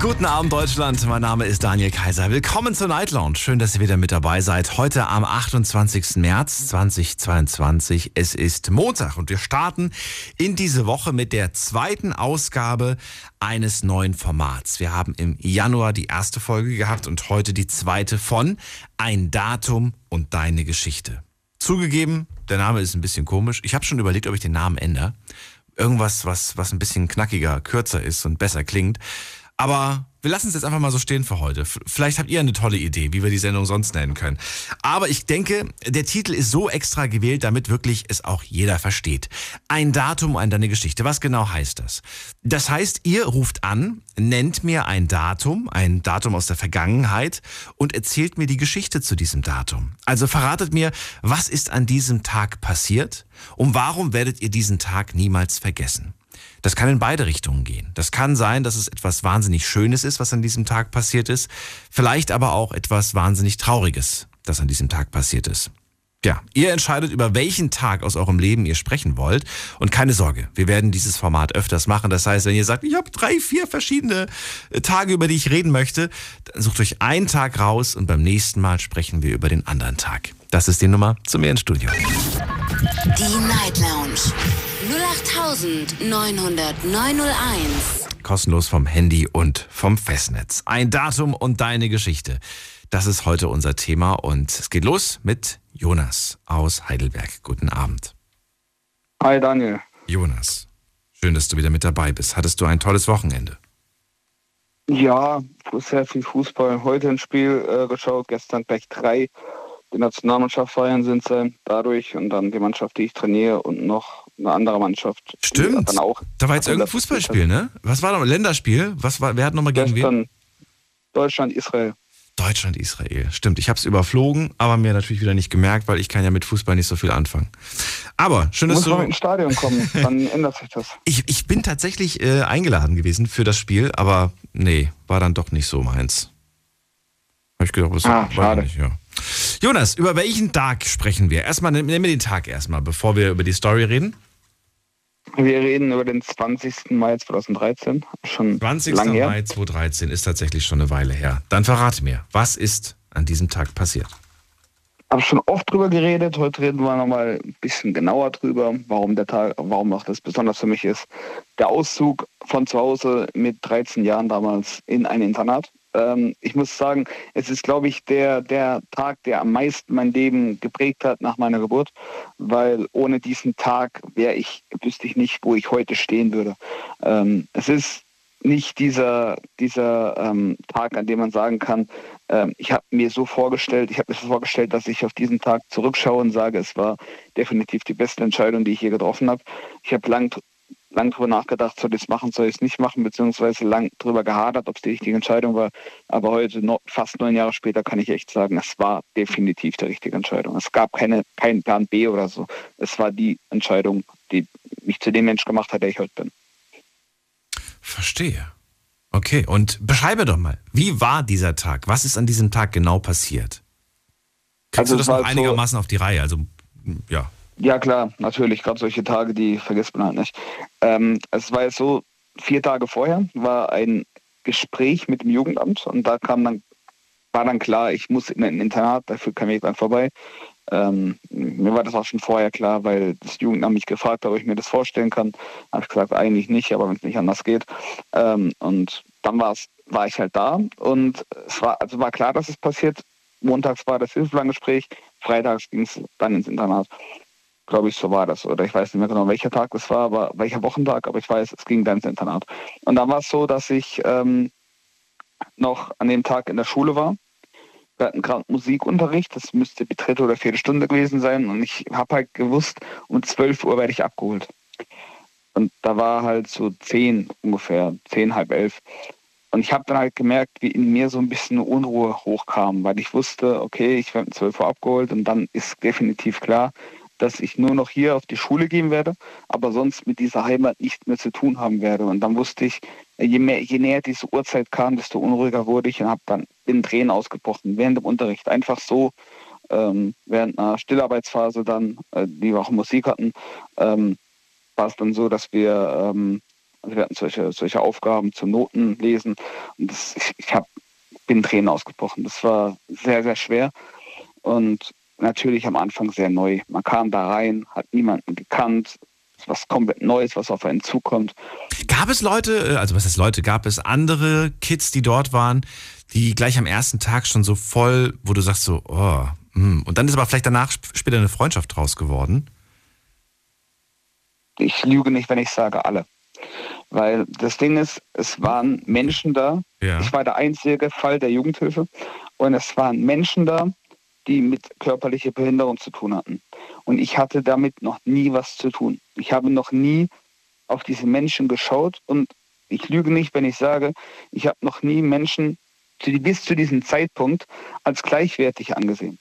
Guten Abend Deutschland, mein Name ist Daniel Kaiser. Willkommen zur Night Lounge. Schön, dass ihr wieder mit dabei seid. Heute am 28. März 2022. Es ist Montag und wir starten in diese Woche mit der zweiten Ausgabe eines neuen Formats. Wir haben im Januar die erste Folge gehabt und heute die zweite von Ein Datum und deine Geschichte. Zugegeben, der Name ist ein bisschen komisch. Ich habe schon überlegt, ob ich den Namen ändere. Irgendwas, was, was ein bisschen knackiger, kürzer ist und besser klingt. Aber wir lassen es jetzt einfach mal so stehen für heute. Vielleicht habt ihr eine tolle Idee, wie wir die Sendung sonst nennen können. Aber ich denke, der Titel ist so extra gewählt, damit wirklich es auch jeder versteht. Ein Datum an deine Geschichte. Was genau heißt das? Das heißt, ihr ruft an, nennt mir ein Datum, ein Datum aus der Vergangenheit und erzählt mir die Geschichte zu diesem Datum. Also verratet mir, was ist an diesem Tag passiert und warum werdet ihr diesen Tag niemals vergessen? Das kann in beide Richtungen gehen. Das kann sein, dass es etwas wahnsinnig Schönes ist, was an diesem Tag passiert ist. Vielleicht aber auch etwas wahnsinnig Trauriges, das an diesem Tag passiert ist. Ja, ihr entscheidet, über welchen Tag aus eurem Leben ihr sprechen wollt. Und keine Sorge, wir werden dieses Format öfters machen. Das heißt, wenn ihr sagt, ich habe drei, vier verschiedene äh, Tage, über die ich reden möchte, dann sucht euch einen Tag raus und beim nächsten Mal sprechen wir über den anderen Tag. Das ist die Nummer zu mir ins Studio. Die Night Lounge. 08901. Kostenlos vom Handy und vom Festnetz. Ein Datum und deine Geschichte. Das ist heute unser Thema und es geht los mit Jonas aus Heidelberg. Guten Abend. Hi Daniel. Jonas, schön, dass du wieder mit dabei bist. Hattest du ein tolles Wochenende? Ja, sehr viel Fußball. Heute ein Spiel äh, geschaut, gestern gleich drei. Die Nationalmannschaft feiern sind sie dadurch und dann die Mannschaft, die ich trainiere und noch eine andere Mannschaft. Stimmt. Dann auch da war jetzt irgendein Fußballspiel, ne? Was war noch? Länderspiel? Was war, wer hat nochmal gegen wen? Deutschland, Israel. Deutschland, Israel. Stimmt, ich habe es überflogen, aber mir natürlich wieder nicht gemerkt, weil ich kann ja mit Fußball nicht so viel anfangen. Aber schön, dass Muss mal du... ins Stadion kommen, dann ändert sich das. Ich, ich bin tatsächlich äh, eingeladen gewesen für das Spiel, aber nee, war dann doch nicht so meins. Hab ich gedacht, was Ah, schade. ich nicht, ja. Jonas, über welchen Tag sprechen wir? Erstmal, nimm nimm mir den Tag erstmal, bevor wir über die Story reden. Wir reden über den 20. Mai 2013. Schon 20. lang her. Mai 2013 ist tatsächlich schon eine Weile her. Dann verrate mir, was ist an diesem Tag passiert? Habe schon oft drüber geredet. Heute reden wir nochmal ein bisschen genauer drüber, warum der Tag, warum auch das besonders für mich ist. Der Auszug von zu Hause mit 13 Jahren damals in ein Internat. Ähm, ich muss sagen, es ist, glaube ich, der, der Tag, der am meisten mein Leben geprägt hat nach meiner Geburt, weil ohne diesen Tag wäre ich, wüsste ich nicht, wo ich heute stehen würde. Ähm, es ist nicht dieser, dieser ähm, Tag, an dem man sagen kann, ähm, ich habe mir so vorgestellt, ich habe mir so vorgestellt, dass ich auf diesen Tag zurückschaue und sage, es war definitiv die beste Entscheidung, die ich je getroffen habe. Ich habe lang, lang drüber nachgedacht, soll ich es machen, soll ich es nicht machen, beziehungsweise lang drüber gehadert, ob es die richtige Entscheidung war. Aber heute, fast neun Jahre später, kann ich echt sagen, es war definitiv die richtige Entscheidung. Es gab keine, keinen Plan B oder so. Es war die Entscheidung, die mich zu dem Mensch gemacht hat, der ich heute bin. Verstehe. Okay, und beschreibe doch mal, wie war dieser Tag? Was ist an diesem Tag genau passiert? Kriegst Also du das noch so- einigermaßen auf die Reihe? Also, ja. Ja, klar, natürlich. Gerade solche Tage, die vergisst man halt nicht. Ähm, es war jetzt so, vier Tage vorher war ein Gespräch mit dem Jugendamt und da kam dann, war dann klar, ich muss in ein Internat, dafür kam ich dann vorbei. Ähm, mir war das auch schon vorher klar, weil das Jugendamt mich gefragt hat, ob ich mir das vorstellen kann. Habe ich gesagt, eigentlich nicht, aber wenn es nicht anders geht. Ähm, und dann war's, war ich halt da und es war, also war klar, dass es passiert. Montags war das Hilfeplangespräch, freitags ging es dann ins Internat glaube ich, so war das. Oder ich weiß nicht mehr genau, welcher Tag das war, aber welcher Wochentag, aber ich weiß, es ging dann ins Internat. Und dann war es so, dass ich ähm, noch an dem Tag in der Schule war. Wir hatten gerade Musikunterricht, das müsste die dritte oder vierte Stunde gewesen sein. Und ich habe halt gewusst, um 12 Uhr werde ich abgeholt. Und da war halt so zehn ungefähr, zehn, halb elf. Und ich habe dann halt gemerkt, wie in mir so ein bisschen Unruhe hochkam, weil ich wusste, okay, ich werde um 12 Uhr abgeholt und dann ist definitiv klar, dass ich nur noch hier auf die Schule gehen werde, aber sonst mit dieser Heimat nichts mehr zu tun haben werde. Und dann wusste ich, je, mehr, je näher diese Uhrzeit kam, desto unruhiger wurde ich und habe dann in Tränen ausgebrochen während dem Unterricht. Einfach so ähm, während einer Stillarbeitsphase dann, äh, die wir auch Musik hatten, ähm, war es dann so, dass wir, ähm, also wir hatten solche, solche Aufgaben zum Noten lesen und das, ich, ich hab, bin Tränen ausgebrochen. Das war sehr, sehr schwer und natürlich am Anfang sehr neu. Man kam da rein, hat niemanden gekannt, was komplett Neues, was auf einen zukommt. Gab es Leute, äh, also was heißt Leute, gab es andere Kids, die dort waren, die gleich am ersten Tag schon so voll, wo du sagst so, oh, hm. und dann ist aber vielleicht danach später eine Freundschaft draus geworden? Ich lüge nicht, wenn ich sage alle. Weil das Ding ist, es waren Menschen da. Ja. Ich war der einzige Fall der Jugendhilfe. Und es waren Menschen da, die mit körperlicher Behinderung zu tun hatten. Und ich hatte damit noch nie was zu tun. Ich habe noch nie auf diese Menschen geschaut und ich lüge nicht, wenn ich sage, ich habe noch nie Menschen bis zu diesem Zeitpunkt als gleichwertig angesehen.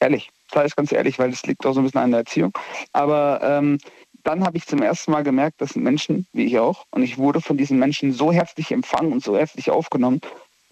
Ehrlich, das ist ganz ehrlich, weil das liegt auch so ein bisschen an der Erziehung. Aber ähm, dann habe ich zum ersten Mal gemerkt, das sind Menschen, wie ich auch, und ich wurde von diesen Menschen so herzlich empfangen und so herzlich aufgenommen.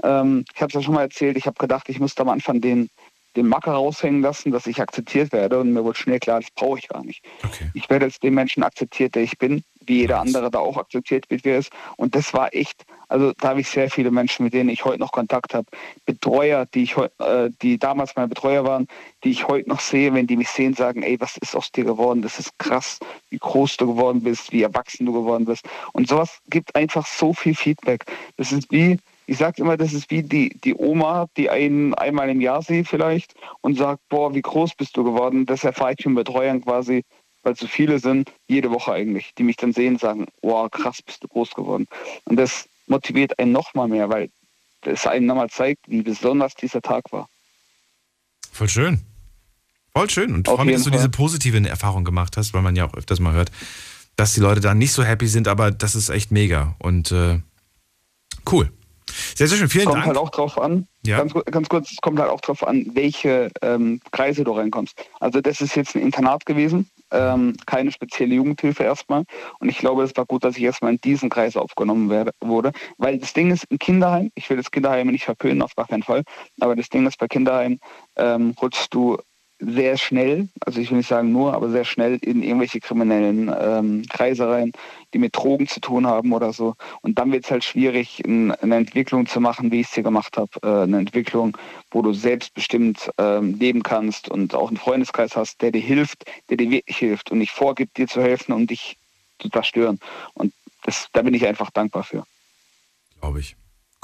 Ähm, ich habe es ja schon mal erzählt, ich habe gedacht, ich müsste am Anfang den den Macker raushängen lassen, dass ich akzeptiert werde. Und mir wurde schnell klar, das brauche ich gar nicht. Okay. Ich werde als den Menschen akzeptiert, der ich bin, wie jeder andere da auch akzeptiert wird, wie er ist. Und das war echt, also da habe ich sehr viele Menschen, mit denen ich heute noch Kontakt habe. Betreuer, die ich äh, die damals meine Betreuer waren, die ich heute noch sehe, wenn die mich sehen, sagen, ey, was ist aus dir geworden? Das ist krass, wie groß du geworden bist, wie erwachsen du geworden bist. Und sowas gibt einfach so viel Feedback. Das ist wie, ich sage immer, das ist wie die, die Oma, die einen einmal im Jahr sieht vielleicht und sagt, boah, wie groß bist du geworden. Das erfahre ich von Betreuern quasi, weil so viele sind, jede Woche eigentlich, die mich dann sehen und sagen, boah, krass, bist du groß geworden. Und das motiviert einen nochmal mehr, weil es einem nochmal zeigt, wie besonders dieser Tag war. Voll schön. Voll schön. Und vor allem, dass du Fall. diese positive Erfahrung gemacht hast, weil man ja auch öfters mal hört, dass die Leute da nicht so happy sind, aber das ist echt mega. Und äh, cool. Sehr, sehr schön. Vielen kommt Dank. Kommt halt auch drauf an. Ja. Ganz, ganz, kurz, es kommt halt auch drauf an, welche ähm, Kreise du reinkommst. Also das ist jetzt ein Internat gewesen, ähm, keine spezielle Jugendhilfe erstmal. Und ich glaube, es war gut, dass ich erstmal in diesen Kreis aufgenommen werde, wurde. Weil das Ding ist, im Kinderheim, ich will das Kinderheim nicht verpönen, auf gar keinen Fall, aber das Ding ist, bei Kinderheim ähm, rutschst du sehr schnell, also ich will nicht sagen nur, aber sehr schnell in irgendwelche kriminellen ähm, Kreise rein, die mit Drogen zu tun haben oder so. Und dann wird es halt schwierig, eine Entwicklung zu machen, wie ich es hier gemacht habe. Äh, eine Entwicklung, wo du selbstbestimmt ähm, leben kannst und auch einen Freundeskreis hast, der dir hilft, der dir wirklich hilft und nicht vorgibt, dir zu helfen und dich zu zerstören. Und das, da bin ich einfach dankbar für. Glaube ich.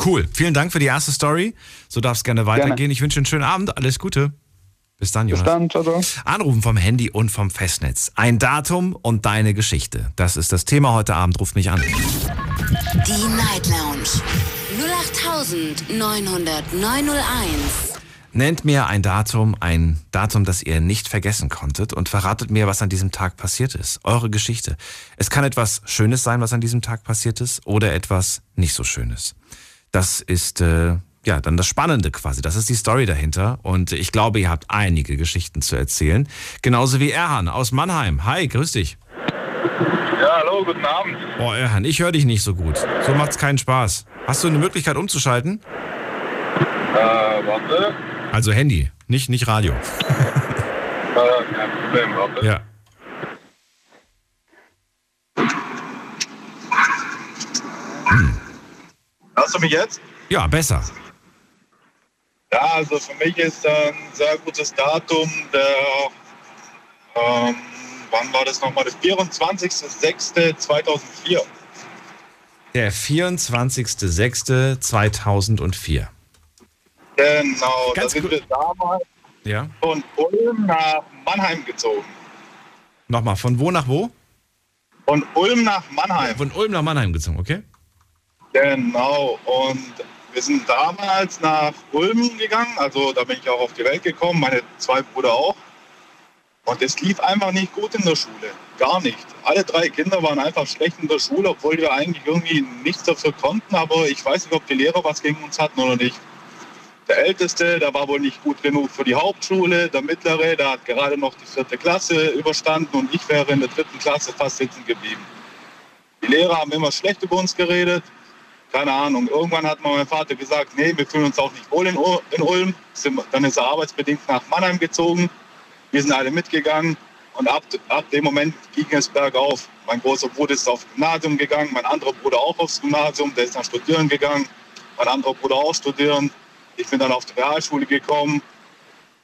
Cool. Vielen Dank für die erste Story. So darf es gerne weitergehen. Gerne. Ich wünsche einen schönen Abend. Alles Gute. Bis dann, Jonas. Bis dann, ciao, ciao. Anrufen vom Handy und vom Festnetz. Ein Datum und deine Geschichte. Das ist das Thema heute Abend. Ruf mich an. Die Night Lounge. 0890901. Nennt mir ein Datum, ein Datum, das ihr nicht vergessen konntet und verratet mir, was an diesem Tag passiert ist. Eure Geschichte. Es kann etwas Schönes sein, was an diesem Tag passiert ist, oder etwas nicht so Schönes. Das ist äh, ja, dann das Spannende quasi. Das ist die Story dahinter. Und ich glaube, ihr habt einige Geschichten zu erzählen. Genauso wie Erhan aus Mannheim. Hi, grüß dich. Ja, hallo, guten Abend. Boah, Erhan, ich höre dich nicht so gut. So macht's keinen Spaß. Hast du eine Möglichkeit umzuschalten? Äh, warte. Also Handy, nicht, nicht Radio. äh, kein Problem, warte. Ja. Hm. Hörst du mich jetzt? Ja, besser. Ja, also für mich ist ein sehr gutes Datum der, ähm, wann war das nochmal? Der 24.06.2004. Der 24.06.2004. Genau, Ganz da sind wir damals ja. von Ulm nach Mannheim gezogen. Nochmal, von wo nach wo? Von Ulm nach Mannheim. Von Ulm nach Mannheim gezogen, okay? Genau, und wir sind damals nach Ulm gegangen, also da bin ich auch auf die Welt gekommen, meine zwei Brüder auch. Und es lief einfach nicht gut in der Schule. Gar nicht. Alle drei Kinder waren einfach schlecht in der Schule, obwohl wir eigentlich irgendwie nichts dafür konnten. Aber ich weiß nicht, ob die Lehrer was gegen uns hatten oder nicht. Der Älteste, der war wohl nicht gut genug für die Hauptschule. Der Mittlere, der hat gerade noch die vierte Klasse überstanden und ich wäre in der dritten Klasse fast sitzen geblieben. Die Lehrer haben immer schlecht über uns geredet. Keine Ahnung. Irgendwann hat mein Vater gesagt, nee, wir fühlen uns auch nicht wohl in, in Ulm. Dann ist er arbeitsbedingt nach Mannheim gezogen. Wir sind alle mitgegangen. Und ab, ab dem Moment ging es bergauf. Mein großer Bruder ist aufs Gymnasium gegangen, mein anderer Bruder auch aufs Gymnasium, der ist dann studieren gegangen, mein anderer Bruder auch studieren. Ich bin dann auf die Realschule gekommen,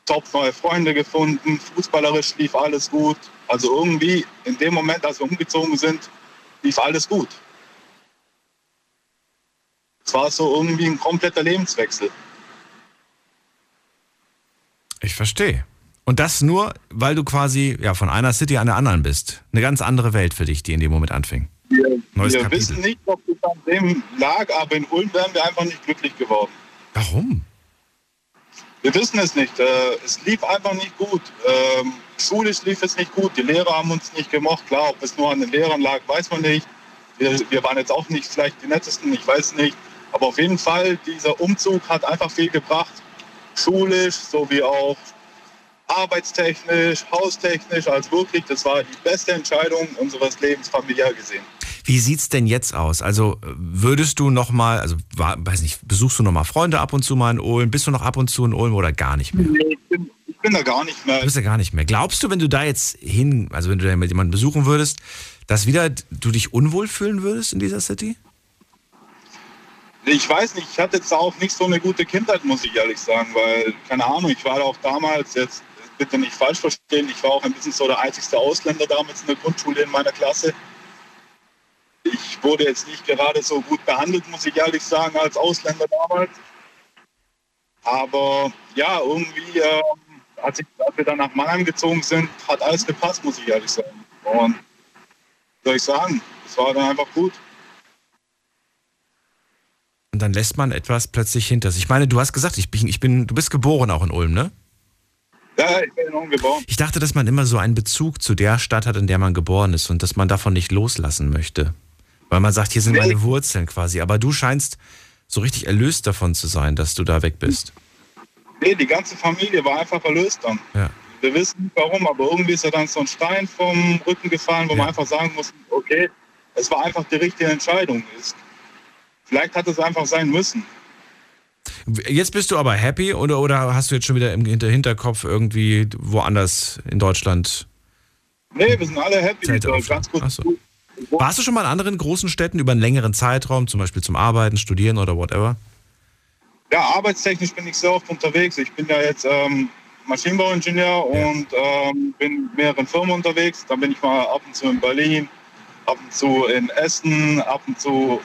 top neue Freunde gefunden, fußballerisch lief alles gut. Also irgendwie in dem Moment, als wir umgezogen sind, lief alles gut. Es war so irgendwie ein kompletter Lebenswechsel. Ich verstehe. Und das nur, weil du quasi ja, von einer City an der anderen bist. Eine ganz andere Welt für dich, die in dem Moment anfing. Wir, Neues wir Kapitel. wissen nicht, ob es an dem lag, aber in Ulm wären wir einfach nicht glücklich geworden. Warum? Wir wissen es nicht. Äh, es lief einfach nicht gut. Ähm, schulisch lief es nicht gut. Die Lehrer haben uns nicht gemocht. Klar, ob es nur an den Lehrern lag, weiß man nicht. Wir, wir waren jetzt auch nicht vielleicht die nettesten, ich weiß nicht. Aber auf jeden Fall, dieser Umzug hat einfach viel gebracht. Schulisch sowie auch arbeitstechnisch, haustechnisch. Also wirklich, das war die beste Entscheidung unseres Lebens familiär gesehen. Wie sieht's denn jetzt aus? Also würdest du noch mal, also war, weiß nicht, besuchst du noch mal Freunde ab und zu mal in Ulm? Bist du noch ab und zu in Ulm oder gar nicht mehr? Ich bin, ich bin da gar nicht mehr. Du bist ja gar nicht mehr. Glaubst du, wenn du da jetzt hin, also wenn du da mit jemandem besuchen würdest, dass wieder du dich unwohl fühlen würdest in dieser City? Ich weiß nicht, ich hatte jetzt auch nicht so eine gute Kindheit, muss ich ehrlich sagen, weil, keine Ahnung, ich war auch damals, jetzt bitte nicht falsch verstehen, ich war auch ein bisschen so der einzigste Ausländer damals in der Grundschule in meiner Klasse. Ich wurde jetzt nicht gerade so gut behandelt, muss ich ehrlich sagen, als Ausländer damals. Aber ja, irgendwie, ähm, als, ich, als wir dann nach Mannheim gezogen sind, hat alles gepasst, muss ich ehrlich sagen. Und soll ich sagen, es war dann einfach gut. Und dann lässt man etwas plötzlich hinter sich. Ich meine, du hast gesagt, ich bin, ich bin, du bist geboren auch in Ulm, ne? Ja, ich bin in Ulm geboren. Ich dachte, dass man immer so einen Bezug zu der Stadt hat, in der man geboren ist und dass man davon nicht loslassen möchte. Weil man sagt, hier sind Nee. meine Wurzeln quasi. Aber du scheinst so richtig erlöst davon zu sein, dass du da weg bist. Nee, die ganze Familie war einfach erlöst dann. Ja. Wir wissen nicht warum, aber irgendwie ist ja dann so ein Stein vom Rücken gefallen, wo Ja. man einfach sagen muss, okay, es war einfach die richtige Entscheidung. Es, vielleicht hat es einfach sein müssen. Jetzt bist du aber happy oder, oder hast du jetzt schon wieder im Hinter- Hinterkopf irgendwie woanders in Deutschland? Nee, wir sind alle happy. So, auf. ganz kurz. So. Warst du schon mal in anderen großen Städten über einen längeren Zeitraum, zum Beispiel zum Arbeiten, Studieren oder whatever? Ja, arbeitstechnisch bin ich sehr oft unterwegs. Ich bin ja jetzt ähm, Maschinenbauingenieur Ja. und ähm, bin in mehreren Firmen unterwegs. Dann bin ich mal ab und zu in Berlin, ab und zu in Essen, ab und zu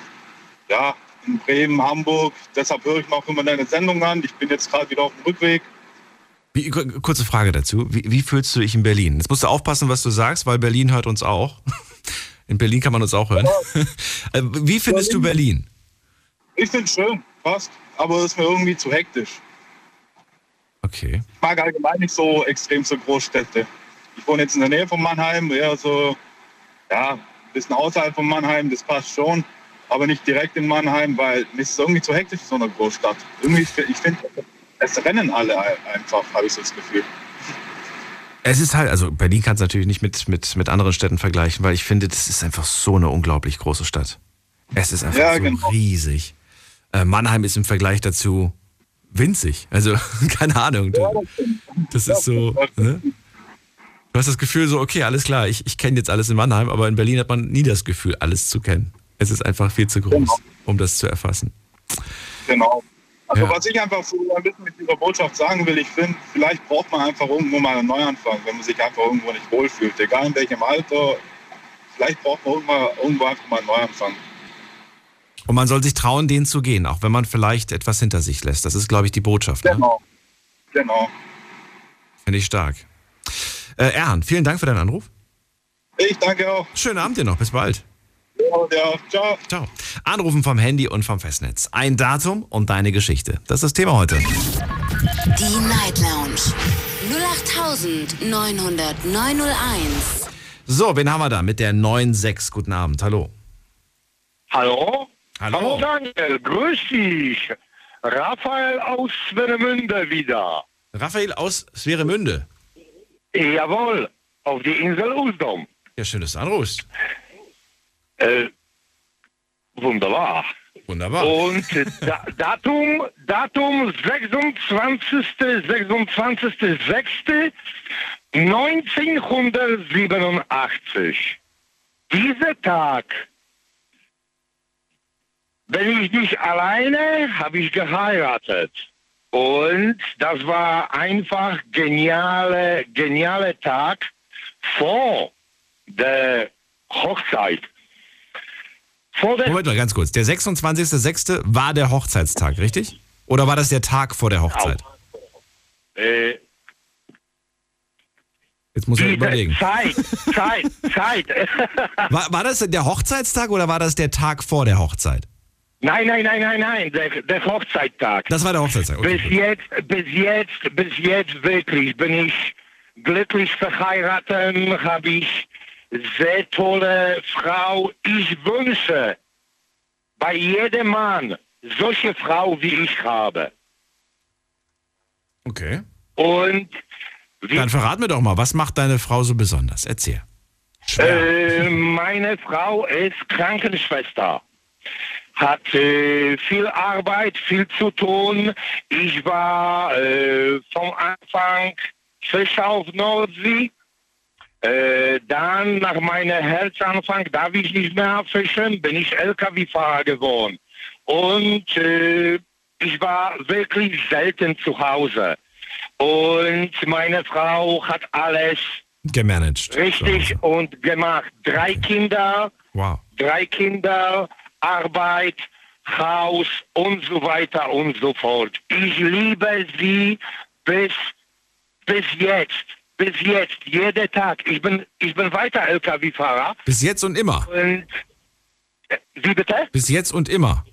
ja, in Bremen, Hamburg. Deshalb höre ich mir auch immer deine Sendung an. Ich bin jetzt gerade wieder auf dem Rückweg. Wie, ku- kurze Frage dazu. Wie, wie fühlst du dich in Berlin? Jetzt musst du aufpassen, was du sagst, weil Berlin hört uns auch. In Berlin kann man uns auch hören. Äh, Wie findest du Berlin? Ich finde es schön, passt, aber es ist mir irgendwie zu hektisch. Okay. Ich mag allgemein nicht so extrem so Großstädte. Ich wohne jetzt in der Nähe von Mannheim, eher so, ja, ein bisschen außerhalb von Mannheim, das passt schon, aber nicht direkt in Mannheim, weil mir ist es irgendwie zu hektisch in so einer Großstadt. Irgendwie, ich finde, es rennen alle einfach, habe ich so das Gefühl. Es ist halt, also Berlin kannst du natürlich nicht mit, mit, mit anderen Städten vergleichen, weil ich finde, das ist einfach so eine unglaublich große Stadt. Es ist einfach Ja, so genau. riesig. Äh, Mannheim ist im Vergleich dazu winzig. Also, keine Ahnung. Du, das ist so. Ne? Du hast das Gefühl so, okay, alles klar, ich, ich kenne jetzt alles in Mannheim, aber in Berlin hat man nie das Gefühl, alles zu kennen. Es ist einfach viel zu groß, Genau. um das zu erfassen. Genau. Also Ja. was ich einfach so ein bisschen mit dieser Botschaft sagen will, ich finde, vielleicht braucht man einfach irgendwo mal einen Neuanfang, wenn man sich einfach irgendwo nicht wohlfühlt. Egal in welchem Alter, vielleicht braucht man irgendwo, irgendwo einfach mal einen Neuanfang. Und man soll sich trauen, den zu gehen, auch wenn man vielleicht etwas hinter sich lässt. Das ist, glaube ich, die Botschaft. Ne? Genau. Genau. Finde ich stark. Äh, Erhan, vielen Dank für deinen Anruf. Ich danke auch. Schönen Abend dir noch. Bis bald. Ja, ja, ciao. Ciao. Anrufen vom Handy und vom Festnetz. Ein Datum und deine Geschichte. Das ist das Thema heute. Die Night Lounge 0890901. So, wen haben wir da mit der 9.6? Guten Abend. Hallo. Hallo? Hallo. Hallo Daniel, grüß dich. Raphael aus Swenemünde wieder. Raphael aus Sveremünde. Jawohl, auf die Insel Usedom. Ja, schön, dass du anrufst. Äh, wunderbar. Wunderbar. Und da, Datum, Datum 26. 26. 6. 1987. Dieser Tag bin ich nicht alleine, habe ich geheiratet. Und das war einfach geniale, geniale Tag vor der Hochzeit. Vor der Moment mal ganz kurz. Der 26.06. war der Hochzeitstag, richtig? Oder war das der Tag vor der Hochzeit? äh, Jetzt muss ich diese überlegen. Zeit, Zeit, Zeit. War, war das der Hochzeitstag oder war das der Tag vor der Hochzeit? nein, nein, nein, nein, nein, der, der Hochzeittag. Das war der Hochzeitstag. Okay, bis jetzt, bis jetzt, bis jetzt wirklich bin ich glücklich verheiratet, habe ich sehr tolle Frau. Ich wünsche bei jedem Mann solche Frau wie ich habe. okay. Und Dann verrat mir doch mal, was macht deine Frau so besonders? Erzähl. Äh, meine Frau ist Krankenschwester. Hat äh, viel Arbeit, viel zu tun. Ich war äh, vom Anfang Fischer auf Nordsee. Äh, dann nach meinem Herzanfang darf ich nicht mehr fischen, bin ich LKW-Fahrer geworden. Und äh, ich war wirklich selten zu Hause. Und meine Frau hat alles Gemanagt. Richtig So. und gemacht. Drei Kinder, Wow. drei Kinder, Arbeit, Haus und so weiter und so fort. Ich liebe sie bis, bis jetzt. Bis jetzt, jeden Tag. Ich bin, ich bin weiter LKW-Fahrer. Bis jetzt und immer. Und, äh, wie bitte? Bis jetzt und immer.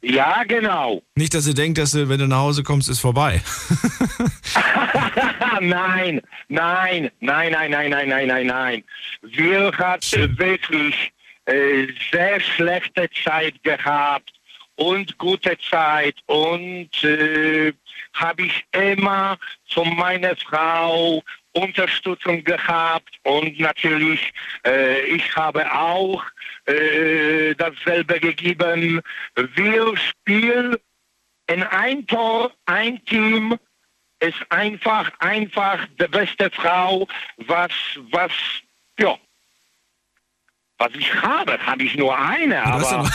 Ja, genau. Nicht, dass ihr denkt, dass du, wenn du nach Hause kommst, ist vorbei. nein, nein, nein, nein, nein, nein, nein, nein, nein. Wir hatten wirklich äh, sehr schlechte Zeit gehabt und gute Zeit und äh, habe ich immer von meiner Frau Unterstützung gehabt und natürlich äh, ich habe auch äh, dasselbe gegeben. Wir spielen in ein Tor, ein Team ist einfach, einfach die beste Frau, was, was, ja, was ich habe, habe ich nur eine, Du, aber aber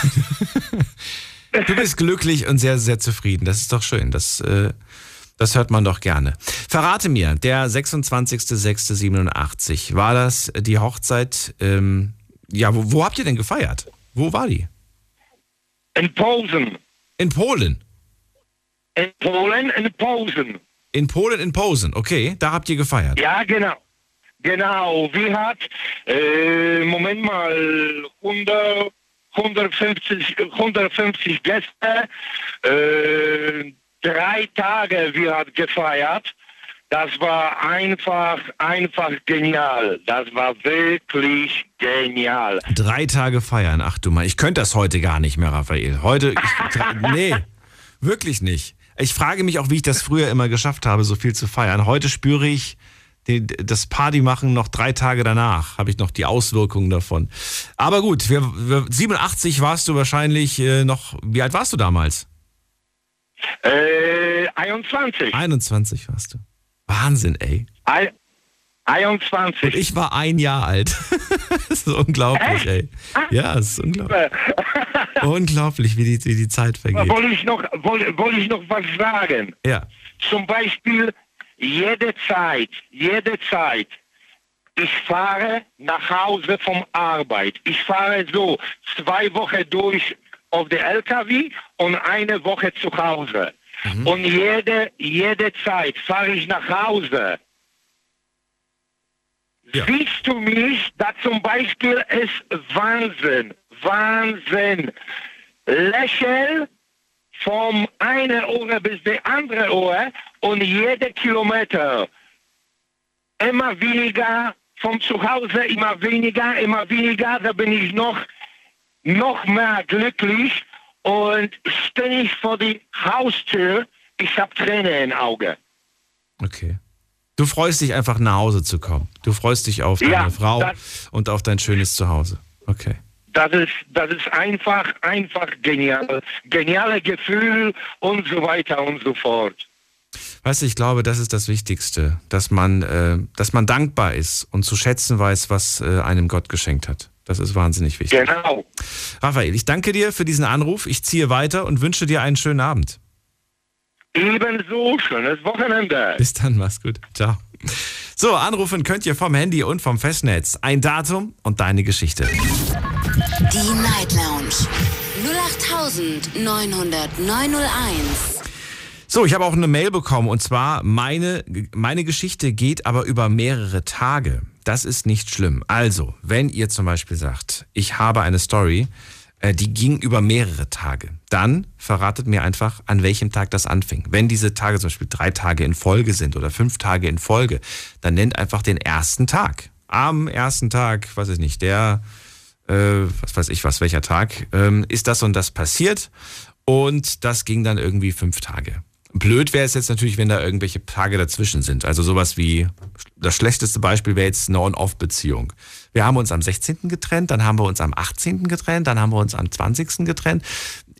du bist glücklich und sehr, sehr zufrieden. Das ist doch schön. Das, äh, das hört man doch gerne. Verrate mir, der 26.06.87, war das die Hochzeit? Ähm, ja, wo, wo habt ihr denn gefeiert? Wo war die? in Posen, In Polen. in Polen, in Posen. In Polen, in Posen. Okay, da habt ihr gefeiert. Ja, genau. Genau, wie hat, äh, Moment mal, 100, 150, 150 Gäste, äh, drei Tage wir hat gefeiert. Das war einfach, einfach genial. Das war wirklich genial. Drei Tage feiern. Ach du mal, ich könnte das heute gar nicht mehr, Raphael. Heute, ich, nee, wirklich nicht. Ich frage mich auch, wie ich das früher immer geschafft habe, so viel zu feiern. Heute spüre ich das Party machen noch drei Tage danach, habe ich noch die Auswirkungen davon. Aber gut, wir, wir, 87 warst du wahrscheinlich äh, noch, wie alt warst du damals? Äh, 21. 21 warst du. Wahnsinn, ey. Ei- 21. Und ich war ein Jahr alt. das ist unglaublich, ey. Ja, es ist unglaublich. unglaublich, wie die, wie die Zeit vergeht. Wollte ich noch, wollte, wollte ich noch was sagen? Ja. Zum Beispiel jede Zeit, jede Zeit. Ich fahre nach Hause vom Arbeit. Ich fahre so zwei Wochen durch auf der LKW und eine Woche zu Hause. Und jede, jede Zeit fahre ich nach Hause. Ja. Siehst du mich, da zum Beispiel ist Wahnsinn, Wahnsinn. Lächel vom einen Ohr bis der andere Ohr und jeder Kilometer immer weniger vom Zuhause, immer weniger, immer weniger, da bin ich noch, noch mehr glücklich und stehe ich vor die Haustür, ich habe Tränen in den Augen. Okay. Du freust dich einfach nach Hause zu kommen. Du freust dich auf deine Ja, Frau das- und auf dein schönes Zuhause. Okay. Das ist, das ist einfach, einfach genial. Geniale Gefühl und so weiter und so fort. Weißt du, ich glaube, das ist das Wichtigste, dass man, äh, dass man dankbar ist und zu schätzen weiß, was äh, einem Gott geschenkt hat. Das ist wahnsinnig wichtig. Genau. Raphael, ich danke dir für diesen Anruf. Ich ziehe weiter und wünsche dir einen schönen Abend. Ebenso, schönes Wochenende. Bis dann, mach's gut. Ciao. So, anrufen könnt ihr vom Handy und vom Festnetz. Ein Datum und deine Geschichte. Die Night Lounge 08901. So, ich habe auch eine Mail bekommen und zwar meine, meine Geschichte geht aber über mehrere Tage. Das ist nicht schlimm. Also, wenn ihr zum Beispiel sagt, ich habe eine Story, äh, die ging über mehrere Tage, dann verratet mir einfach, an welchem Tag das anfing. Wenn diese Tage zum Beispiel drei Tage in Folge sind oder fünf Tage in Folge, dann nennt einfach den ersten Tag. Am ersten Tag, weiß ich nicht, der, äh, was weiß ich was, welcher Tag, ähm, ist das und das passiert. Und das ging dann irgendwie fünf Tage. Blöd wäre es jetzt natürlich, wenn da irgendwelche Tage dazwischen sind. Also sowas wie, das schlechteste Beispiel wäre jetzt eine On-Off-Beziehung. Wir haben uns am 16. getrennt, dann haben wir uns am 18. getrennt, dann haben wir uns am 20. getrennt.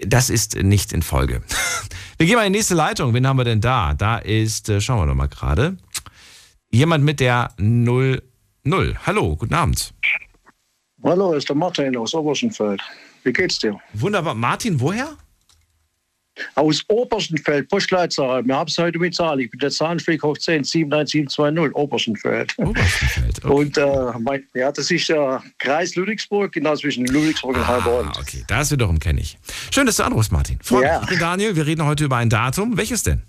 Das ist nicht in Folge. Wir gehen mal in die nächste Leitung. Wen haben wir denn da? Da ist, äh, schauen wir doch mal gerade, jemand mit der 00. Hallo, guten Abend. Hallo, ist der Martin aus Oberschenfeld. Wie geht's dir? Wunderbar. Martin, woher? Aus Oberschenfeld, Postleitzahl. Wir haben es heute mit Zahl. Ich bin der Zahnflieg hoch 10 79720, Oberschenfeld. Oberschenfeld. Okay. Und äh, mein, ja, das ist der Kreis Ludwigsburg, genau zwischen Ludwigsburg und Heilbronn. Ah, okay, das wiederum kenne ich. Schön, dass du anrufst, Martin. Freut Ja. mich. Daniel, wir reden heute über ein Datum. Welches denn?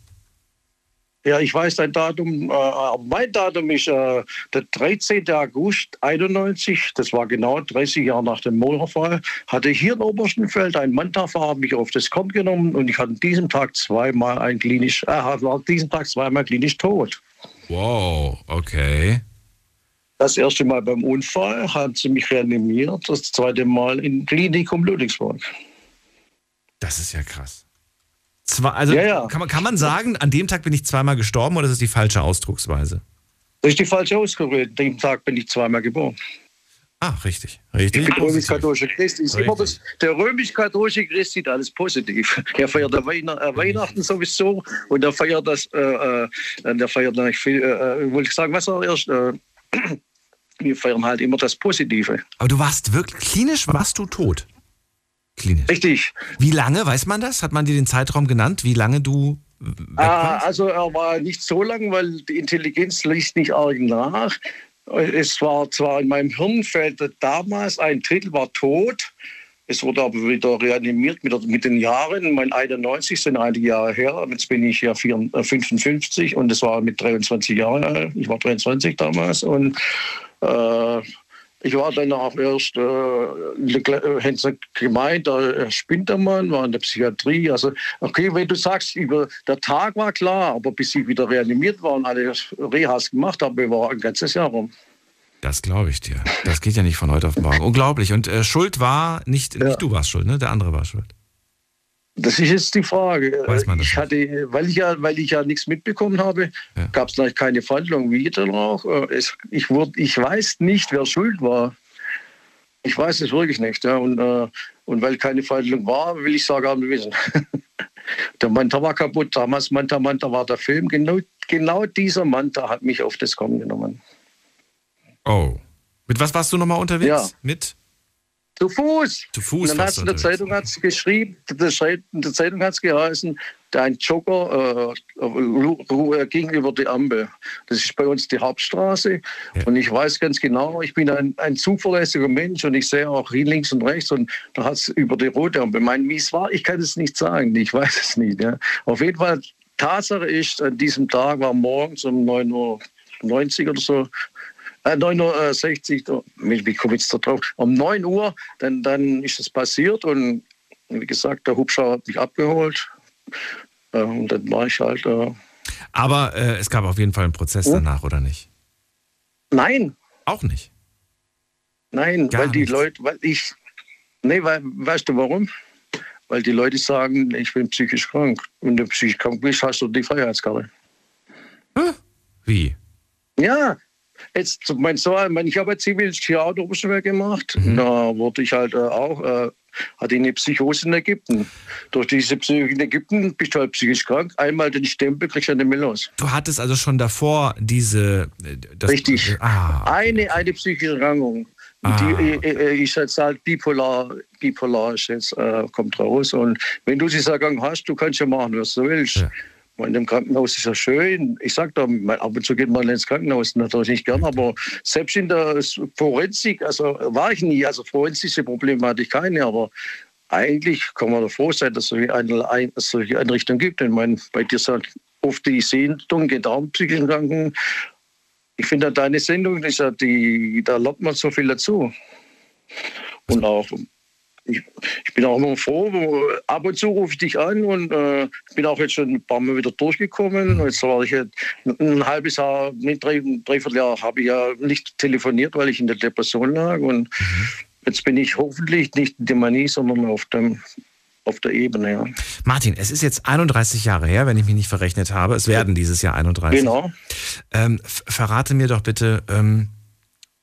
Ja, ich weiß dein Datum, äh, aber mein Datum ist äh, der 13. August 91, das war genau 30 Jahre nach dem Mauerfall, hatte ich hier in Oberschenfeld ein Manta-Fahrer mich auf das Kommt genommen und ich hatte an diesem Tag zweimal ein klinisch, äh, war an diesem Tag zweimal klinisch tot. Wow, okay. Das erste Mal beim Unfall haben sie mich reanimiert, das zweite Mal im Klinikum Ludwigsburg. Das ist ja krass. Zwei, also Ja, ja. Kann, man, kann man sagen, an dem Tag bin ich zweimal gestorben oder ist das die falsche Ausdrucksweise? Das ist die falsche Ausgabe. An dem Tag bin ich zweimal geboren. Ah, richtig. Richtig. Positiv. römisch-katholische Christi. Ist immer das, der römisch-katholische Christ sieht alles positiv. Er feiert äh, Weihnachten sowieso und er feiert das, äh, äh, der feiert nicht viel, äh, äh, wollte ich sagen, was er erst, äh, wir feiern halt immer das Positive. Aber du warst wirklich, klinisch warst du tot. Klinisch. Richtig. Wie lange, weiß man das? Hat man dir den Zeitraum genannt, wie lange du weg Ah, warst? also er war nicht so lang, weil die Intelligenz liest nicht arg nach. Es war zwar in meinem Hirn fehlte damals ein Drittel war tot. Es wurde aber wieder reanimiert mit, mit den Jahren. Mein 91 sind einige Jahre her. Jetzt bin ich ja 54, äh, 55 und es war mit 23 Jahren alt. Ich war 23 damals und äh, ich war dann auch erst, äh, sie gemeint, äh, spinnt der Mann, war in der Psychiatrie. Also, okay, wenn du sagst, über, der Tag war klar, aber bis ich wieder reanimiert war und alle Rehas gemacht habe, war ein ganzes Jahr rum. Das glaube ich dir. Das geht ja nicht von heute auf morgen. Unglaublich. Und äh, Schuld war nicht, Ja. nicht du warst schuld, ne? Der andere war schuld. Das ist jetzt die Frage. Weiß man das ich hatte, weil ich ja, weil ich ja nichts mitbekommen habe, Ja. gab es natürlich keine Verhandlung wie dann auch. Äh, Es, ich, wurde, ich weiß nicht, wer schuld war. Ich weiß es wirklich nicht. Ja. Und, äh, und weil keine Verhandlung war, will ich es gar nicht wissen. der Manta war kaputt. Damals Manta Manta war der Film. Genau, genau dieser Manta hat mich auf das Kommen genommen. Oh. Mit was warst du nochmal unterwegs? Ja. Mit? Zu Fuß. Zu Fuß Und dann hat in der. Zeitung hat's geschrieben, in der Zeitung hat es geheißen, dein Jogger äh, ging über die Ampel. Das ist bei uns die Hauptstraße. Ja. Und ich weiß ganz genau, ich bin ein, ein zuverlässiger Mensch und ich sehe auch links und rechts und da hat es über die rote Ampel. Mein, wie es war, ich kann es nicht sagen. Ich weiß es nicht. Ja. Auf jeden Fall, Tatsache ist, an diesem Tag war morgens um 9.90 Uhr oder so, äh, 9.60 Uhr, wie wie komme ich jetzt da drauf? Um 9 Uhr, dann, dann ist es passiert und wie gesagt, der Hubschrauber hat mich abgeholt. Äh, und dann war ich halt, äh, Aber äh, es gab auf jeden Fall einen Prozess Oh. danach, oder nicht? nein, Auch nicht. nein, Gar weil die nichts. Leute, weil ich, nee, weil, weißt du warum? weil die Leute sagen, ich bin psychisch krank. Wenn du psychisch krank bist, hast du die Freiheitskarte. Wie? Ja, jetzt mein Sohn, ich habe Ziviltheater gemacht. Mhm. Da wurde ich halt äh, auch, äh, hatte ich eine Psychose in Ägypten. Durch diese Psychose in Ägypten bist du halt psychisch krank. Einmal den Stempel kriegst du nicht mehr los. Du hattest also schon davor diese. äh, Das, Richtig. Ah, Eine, eine psychische Erkrankung. Ah. Die äh, äh, ist jetzt halt bipolar, bipolar ist jetzt, äh, kommt raus. Und wenn du diese Erkrankung hast, du kannst ja machen, was du willst. Ja. Und in dem Krankenhaus ist ja schön. Ich sag da, ab und zu geht man ins Krankenhaus, natürlich nicht gern, aber selbst in der Forensik, also war ich nie, also forensische Probleme hatte ich keine, aber eigentlich kann man da froh sein, dass es solche, eine, solche Einrichtungen gibt. Ich meine, bei dir sind oft die Sehndung, psychischen Kranken. Ich finde deine Sendung, die, da lernt man so viel dazu. Und auch, ich, ich bin auch immer froh, ab und zu rufe ich dich an und äh, bin auch jetzt schon ein paar Mal wieder durchgekommen. Jetzt war ich jetzt ein halbes Jahr, drei, ein Dreivierteljahr, habe ich ja nicht telefoniert, weil ich in der Depression lag. Und jetzt bin ich hoffentlich nicht in der Manie, sondern auf, dem, auf der Ebene. Ja. Martin, es ist jetzt 31 Jahre her, wenn ich mich nicht verrechnet habe. Es werden dieses Jahr 31. Genau. Ähm, verrate mir doch bitte, ähm,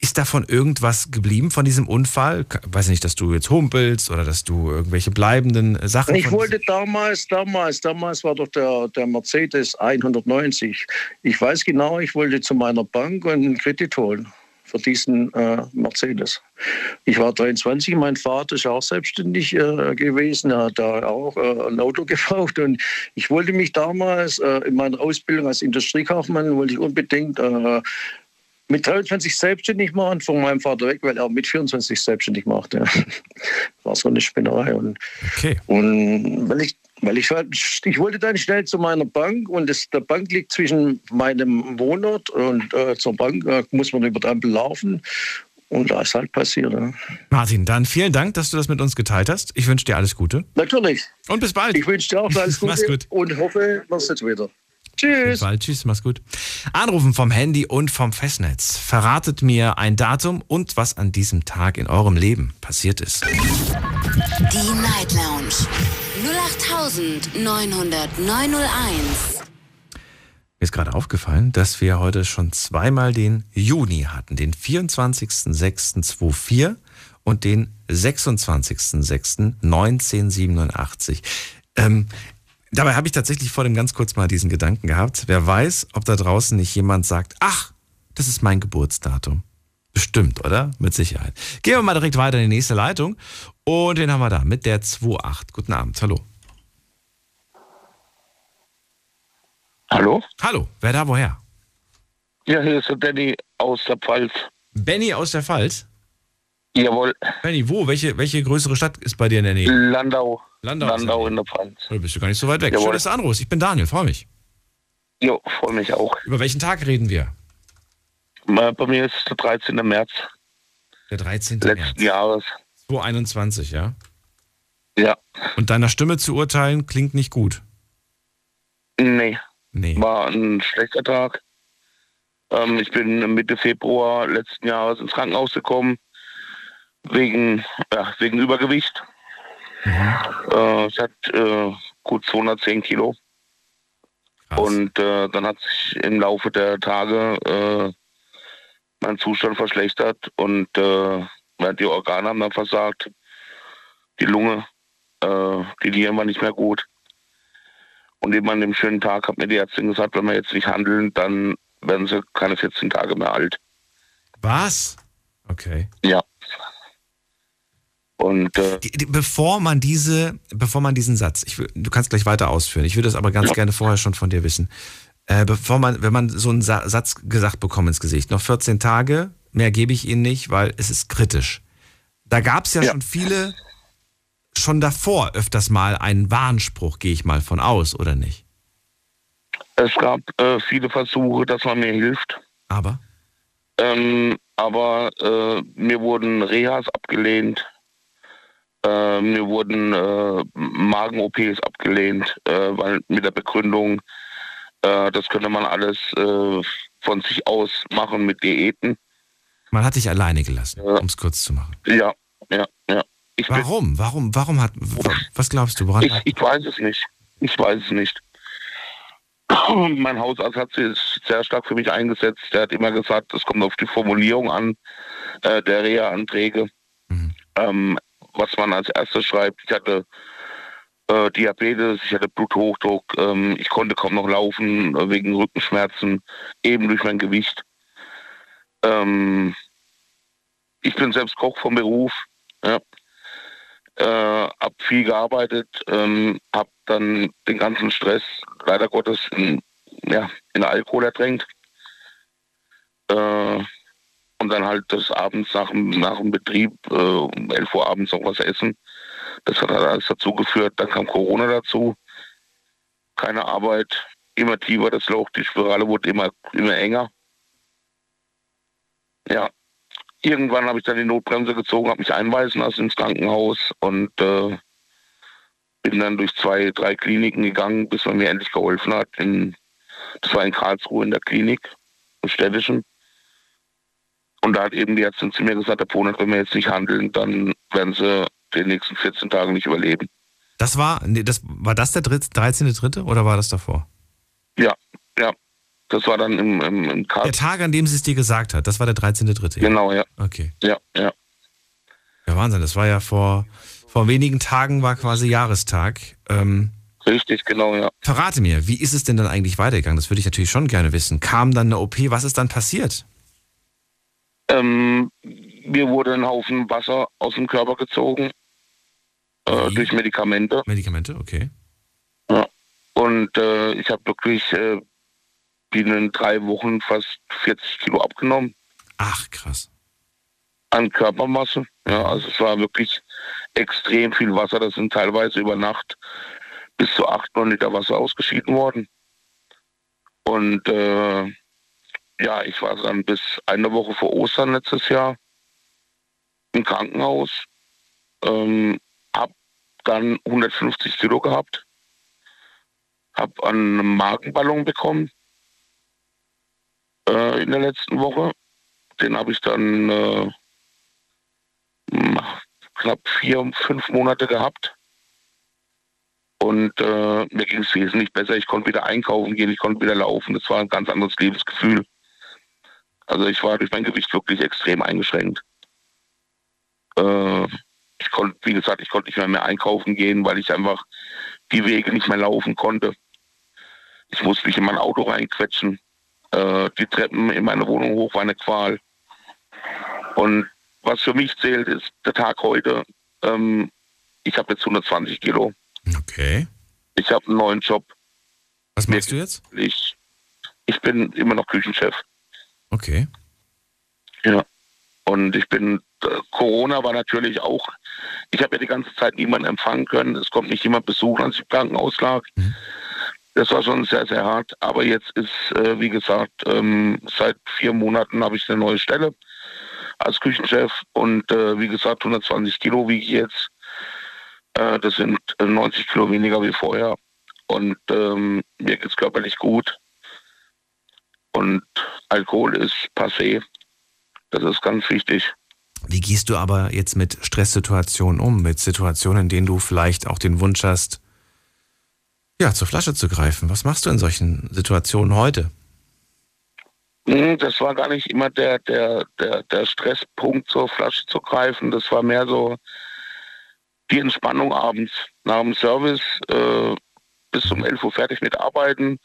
ist davon irgendwas geblieben von diesem Unfall? K- Weiß ich nicht, dass du jetzt humpelst oder dass du irgendwelche bleibenden äh, Sachen. Ich wollte damals, damals, damals war doch der, der Mercedes 190. Ich weiß genau, ich wollte zu meiner Bank einen Kredit holen für diesen äh, Mercedes. Ich war 23, mein Vater ist auch selbstständig äh, gewesen, er hat da auch äh, ein Auto gebraucht und ich wollte mich damals äh, in meiner Ausbildung als Industriekaufmann wollte ich unbedingt äh, mit 23 selbstständig machen, von meinem Vater weg, weil er mit 24 selbstständig machte. war so eine Spinnerei und Okay. und weil ich, weil ich halt, ich wollte dann schnell zu meiner Bank und das, der Bank liegt zwischen meinem Wohnort und äh, zur Bank, äh, muss man über die Ampel laufen. Und da ist halt passiert. Ja. Martin, dann vielen Dank, dass du das mit uns geteilt hast. Ich wünsche dir alles Gute Natürlich. und bis bald. Ich wünsche dir auch alles Gute Mach's gut. und hoffe, was jetzt wieder. Bis Tschüss. bald. Tschüss, mach's gut. Anrufen vom Handy und vom Festnetz. Verratet mir ein Datum und was an diesem Tag in eurem Leben passiert ist. Die Night Lounge 08901. Mir ist gerade aufgefallen, dass wir heute schon zweimal den Juni hatten. Den 24.06.24 und den 26.06.1987. Ähm, dabei habe ich tatsächlich vor dem ganz kurz mal diesen Gedanken gehabt. Wer weiß, ob da draußen nicht jemand sagt, ach, das ist mein Geburtsdatum. Bestimmt, oder? Mit Sicherheit. Gehen wir mal direkt weiter in die nächste Leitung. Und den haben wir da mit der 28. Guten Abend, hallo. Hallo? Hallo, wer da woher? Ja, hier ist der Danny aus der Pfalz. Benny aus der Pfalz? Jawohl, Benny, wo? Welche, welche größere Stadt ist bei dir in der Nähe? Landau. Landau. Landau in der Pfalz. Da bist du gar nicht so weit weg. Jawohl. Schön, dass du anrufst. Ich bin Daniel, freue mich. Jo, freue mich auch. Über welchen Tag reden wir? Mal Bei mir ist der 13. März Der 13. letzten März. Jahres. 2021, ja? Ja, Und deiner Stimme zu urteilen klingt nicht gut. nee, Nee. war ein schlechter Tag. Ähm, ich bin Mitte Februar letzten Jahres ins Krankenhaus gekommen. Wegen, ja, wegen Übergewicht. Äh, ich hatte äh, gut 210 Kilo. Krass. Und äh, dann hat sich im Laufe der Tage äh, mein Zustand verschlechtert und äh, ja, die Organe haben dann versagt. Die Lunge, äh, die Nieren waren nicht mehr gut. Und eben an dem schönen Tag hat mir die Ärztin gesagt, wenn wir jetzt nicht handeln, dann werden sie keine 14 Tage mehr alt. Was? Okay. Ja. Und äh, Die, die, bevor man diese, bevor man diesen Satz, ich, du kannst gleich weiter ausführen, ich würde das aber ganz gerne vorher schon von dir wissen. Äh, bevor man, wenn man so einen Sa Satz gesagt bekommt ins Gesicht, noch 14 Tage, mehr gebe ich Ihnen nicht, weil es ist kritisch. Da gab es ja, Ja. schon viele, schon davor öfters mal einen Warnspruch, gehe ich mal von aus, oder nicht? es gab äh, viele Versuche, dass man mir hilft. Aber? Ähm, aber äh, mir wurden Rehas abgelehnt. Äh, mir wurden äh, Magen-OPs abgelehnt, äh, weil mit der Begründung, äh, das könnte man alles äh, von sich aus machen mit Diäten. Man hat dich alleine gelassen, um es kurz zu machen. Ja, ja, ja. Ich Warum? Warum? Warum hat. wa- Was glaubst du? Woran Ich, ich weiß es nicht. Ich weiß es nicht. mein Hausarzt hat sich sehr stark für mich eingesetzt. Der hat immer gesagt, es kommt auf die Formulierung an äh, der Reha-Anträge, Mhm. ähm, was man als erstes schreibt. Ich hatte äh, Diabetes, ich hatte Bluthochdruck, ähm, ich konnte kaum noch laufen äh, wegen Rückenschmerzen, eben durch mein Gewicht. Ähm, ich bin selbst Koch vom Beruf. Ja. Äh, hab viel gearbeitet, ähm, hab dann den ganzen Stress leider Gottes in, ja, in Alkohol ertränkt. Äh, und dann halt des Abends nach, nach dem Betrieb äh, um 11 Uhr abends noch was essen. Das hat alles dazu geführt. Dann kam Corona dazu. Keine Arbeit, immer tiefer das Loch, die Spirale wurde immer, immer enger. Ja, irgendwann habe ich dann die Notbremse gezogen, habe mich einweisen lassen ins Krankenhaus und äh, bin dann durch zwei, drei Kliniken gegangen, bis man mir endlich geholfen hat. In, das war in Karlsruhe in der Klinik, im städtischen. Und da hat eben die Ärztin zu mir gesagt, der Ponat, wenn wir jetzt nicht handeln, dann werden sie die nächsten 14 Tage nicht überleben. Das war, nee, das, war das der dritt- 13.3. oder war das davor? Ja, ja. Das war dann im, im, im Der. Tag, an dem sie es dir gesagt hat, das war der 13.3. Genau, ja. Okay. Ja, ja. Ja, Wahnsinn. Das war ja vor, vor wenigen Tagen war quasi Jahrestag. Ähm, Richtig, genau, ja. verrate mir, wie ist es denn dann eigentlich weitergegangen? Das würde ich natürlich schon gerne wissen. Kam dann eine OP? Was ist dann passiert? Ähm, mir wurde ein Haufen Wasser aus dem Körper gezogen äh, durch Medikamente. Medikamente, okay. Und äh, ich habe wirklich äh, binnen drei Wochen fast 40 Kilo abgenommen Ach, krass. an Körpermasse. Ja, also es war wirklich extrem viel Wasser. Das sind teilweise über Nacht bis zu 8, 9 Liter Wasser ausgeschieden worden. Und äh, ja, ich war dann bis eine Woche vor Ostern letztes Jahr im Krankenhaus. Ähm, hab dann 150 Kilo gehabt. Hab einen Magenballon bekommen äh, in der letzten Woche. Den habe ich dann äh, knapp vier, fünf Monate gehabt. Und äh, mir ging es wesentlich besser. Ich konnte wieder einkaufen gehen, ich konnte wieder laufen. Das war ein ganz anderes Lebensgefühl. Also ich war durch mein Gewicht wirklich extrem eingeschränkt. Äh, ich konnte, wie gesagt, ich konnte nicht mehr, mehr einkaufen gehen, weil ich einfach die Wege nicht mehr laufen konnte. Ich musste mich in mein Auto reinquetschen. Äh, die Treppen in meine Wohnung hoch war eine Qual. Und was für mich zählt, ist der Tag heute. Ähm, ich habe jetzt 120 Kilo. Okay. Ich habe einen neuen Job. Was machst du jetzt? Ich, ich bin immer noch Küchenchef. Okay. Ja. Und ich bin, äh, Corona war natürlich auch, ich habe ja die ganze Zeit niemanden empfangen können. Es kommt nicht jemand besuchen, als ich im Krankenhaus lag. Mhm. Das war schon sehr, sehr hart. Aber jetzt ist, äh, wie gesagt, ähm, seit vier Monaten habe ich eine neue Stelle als Küchenchef. Und äh, wie gesagt, 120 Kilo wiege ich jetzt. Das sind äh, 90 Kilo weniger wie vorher. Und ähm, mir geht es körperlich gut. Und Alkohol ist passé. Das ist ganz wichtig. Wie gehst du aber jetzt mit Stresssituationen um? Mit Situationen, in denen du vielleicht auch den Wunsch hast, ja, zur Flasche zu greifen. Was machst du in solchen Situationen heute? Hm, Das war gar nicht immer der, der, der, der Stresspunkt, zur Flasche zu greifen. Das war mehr so die Entspannung abends. Nach dem Service äh, bis um 11 Uhr fertig mit Arbeiten,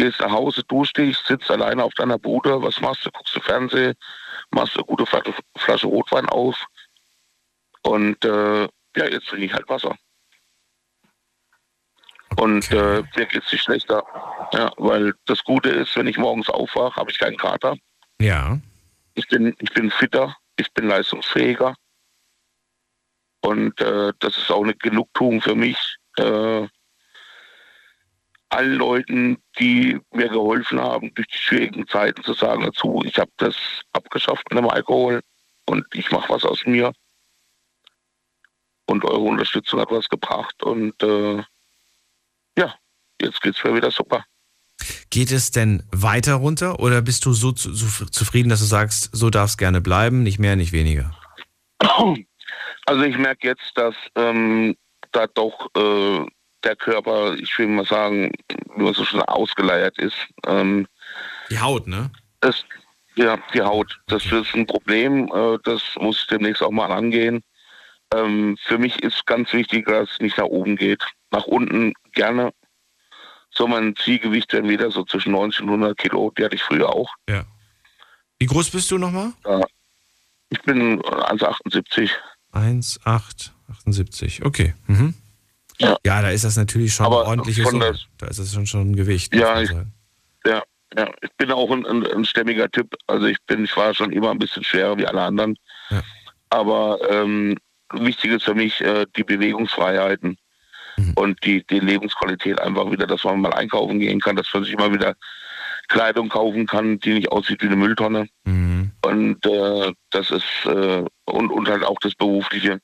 gehst nach Hause, duschst dich, sitzt alleine auf deiner Bude. Was machst du? Guckst du Fernsehen, machst eine gute Flasche, Rotwein auf. Und äh, ja, jetzt trinke ich halt Wasser. Und äh, mir geht es nicht schlechter. Ja, weil das Gute ist, wenn ich morgens aufwache, habe ich keinen Kater. Ja. Ich bin, ich bin fitter, ich bin leistungsfähiger. Und äh, das ist auch eine Genugtuung für mich. Äh, allen Leuten, die mir geholfen haben, durch die schwierigen Zeiten zu sagen dazu, ich habe das abgeschafft mit dem Alkohol und ich mache was aus mir. Und eure Unterstützung hat was gebracht. Und äh, ja, jetzt geht's mir wieder super. Geht es denn weiter runter oder bist du so zu, zu, zufrieden, dass du sagst, so darf es gerne bleiben, nicht mehr, nicht weniger? Also ich merke jetzt, dass ähm, da doch äh, der Körper, ich will mal sagen, nur so schon ausgeleiert ist. Ähm, Die Haut, ne? das, ja, die Haut. Das ist ein Problem. Äh, das muss ich demnächst auch mal angehen. Ähm, für mich ist ganz wichtig, dass es nicht nach oben geht. Nach unten gerne. So mein Zielgewicht wäre wieder so zwischen 90 und 100 Kilo. Die hatte ich früher auch. Ja. Wie groß bist du nochmal? Ja. Ich bin 1,78. 1,878. Okay. Mhm. Ja. ja, da ist das natürlich schon Aber eine ordentliche von das- Da ist das schon, schon ein Gewicht. Ja, ich-. Ja, ja. Ich bin auch ein, ein, ein stämmiger Typ. Also ich bin, ich war schon immer ein bisschen schwerer wie alle anderen. Ja. Aber ähm, wichtig ist für mich äh, die Bewegungsfreiheiten Mhm. und die, die Lebensqualität einfach wieder, dass man mal einkaufen gehen kann, dass man sich immer wieder Kleidung kaufen kann, die nicht aussieht wie eine Mülltonne. Mhm. Und äh, das ist äh, und, und halt auch das Berufliche.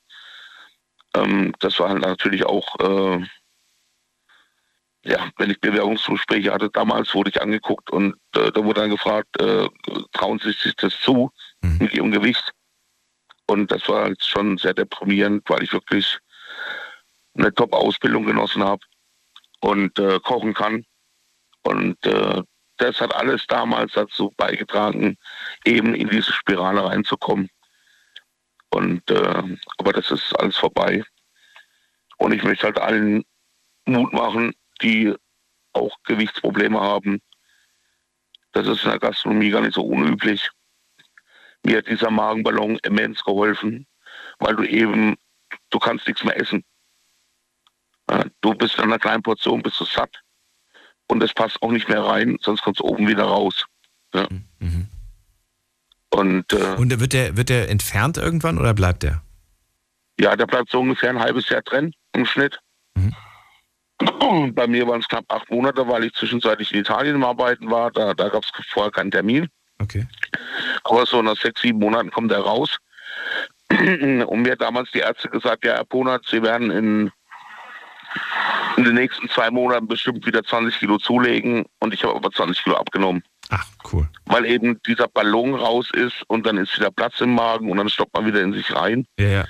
Ähm, das war halt natürlich auch, äh, ja, wenn ich Bewerbungsgespräche hatte, damals wurde ich angeguckt und äh, da wurde dann gefragt, äh, trauen Sie sich das zu Mhm. mit Ihrem Gewicht? Und das war halt schon sehr deprimierend, weil ich wirklich eine Top-Ausbildung genossen habe und äh, kochen kann. Und äh, das hat alles damals dazu beigetragen, eben in diese Spirale reinzukommen. Und äh, aber das ist alles vorbei. Und ich möchte halt allen Mut machen, die auch Gewichtsprobleme haben. Das ist in der Gastronomie gar nicht so unüblich. Mir hat dieser Magenballon immens geholfen, weil du eben, du kannst nichts mehr essen. Du bist in einer kleinen Portion, bist du satt. Und es passt auch nicht mehr rein, sonst kommt es oben wieder raus. Ja. Mhm. Und äh, Und wird der, wird der entfernt irgendwann oder bleibt der? Ja, der bleibt so ungefähr ein halbes Jahr drin im Schnitt. Mhm. Und Bei mir waren es knapp acht Monate, weil ich zwischenzeitlich in Italien im Arbeiten war. Da, da gab es vorher keinen Termin. Okay. Aber so nach sechs, sieben Monaten kommt er raus. Und mir hat damals die Ärzte gesagt, ja, Herr Ponat, Sie werden in, in den nächsten zwei Monaten bestimmt wieder 20 Kilo zulegen. Und ich habe aber 20 Kilo abgenommen. Ach, cool. Weil eben dieser Ballon raus ist und dann ist wieder Platz im Magen und dann stoppt man wieder in sich rein. Ja, ja.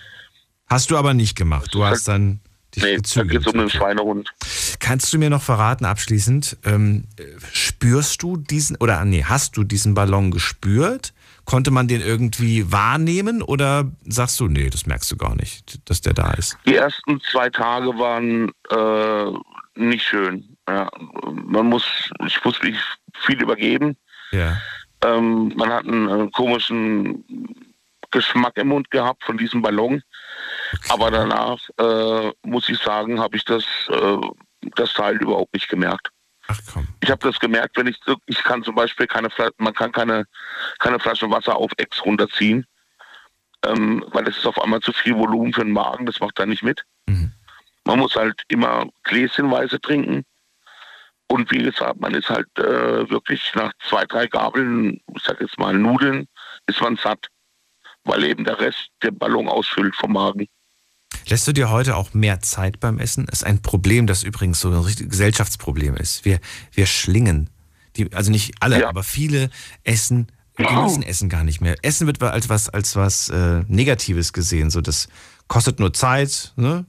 Hast du aber nicht gemacht. Du hast dann dich Nee, da gezügelt. geht es um den. Schweinehund. Kannst du mir noch verraten, abschließend, ähm, äh, spürst du diesen, oder nee, hast du diesen Ballon gespürt? Konnte man den irgendwie wahrnehmen oder sagst du, nee, das merkst du gar nicht, dass der da ist? Die ersten zwei Tage waren äh, nicht schön. Ja, man muss, ich muss mich viel übergeben. Ja. Ähm, man hat einen, äh, komischen Geschmack im Mund gehabt von diesem Ballon. Okay. Aber danach äh, muss ich sagen, habe ich das, äh, das Teil überhaupt nicht gemerkt. Ach komm. Ich habe das gemerkt, wenn ich ich kann zum Beispiel keine Flasche, man kann keine keine Flasche Wasser auf Ex runterziehen, ähm, weil das ist auf einmal zu viel Volumen für den Magen, das macht er nicht mit. Mhm. Man muss halt immer gläschenweise trinken. Und wie gesagt, man ist halt äh, wirklich nach zwei, drei Gabeln, ich sag jetzt mal Nudeln, ist man satt, weil eben der Rest den Ballon ausfüllt vom Magen. Lässt du dir heute auch mehr Zeit beim Essen? Ist ein Problem, das übrigens so ein richtiges Gesellschaftsproblem ist. Wir, wir schlingen. Die, also nicht alle, Ja. aber viele essen, genießen Essen gar nicht mehr. Essen wird als was, als was äh, Negatives gesehen. So, das kostet nur Zeit, ne?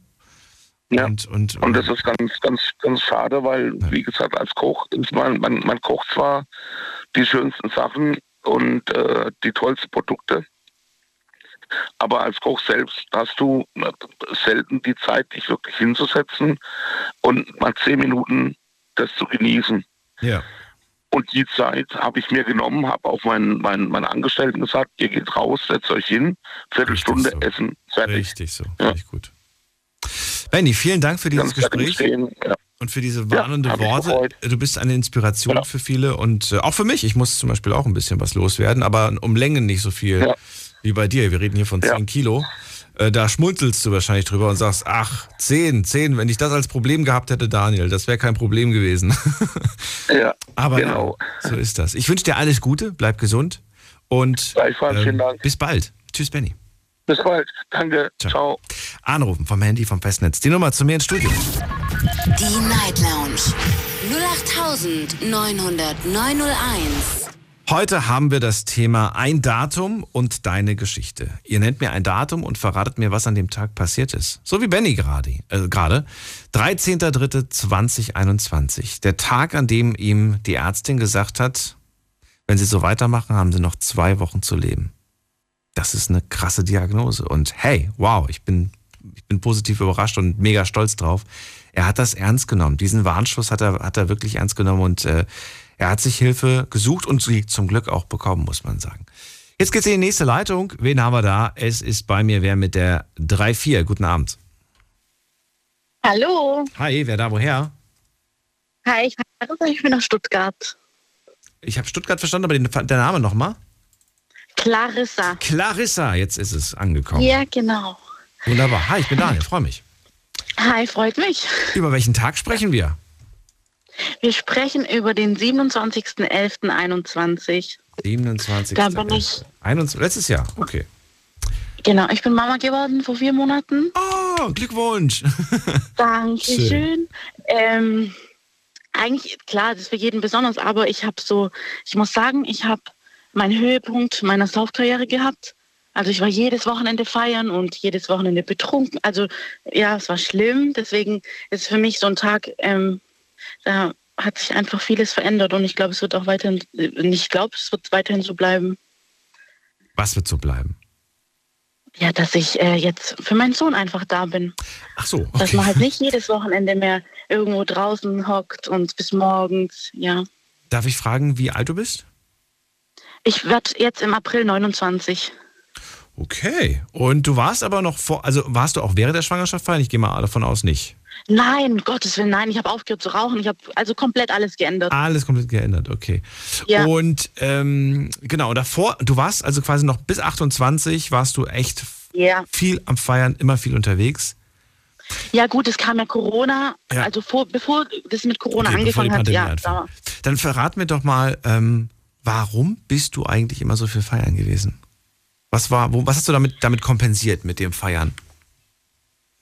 Ja. Und, und, Und das ist ganz, ganz, ganz schade, weil, wie gesagt, als Koch, man, man, man kocht zwar die schönsten Sachen und äh, die tollsten Produkte, aber als Koch selbst hast du äh, selten die Zeit, dich wirklich hinzusetzen und mal zehn Minuten das zu genießen. ja. Und die Zeit habe ich mir genommen, habe auch meinen, meinen, meinen Angestellten gesagt, ihr geht raus, setzt euch hin, Viertelstunde so. essen, fertig. Richtig so, Ja. richtig gut. Benny, vielen Dank für dieses Gespräch. Ja. und für diese warnende ich Worte. Du bist eine Inspiration Ja. für viele und äh, auch für mich. Ich muss zum Beispiel auch ein bisschen was loswerden, aber um Längen nicht so viel Ja. wie bei dir. Wir reden hier von 10 Ja. Kilo. Äh, Da schmunzelst du wahrscheinlich drüber und sagst, ach, 10, 10, wenn ich das als Problem gehabt hätte, Daniel, das wäre kein Problem gewesen. Ja, Aber genau. ja, so ist das. Ich wünsche dir alles Gute, bleib gesund und Dank. bis bald. Tschüss, Benny. Bis bald. Danke. Ciao. Ciao. Anrufen vom Handy, vom Festnetz. Die Nummer zu mir ins Studio. Die Night Lounge 0890901. Heute haben wir das Thema ein Datum und deine Geschichte. Ihr nennt mir ein Datum und verratet mir, was an dem Tag passiert ist. So wie Benny gerade. Äh, gerade. 13.03.2021. Der Tag, an dem ihm die Ärztin gesagt hat, wenn sie so weitermachen, haben sie noch zwei Wochen zu leben. Das ist eine krasse Diagnose. Und hey, wow, ich bin, ich bin positiv überrascht und mega stolz drauf. Er hat das ernst genommen. Diesen Warnschuss hat er, hat er wirklich ernst genommen und äh, er hat sich Hilfe gesucht und sie zum Glück auch bekommen, muss man sagen. Jetzt geht's in die nächste Leitung. Wen haben wir da? Es ist bei mir wer mit der 3-4. Guten Abend. Hallo. Hi, wer da woher? Hi, ich bin aus Stuttgart. Ich habe Stuttgart verstanden, aber den, der Name nochmal? Clarissa. Clarissa, jetzt ist es angekommen. Ja, genau. Wunderbar. Hi, ich bin Daniel, freue mich. Hi, freut mich. Über welchen Tag sprechen wir? Wir sprechen über den 27.11.21. 27. Da bin ich. 21, letztes Jahr, okay. Genau, ich bin Mama geworden vor vier Monaten. Oh, Glückwunsch. Dankeschön. Ähm, eigentlich, klar, das ist für jeden besonders, aber ich habe so, ich muss sagen, ich habe meinen Höhepunkt meiner Saufkarriere gehabt. Also ich war jedes Wochenende feiern und jedes Wochenende betrunken. Also ja, es war schlimm. Deswegen ist für mich so ein Tag, ähm, da hat sich einfach vieles verändert und ich glaube, es wird auch weiterhin, ich glaube, es wird weiterhin so bleiben. Was wird so bleiben? Ja, dass ich äh, jetzt für meinen Sohn einfach da bin. Ach so. Okay. Dass man halt nicht jedes Wochenende mehr irgendwo draußen hockt und bis morgens, ja. Darf ich fragen, wie alt du bist? Ich werde jetzt im April 29. Okay. Und du warst aber noch vor, also warst du auch während der Schwangerschaft feiern? Ich gehe mal davon aus nicht. Nein, Gottes Willen, nein, ich habe aufgehört zu rauchen. Ich habe also komplett alles geändert. Alles komplett geändert, okay. Ja. Und ähm, genau, davor, du warst also quasi noch bis 28, warst du echt Ja. viel am Feiern, immer viel unterwegs. Ja gut, es kam ja Corona, Ja. also vor, bevor das mit Corona Okay, angefangen hat, ja. Da, Dann verrat mir doch mal, ähm, warum bist du eigentlich immer so viel feiern gewesen? Was war, wo, was hast du damit, damit kompensiert mit dem Feiern?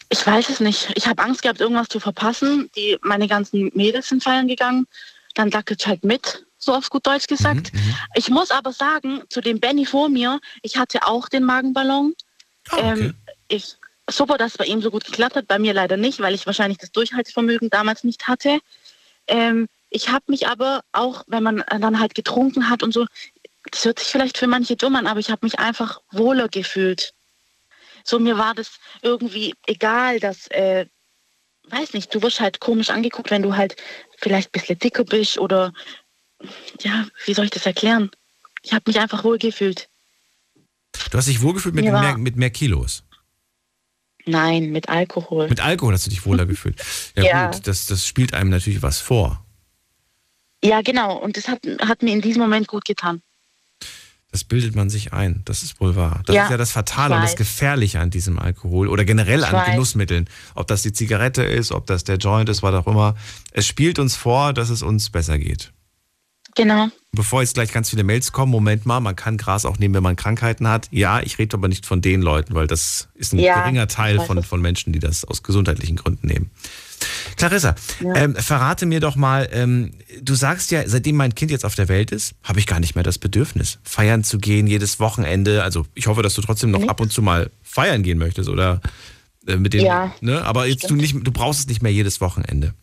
ich weiß es nicht. Ich habe Angst gehabt, irgendwas zu verpassen. Die, meine ganzen Mädels sind feiern gegangen. Dann lag ich halt mit, so auf gut Deutsch gesagt. Mhm, Ich muss aber sagen, zu dem Benny vor mir, ich hatte auch den Magenballon. Ah, okay. Ähm, ich, super, dass es bei ihm so gut geklappt hat, bei mir leider nicht, weil ich wahrscheinlich das Durchhaltevermögen damals nicht hatte. Ähm, ich habe mich aber auch, wenn man dann halt getrunken hat und so, das hört sich vielleicht für manche dumm an, aber ich habe mich einfach wohler gefühlt. So mir war das irgendwie egal, dass, äh, weiß nicht, du wirst halt komisch angeguckt, wenn du halt vielleicht ein bisschen dicker bist oder, ja, wie soll ich das erklären? Ich habe mich einfach wohl gefühlt. Du hast dich wohlgefühlt mit, war- mehr, mit mehr Kilos. Nein, mit Alkohol. Mit Alkohol hast du dich wohler gefühlt. Ja, Ja. gut, das, das spielt einem natürlich was vor. Ja, genau. Und das hat, hat mir in diesem Moment gut getan. Das bildet man sich ein. Das ist wohl wahr. Das Ja, ist ja das Fatale und das. Gefährliche an diesem Alkohol oder generell Ich an weiß. Genussmitteln. Ob das die Zigarette ist, ob das der Joint ist, was auch immer. Es spielt uns vor, dass es uns besser geht. Genau. Bevor jetzt gleich ganz viele Mails kommen, Moment mal, man kann Gras auch nehmen, wenn man Krankheiten hat. Ja, ich rede aber nicht von den Leuten, weil das ist ein Ja, geringer Teil von, von Menschen, die das aus gesundheitlichen Gründen nehmen. Clarissa, ähm, verrate mir doch mal, ähm, du sagst ja, seitdem mein Kind jetzt auf der Welt ist, habe ich gar nicht mehr das Bedürfnis, feiern zu gehen, jedes Wochenende. Also ich hoffe, dass du trotzdem noch Nee. ab und zu mal feiern gehen möchtest oder äh, mit dem, Ja, ne? Aber jetzt du nicht, du brauchst es nicht mehr jedes Wochenende.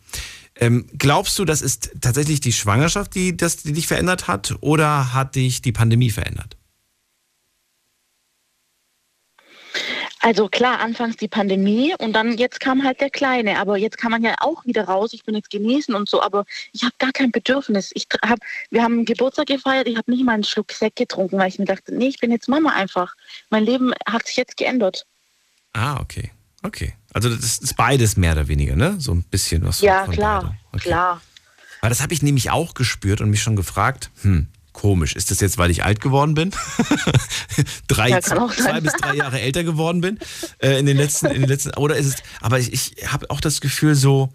Ähm, glaubst du, das ist tatsächlich die Schwangerschaft, die, das, die dich verändert hat, oder hat dich die Pandemie verändert? Also klar, anfangs die Pandemie und dann jetzt kam halt der Kleine. Aber jetzt kann man ja auch wieder raus. Ich bin jetzt genesen und so, aber ich habe gar kein Bedürfnis. Ich hab, wir haben Geburtstag gefeiert, ich habe nicht mal einen Schluck Sekt getrunken, weil ich mir dachte, nee, ich bin jetzt Mama einfach. Mein Leben hat sich jetzt geändert. Ah, okay. Okay. Also das ist beides mehr oder weniger, ne? So ein bisschen was Ja, von klar. Okay. klar. Weil das habe ich nämlich auch gespürt und mich schon gefragt, hm, komisch, ist das jetzt, weil ich alt geworden bin? drei, Ja, zwei bis drei Jahre älter geworden bin äh, in den letzten, in den letzten, oder ist es, aber ich, ich habe auch das Gefühl so,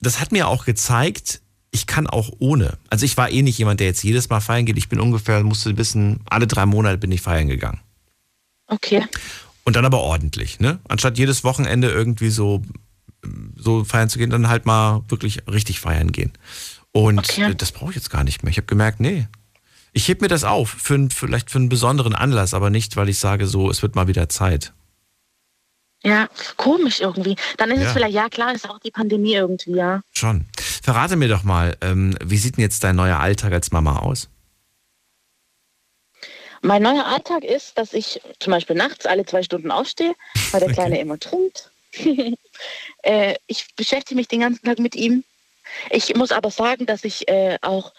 das hat mir auch gezeigt, ich kann auch ohne. Also ich war eh nicht jemand, der jetzt jedes Mal feiern geht. Ich bin ungefähr, musst du wissen, alle drei Monate bin ich feiern gegangen. Okay. Und dann aber ordentlich, ne? Anstatt jedes Wochenende irgendwie so, so feiern zu gehen, dann halt mal wirklich richtig feiern gehen. Und Okay. das brauche ich jetzt gar nicht mehr. Ich habe gemerkt, nee. Ich heb mir das auf, für, ein- vielleicht für einen besonderen Anlass, aber nicht, weil ich sage, so, es wird mal wieder Zeit. Ja, komisch irgendwie. Dann ist Ja. es vielleicht, ja klar, ist auch die Pandemie irgendwie, ja. Schon. Verrate mir doch mal, ähm, wie sieht denn jetzt dein neuer Alltag als Mama aus? Mein neuer Alltag ist, dass ich zum Beispiel nachts alle zwei Stunden aufstehe, weil der Okay. Kleine immer trinkt. äh, ich beschäftige mich den ganzen Tag mit ihm. Ich muss aber sagen, dass ich äh, auch,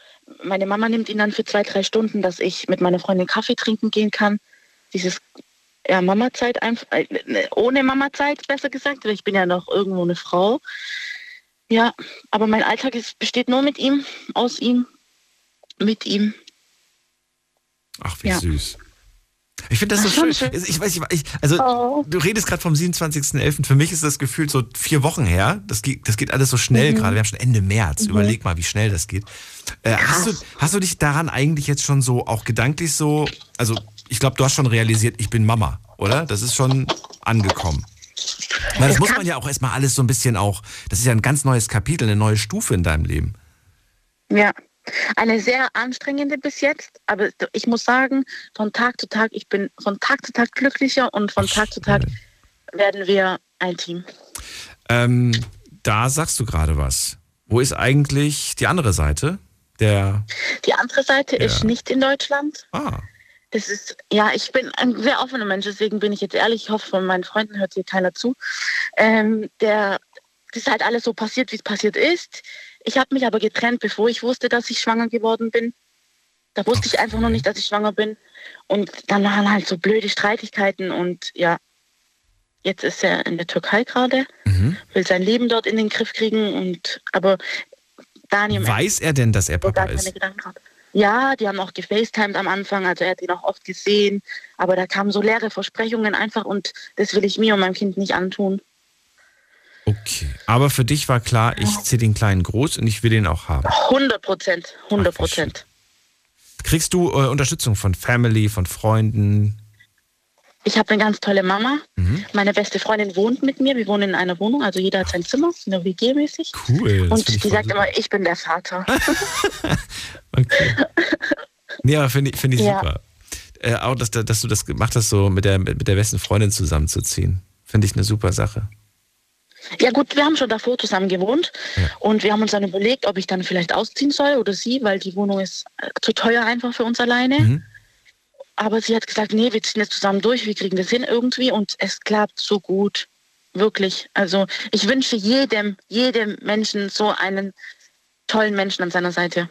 meine Mama nimmt ihn dann für zwei, drei Stunden, dass ich mit meiner Freundin Kaffee trinken gehen kann. Dieses ja, Mama-Zeit einfach, äh, ne, ohne Mama-Zeit, besser gesagt, weil ich bin ja noch irgendwo eine Frau. Ja, aber mein Alltag ist, besteht nur mit ihm, aus ihm, mit ihm. Ach, wie Ja. süß. Ich finde das so schön. schön. Ich weiß, ich, also Oh. du redest gerade vom 27.11. Für mich ist das Gefühl so vier Wochen her. Das geht, das geht alles so schnell Mhm. gerade. Wir haben schon Ende März. Überleg mal, wie schnell das geht. Äh, hast, du, hast du dich daran eigentlich jetzt schon so auch gedanklich so, also ich glaube, du hast schon realisiert, ich bin Mama, oder? Das ist schon angekommen. Weil das muss man ja auch erstmal alles so ein bisschen auch, das ist ja ein ganz neues Kapitel, eine neue Stufe in deinem Leben. Ja, eine sehr anstrengende bis jetzt, aber ich muss sagen, von Tag zu Tag, ich bin von Tag zu Tag glücklicher und von Tag zu Tag werden wir ein Team. Ähm, da sagst du gerade was. Wo ist eigentlich die andere Seite? Der. Die andere Seite Ja. ist nicht in Deutschland. Ah. Das ist, ja, ich bin ein sehr offener Mensch, deswegen bin ich jetzt ehrlich. Ich hoffe, von meinen Freunden hört hier keiner zu. Ähm, der, das ist halt alles so passiert, wie es passiert ist. Ich habe mich aber getrennt, bevor ich wusste, dass ich schwanger geworden bin. Da wusste ich einfach noch nicht, dass ich schwanger bin. Und dann waren halt so blöde Streitigkeiten und ja, jetzt ist er in der Türkei gerade, Mhm. will sein Leben dort in den Griff kriegen und aber Daniel Weiß er denn, dass er Papa ist? Ja, die haben auch gefacetimed am Anfang, also er hat ihn auch oft gesehen, aber da kamen so leere Versprechungen einfach und das will ich mir und meinem Kind nicht antun. Okay. Aber für dich war klar, ich ziehe den Kleinen groß und ich will ihn auch haben. 100 Prozent, 100 Ach, wie schön. Prozent. Kriegst du äh, Unterstützung von Family, von Freunden? Ich habe eine ganz tolle Mama. Mhm. Meine beste Freundin wohnt mit mir. Wir wohnen in einer Wohnung, also jeder hat sein Zimmer, eine WG-mäßig. Cool. das find Und die sagt super. immer, ich bin der Vater. Okay. Aber finde ich, find ich Ja. super. Äh, auch, dass, da- dass du das gemacht hast, so mit der, mit der besten Freundin zusammenzuziehen. Finde ich eine super Sache. Ja gut, wir haben schon davor zusammen gewohnt Ja. und wir haben uns dann überlegt, ob ich dann vielleicht ausziehen soll oder sie, weil die Wohnung ist äh, zu teuer einfach für uns alleine. Mhm. Aber sie hat gesagt, nee, wir ziehen jetzt zusammen durch, wir kriegen das hin irgendwie und es klappt so gut. Wirklich. Also ich wünsche jedem, jedem Menschen so einen tollen Menschen an seiner Seite.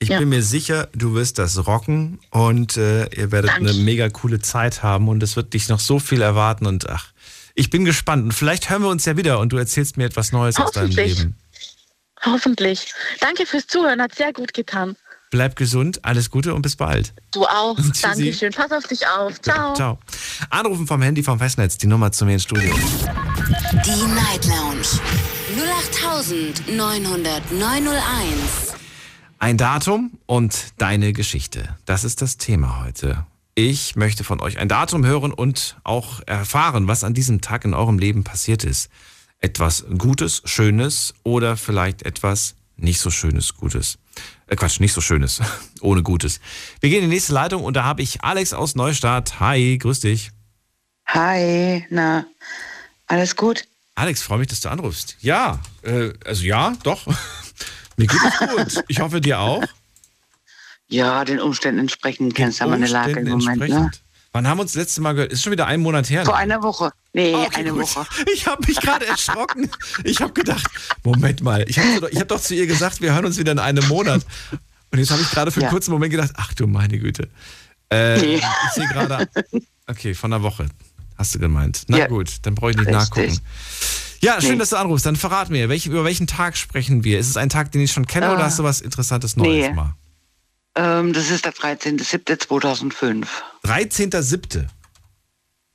Ich Ja. bin mir sicher, du wirst das rocken und äh, ihr werdet Danke. eine mega coole Zeit haben und es wird dich noch so viel erwarten und ach, ich bin gespannt und vielleicht hören wir uns ja wieder und du erzählst mir etwas Neues aus deinem. Leben. Hoffentlich. Danke fürs Zuhören, hat sehr gut getan. Bleib gesund, alles Gute und bis bald. Du auch. Tschüssi. Dankeschön. Pass auf dich auf. Ciao. Ciao. Anrufen vom Handy vom Festnetz, die Nummer zu mir ins Studio. Die Night Lounge 0890901. Ein Datum und deine Geschichte. Das ist das Thema heute. Ich möchte von euch ein Datum hören und auch erfahren, was an diesem Tag in eurem Leben passiert ist. Etwas Gutes, Schönes oder vielleicht etwas nicht so Schönes, Gutes. Äh, Quatsch, nicht so Schönes, ohne Gutes. Wir gehen in die nächste Leitung und da habe ich Alex aus Neustadt. Hi, grüß dich. Hi, na, alles gut? Alex, freue mich, dass du anrufst. Ja, äh, also ja, doch. Mir geht es gut. Ich hoffe dir auch. Ja, den Umständen entsprechend kennst du ja meine Lage im Moment, ne? Wann haben wir uns das letzte Mal gehört? Ist schon wieder ein Monat her. Vor ne? einer Woche. Nee, okay, eine gut. Woche. Ich habe mich gerade erschrocken. Ich habe gedacht, Moment mal, ich habe hab doch zu ihr gesagt, wir hören uns wieder in einem Monat. Und jetzt habe ich gerade für einen Ja. kurzen Moment gedacht, ach du meine Güte. Äh, Nee. Ich sehe gerade, okay, von einer Woche hast du gemeint. Na Ja. gut, dann brauche ich nicht Richtig. nachgucken. Ja, schön, Nee. dass du anrufst. Dann verrat mir, welch, über welchen Tag sprechen wir? Ist es ein Tag, den ich schon kenne Ah. oder hast du was Interessantes Neues Nee. mal? Ähm, das ist der 13.07.2005. 13.07.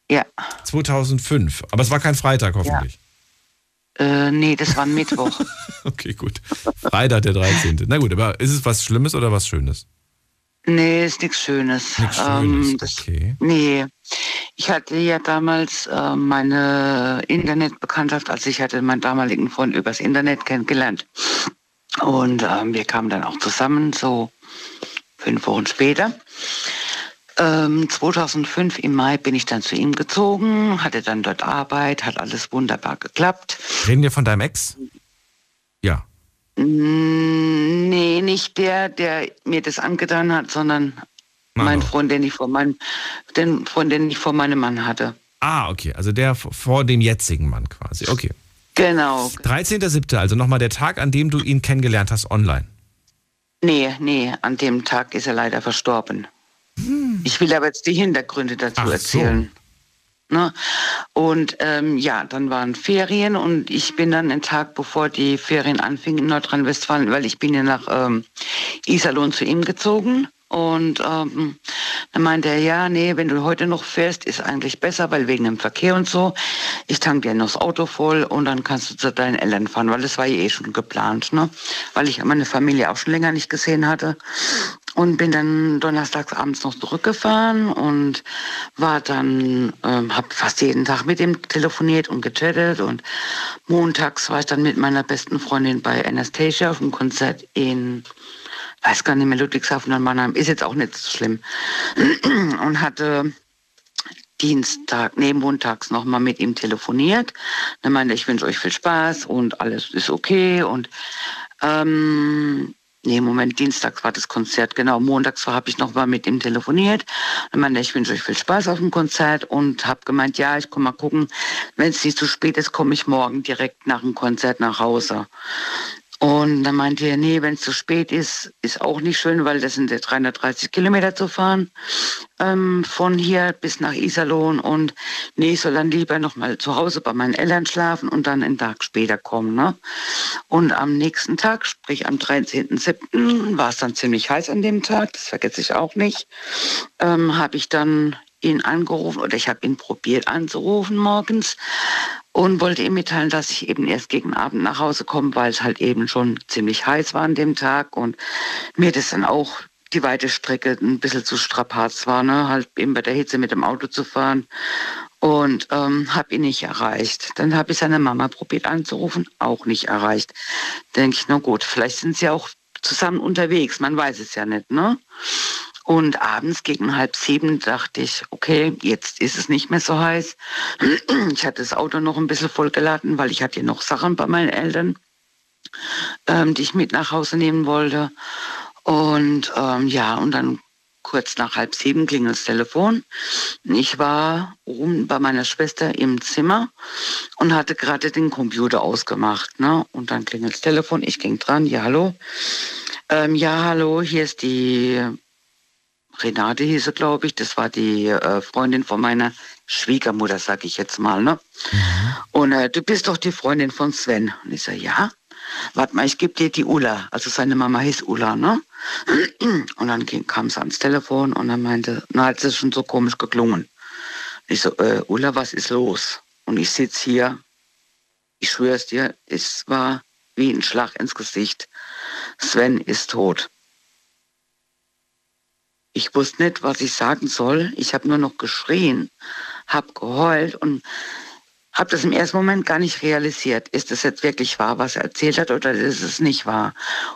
Ja. 2005. Aber es war kein Freitag, hoffentlich. Äh, nee, das war ein Mittwoch. Okay, gut. Freitag, der 13. Na gut, aber ist es was Schlimmes oder was Schönes? Nee, ist nichts Schönes. Nichts Ähm, Schönes, das, okay. Nee. Ich hatte ja damals äh, meine Internetbekanntschaft, also ich hatte meinen damaligen Freund übers Internet kennengelernt. Und ähm, wir kamen dann auch zusammen, so fünf Wochen später. Ähm, 2005 im Mai bin ich dann zu ihm gezogen, hatte dann dort Arbeit, hat alles wunderbar geklappt. Reden wir von deinem Ex? Ja. Mm, Nee, nicht der, der mir das angetan hat, sondern mein Freund, den ich vor meinem, den Freund, den ich vor meinem Mann hatte. Ah, okay. Also der vor dem jetzigen Mann quasi. Okay. Genau. 13.07., also nochmal der Tag, an dem du ihn kennengelernt hast online. Nee, nee, an dem Tag ist er leider verstorben. Ich will aber jetzt die Hintergründe dazu Ach so. erzählen. Ne? Und ähm, ja, dann waren Ferien und ich bin dann einen Tag bevor die Ferien anfingen in Nordrhein-Westfalen, weil ich bin ja nach ähm, Iserlohn zu ihm gezogen. Und ähm, dann meinte er, ja, nee, wenn du heute noch fährst, ist eigentlich besser, weil wegen dem Verkehr und so. Ich tank dir noch das Auto voll und dann kannst du zu deinen Eltern fahren, weil das war ja eh schon geplant, ne? Weil ich meine Familie auch schon länger nicht gesehen hatte. Und bin dann donnerstags abends noch zurückgefahren und war dann, ähm, habe fast jeden Tag mit ihm telefoniert und gechattet. Und montags war ich dann mit meiner besten Freundin bei Anastasia auf dem Konzert in, weiß gar nicht mehr, Ludwigshafen und Mannheim. Ist jetzt auch nicht so schlimm. Und hatte Dienstag, nee, montags nochmal mit ihm telefoniert. Dann meinte ich wünsche euch viel Spaß und alles ist okay. Und ähm, nee, Moment, dienstags war das Konzert, genau. Montags habe ich nochmal mit ihm telefoniert. Dann meinte ich wünsche euch viel Spaß auf dem Konzert und habe gemeint, ja, ich komme mal gucken. Wenn es nicht zu spät ist, komme ich morgen direkt nach dem Konzert nach Hause. Und dann meinte er, nee, wenn es zu spät ist, ist auch nicht schön, weil das sind ja 330 Kilometer zu fahren ähm, von hier bis nach Iserlohn. Und nee, ich soll dann lieber noch mal zu Hause bei meinen Eltern schlafen und dann einen Tag später kommen. Ne? Und am nächsten Tag, sprich am 13.07., war es dann ziemlich heiß an dem Tag, das vergesse ich auch nicht, ähm, habe ich dann ihn angerufen oder ich habe ihn probiert anzurufen morgens und wollte ihm mitteilen, dass ich eben erst gegen Abend nach Hause komme, weil es halt eben schon ziemlich heiß war an dem Tag und mir das dann auch die weite Strecke ein bisschen zu strapaz war, ne? halt eben bei der Hitze mit dem Auto zu fahren und ähm, habe ihn nicht erreicht. Dann habe ich seine Mama probiert anzurufen, auch nicht erreicht. Denke ich, na gut, vielleicht sind sie auch zusammen unterwegs, man weiß es ja nicht, ne? Und abends gegen halb sieben dachte ich, okay, jetzt ist es nicht mehr so heiß. Ich hatte das Auto noch ein bisschen vollgeladen, weil ich hatte noch Sachen bei meinen Eltern, ähm, die ich mit nach Hause nehmen wollte. Und ähm, ja, und dann kurz nach halb sieben klingelt das Telefon. Ich war oben bei meiner Schwester im Zimmer und hatte gerade den Computer ausgemacht. Ne? Und dann klingelt das Telefon, ich ging dran, ja, hallo. Ähm, ja, hallo, hier ist die Renate hieß sie, glaube ich. Das war die äh, Freundin von meiner Schwiegermutter, sag ich jetzt mal. Ne? Und äh, du bist doch die Freundin von Sven. Und ich sage, ja. Warte mal, ich gebe dir die Ulla. Also seine Mama hieß Ulla, ne? Und dann ging, kam sie ans Telefon und dann meinte, na, hat es schon so komisch geklungen. Ich so, äh, Ulla, was ist los? Und ich sitze hier, ich schwör's dir, es war wie ein Schlag ins Gesicht. Sven ist tot. Ich wusste nicht, was ich sagen soll. Ich habe nur noch geschrien, habe geheult und habe das im ersten Moment gar nicht realisiert. Ist das jetzt wirklich wahr, was er erzählt hat, oder ist es nicht wahr?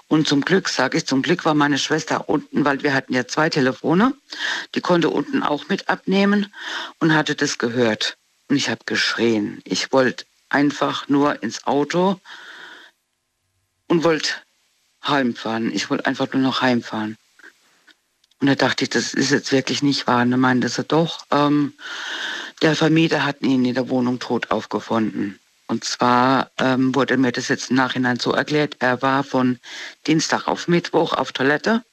Und zum Glück, sage ich, zum Glück war meine Schwester unten, weil wir hatten ja zwei Telefone. Die konnte unten auch mit abnehmen und hatte das gehört. Und ich habe geschrien. Ich wollte einfach nur ins Auto und wollte heimfahren. Ich wollte einfach nur noch heimfahren. Und da dachte ich, das ist jetzt wirklich nicht wahr. Und dann meinte sie doch, ähm, der Vermieter hat ihn in der Wohnung tot aufgefunden. Und zwar ähm, wurde mir das jetzt im Nachhinein so erklärt, er war von Dienstag auf Mittwoch auf Toilette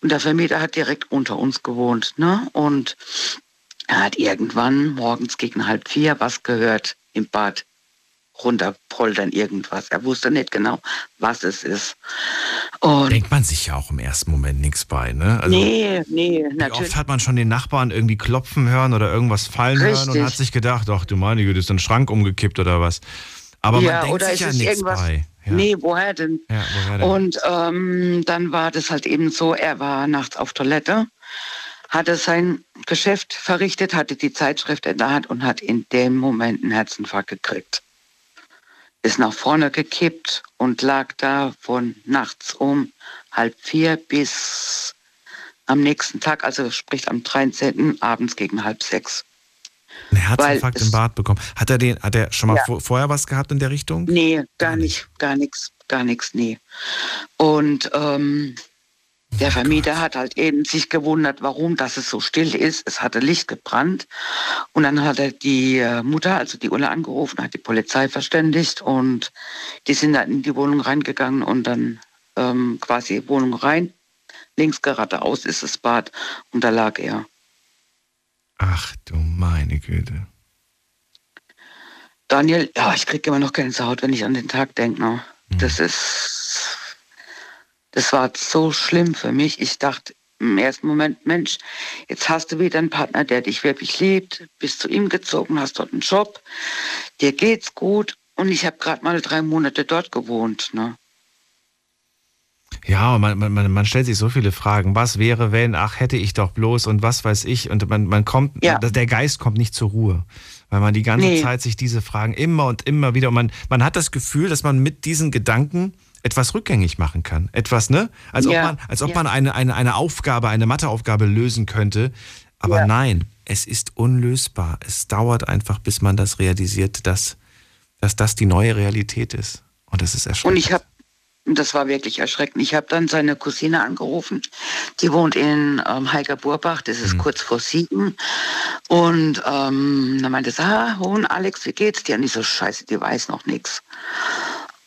und der Vermieter hat direkt unter uns gewohnt. Ne? Und er hat irgendwann morgens gegen halb vier was gehört im Bad runterpoltern irgendwas. Er wusste nicht genau, was es ist. Und Denkt man sich ja auch im ersten Moment nichts bei, ne? Also, nee, nee, natürlich. oft hat man schon den Nachbarn irgendwie klopfen hören oder irgendwas fallen hören und Richtig. hat sich gedacht, ach du meine Güte, ist ein Schrank umgekippt oder was. Aber ja, man denkt oder sich ist ja nichts irgendwas? bei. Ja. Nee, woher denn? Ja, woher denn? Und ähm, dann war das halt eben so, er war nachts auf Toilette, hatte sein Geschäft verrichtet, hatte die Zeitschrift in der Hand und hat in dem Moment einen Herzinfarkt gekriegt. Ist nach vorne gekippt und lag da von nachts um halb vier bis am nächsten Tag, also sprich am 13. abends gegen halb sechs. Ein Herzinfarkt im Bad bekommen. Hat er den, hat er schon mal ja. vorher was gehabt in der Richtung? Nee, gar nicht, gar nichts, gar nichts, nee. Und ähm, der Vermieter hat halt eben sich gewundert, warum das es so still ist. Es hatte Licht gebrannt. Und dann hat er die äh, Mutter, also die Ulla, angerufen, hat die Polizei verständigt und die sind dann in die Wohnung reingegangen und dann ähm, quasi Wohnung rein. Links geradeaus ist das Bad und da lag er. Ach du meine Güte. Daniel, ja, ich kriege immer noch keine Haut, wenn ich an den Tag denke. Ne? Mhm. Das ist das war so schlimm für mich. Ich dachte im ersten Moment, Mensch, jetzt hast du wieder einen Partner, der dich wirklich liebt, bist zu ihm gezogen, hast dort einen Job, dir geht's gut und ich habe gerade mal drei Monate dort gewohnt. Ne? Ja, man, man, man stellt sich so viele Fragen. Was wäre, wenn, ach, hätte ich doch bloß und was weiß ich. Und man, man kommt, ja. der Geist kommt nicht zur Ruhe. Weil man die ganze nee. Zeit sich diese Fragen immer und immer wieder, und man, man hat das Gefühl, dass man mit diesen Gedanken etwas rückgängig machen kann. Etwas, ne? Als ja. ob man, als ob ja. man eine, eine, eine Aufgabe, eine Matheaufgabe lösen könnte. Aber ja. nein, es ist unlösbar. Es dauert einfach, bis man das realisiert, dass, dass das die neue Realität ist. Und das ist erschreckend. Und ich habe das war wirklich erschreckend. Ich habe dann seine Cousine angerufen. Die wohnt in ähm, Heiger-Burbach, das ist mhm. kurz vor Siegen. Und ähm, dann meinte sie, ah, Hohn, Alex, wie geht's dir? Und ich so, scheiße, die weiß noch nichts.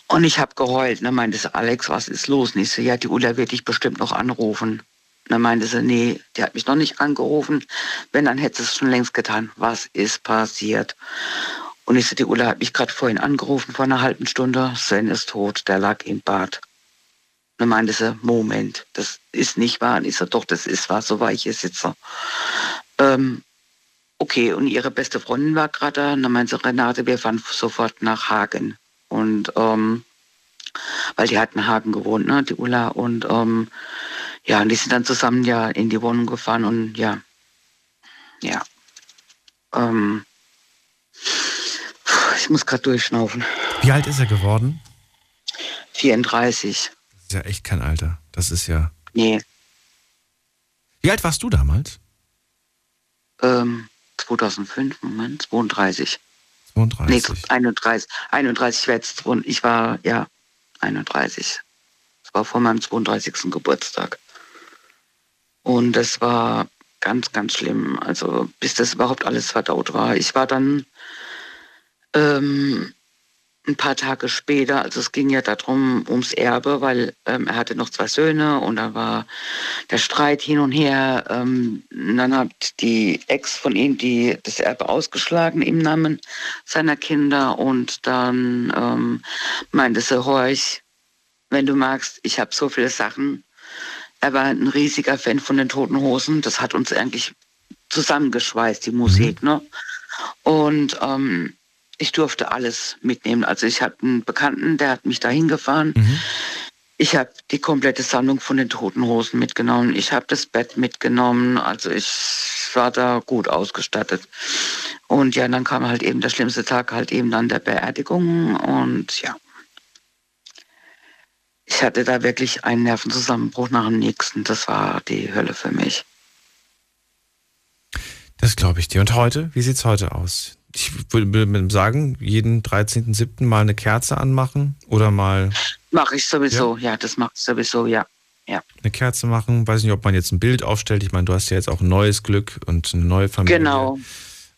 Und ich habe geheult. Dann meinte sie, Alex, was ist los? Und ich so, ja, die Ulla wird dich bestimmt noch anrufen. dann meinte sie, nee, die hat mich noch nicht angerufen. Wenn, dann hätte sie es schon längst getan. Was ist passiert? Und ich so, die Ulla hat mich gerade vorhin angerufen, vor einer halben Stunde. Sven ist tot, der lag im Bad. dann meinte sie, Moment, das ist nicht wahr. Und ich so, doch, das ist wahr, so war ich hier sitze. Ähm, okay, und ihre beste Freundin war gerade da. Dann meinte sie, Renate, wir fahren sofort nach Hagen. Und ähm, weil die hatten Hagen gewohnt, ne, die Ulla. Und ähm, ja, und die sind dann zusammen ja in die Wohnung gefahren und ja, ja. Ähm, ich muss gerade durchschnaufen. Wie alt ist er geworden? 34. Das ist ja echt kein Alter. Das ist ja. Nee. Wie alt warst du damals? Ähm, 2005, Moment, 32. 32. Nee, 31. 31 war jetzt, ich war, ja, 31. Das war vor meinem 32. Geburtstag. Und das war ganz, ganz schlimm. Also bis das überhaupt alles verdaut war. Ich war dann ähm, ein paar Tage später, also es ging ja darum, ums Erbe, weil ähm, er hatte noch zwei Söhne und da war der Streit hin und her. Ähm, dann hat die Ex von ihm die, das Erbe ausgeschlagen im Namen seiner Kinder und dann ähm, meinte sie, horch, wenn du magst, ich habe so viele Sachen. Er war ein riesiger Fan von den Toten Hosen. Das hat uns eigentlich zusammengeschweißt, die Musik. Mhm. Ne? Und ähm, ich durfte alles mitnehmen. Also ich hatte einen Bekannten, der hat mich dahin gefahren. Mhm. Ich habe die komplette Sammlung von den Toten Hosen mitgenommen. Ich habe das Bett mitgenommen. Also ich war da gut ausgestattet. Und ja, dann kam halt eben der schlimmste Tag, halt eben dann der Beerdigung. Und ja, ich hatte da wirklich einen Nervenzusammenbruch nach dem nächsten. Das war die Hölle für mich. Das glaube ich dir. Und heute? Wie sieht es heute aus? Ich würde sagen, jeden 13.07. mal eine Kerze anmachen oder mal. Mache ich sowieso, ja, ja das mache ich sowieso, ja. ja. Eine Kerze machen, weiß nicht, ob man jetzt ein Bild aufstellt. Ich meine, du hast ja jetzt auch ein neues Glück und eine neue Familie. Genau.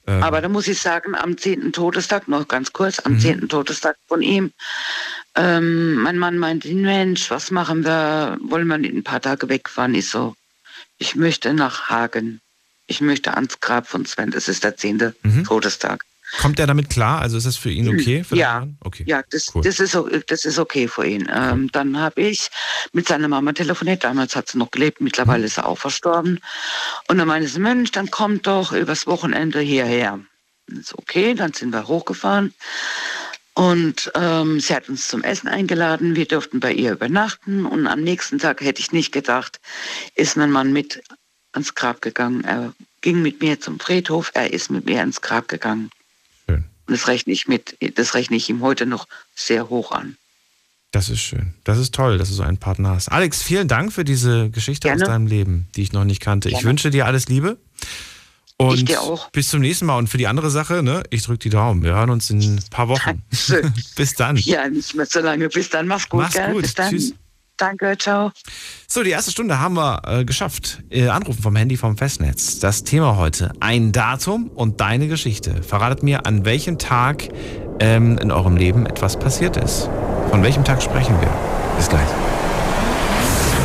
Ähm. Aber da muss ich sagen, am 10. Todestag, noch ganz kurz, am mhm. 10. Todestag von ihm, ähm, mein Mann meinte, Mensch, was machen wir? Wollen wir ein paar Tage wegfahren? Ich so, ich möchte nach Hagen ich möchte ans Grab von Sven. Das ist der zehnte mhm. Todestag. Kommt er damit klar? Also ist das für ihn okay? Für ja, okay. ja das, cool. das, ist, das ist okay für ihn. Ähm, dann habe ich mit seiner Mama telefoniert. Damals hat sie noch gelebt, mittlerweile mhm. ist er auch verstorben. Und dann meinte sie, Mensch, dann kommt doch übers Wochenende hierher. ist okay, dann sind wir hochgefahren. Und ähm, sie hat uns zum Essen eingeladen. Wir durften bei ihr übernachten. Und am nächsten Tag hätte ich nicht gedacht, ist mein Mann mit ans Grab gegangen. Er ging mit mir zum Friedhof, er ist mit mir ins Grab gegangen. Das rechne ich mit, das rechne ich ihm heute noch sehr hoch an. Das ist schön. Das ist toll, dass du so einen Partner hast. Alex, vielen Dank für diese Geschichte Gerne. aus deinem Leben, die ich noch nicht kannte. Gerne. Ich wünsche dir alles Liebe. Und ich dir auch. bis zum nächsten Mal. Und für die andere Sache, ne, ich drücke die Daumen. Wir hören uns in ein paar Wochen. bis dann. Ja, nicht mehr so lange. Bis dann. Mach's gut. Mach's gell? gut. Bis dann. Tschüss. Danke, ciao. So, die erste Stunde haben wir äh, geschafft. Äh, Anrufen vom Handy vom Festnetz. Das Thema heute: ein Datum und deine Geschichte. Verratet mir, an welchem Tag ähm, in eurem Leben etwas passiert ist. Von welchem Tag sprechen wir? Bis gleich.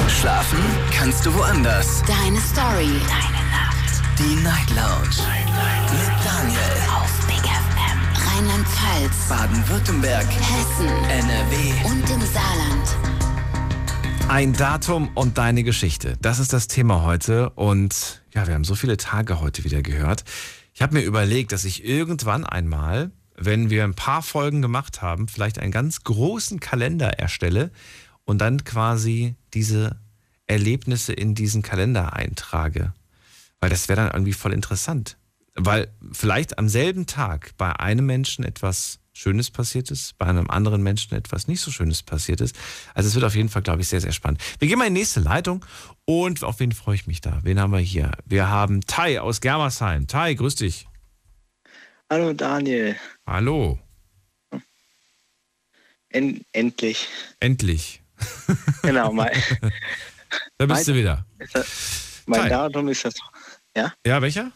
Schlafen kannst du woanders. Deine Story. Deine Nacht. Die Night Lounge. Night, Night. Mit Daniel. Auf Big FM. Rheinland-Pfalz. Baden-Württemberg. Hessen. NRW. Und im Saarland. Ein Datum und deine Geschichte. Das ist das Thema heute. Und ja, wir haben so viele Tage heute wieder gehört. Ich habe mir überlegt, dass ich irgendwann einmal, wenn wir ein paar Folgen gemacht haben, vielleicht einen ganz großen Kalender erstelle und dann quasi diese Erlebnisse in diesen Kalender eintrage. Weil das wäre dann irgendwie voll interessant. Weil vielleicht am selben Tag bei einem Menschen etwas Schönes passiert ist, bei einem anderen Menschen etwas nicht so Schönes passiert ist. Also es wird auf jeden Fall, glaube ich, sehr, sehr spannend. Wir gehen mal in die nächste Leitung und auf wen freue ich mich da? Wen haben wir hier? Wir haben Tai aus Germersheim. Tai, grüß dich. Hallo Daniel. Hallo. En endlich. Endlich. Genau, mein. da bist mein, du wieder. Das, mein. Datum ist das. Ja? Ja, welcher?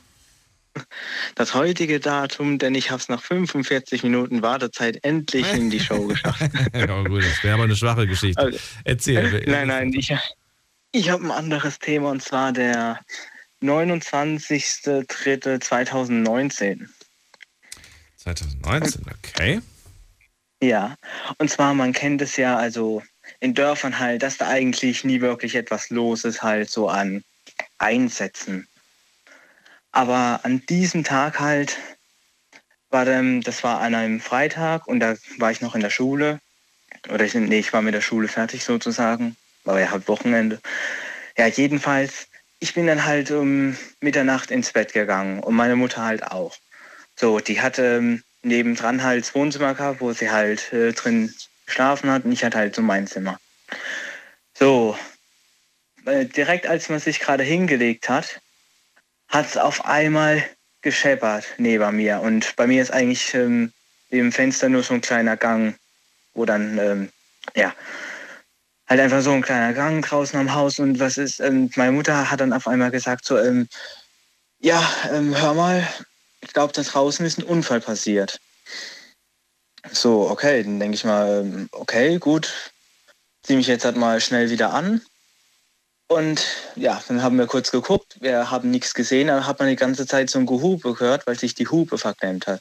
Das heutige Datum, denn ich habe es nach 45 Minuten Wartezeit endlich in die Show geschafft. ja, gut, das wäre aber eine schwache Geschichte. Also, Erzähl. Nein, nein, ich, ich habe ein anderes Thema und zwar der 29.03.2019. 2019, okay. Ja, und zwar, man kennt es ja, also in Dörfern halt, dass da eigentlich nie wirklich etwas los ist, halt so an Einsätzen. Aber an diesem Tag halt, war dann, das war an einem Freitag und da war ich noch in der Schule. Oder ich, nee, ich war mit der Schule fertig sozusagen. War ja halt Wochenende. Ja, jedenfalls, ich bin dann halt um Mitternacht ins Bett gegangen und meine Mutter halt auch. So, die hatte ähm, nebendran halt das Wohnzimmer gehabt, wo sie halt äh, drin geschlafen hat und ich hatte halt so mein Zimmer. So, äh, direkt als man sich gerade hingelegt hat, hat es auf einmal gescheppert neben mir. Und bei mir ist eigentlich ähm, im Fenster nur so ein kleiner Gang, wo dann, ähm, ja, halt einfach so ein kleiner Gang draußen am Haus. Und was ist, ähm, meine Mutter hat dann auf einmal gesagt, so, ähm, ja, ähm, hör mal, ich glaube, da draußen ist ein Unfall passiert. So, okay, dann denke ich mal, ähm, okay, gut, zieh mich jetzt halt mal schnell wieder an. Und ja, dann haben wir kurz geguckt, wir haben nichts gesehen, dann hat man die ganze Zeit so ein Gehupe gehört, weil sich die Hupe verklemmt hat.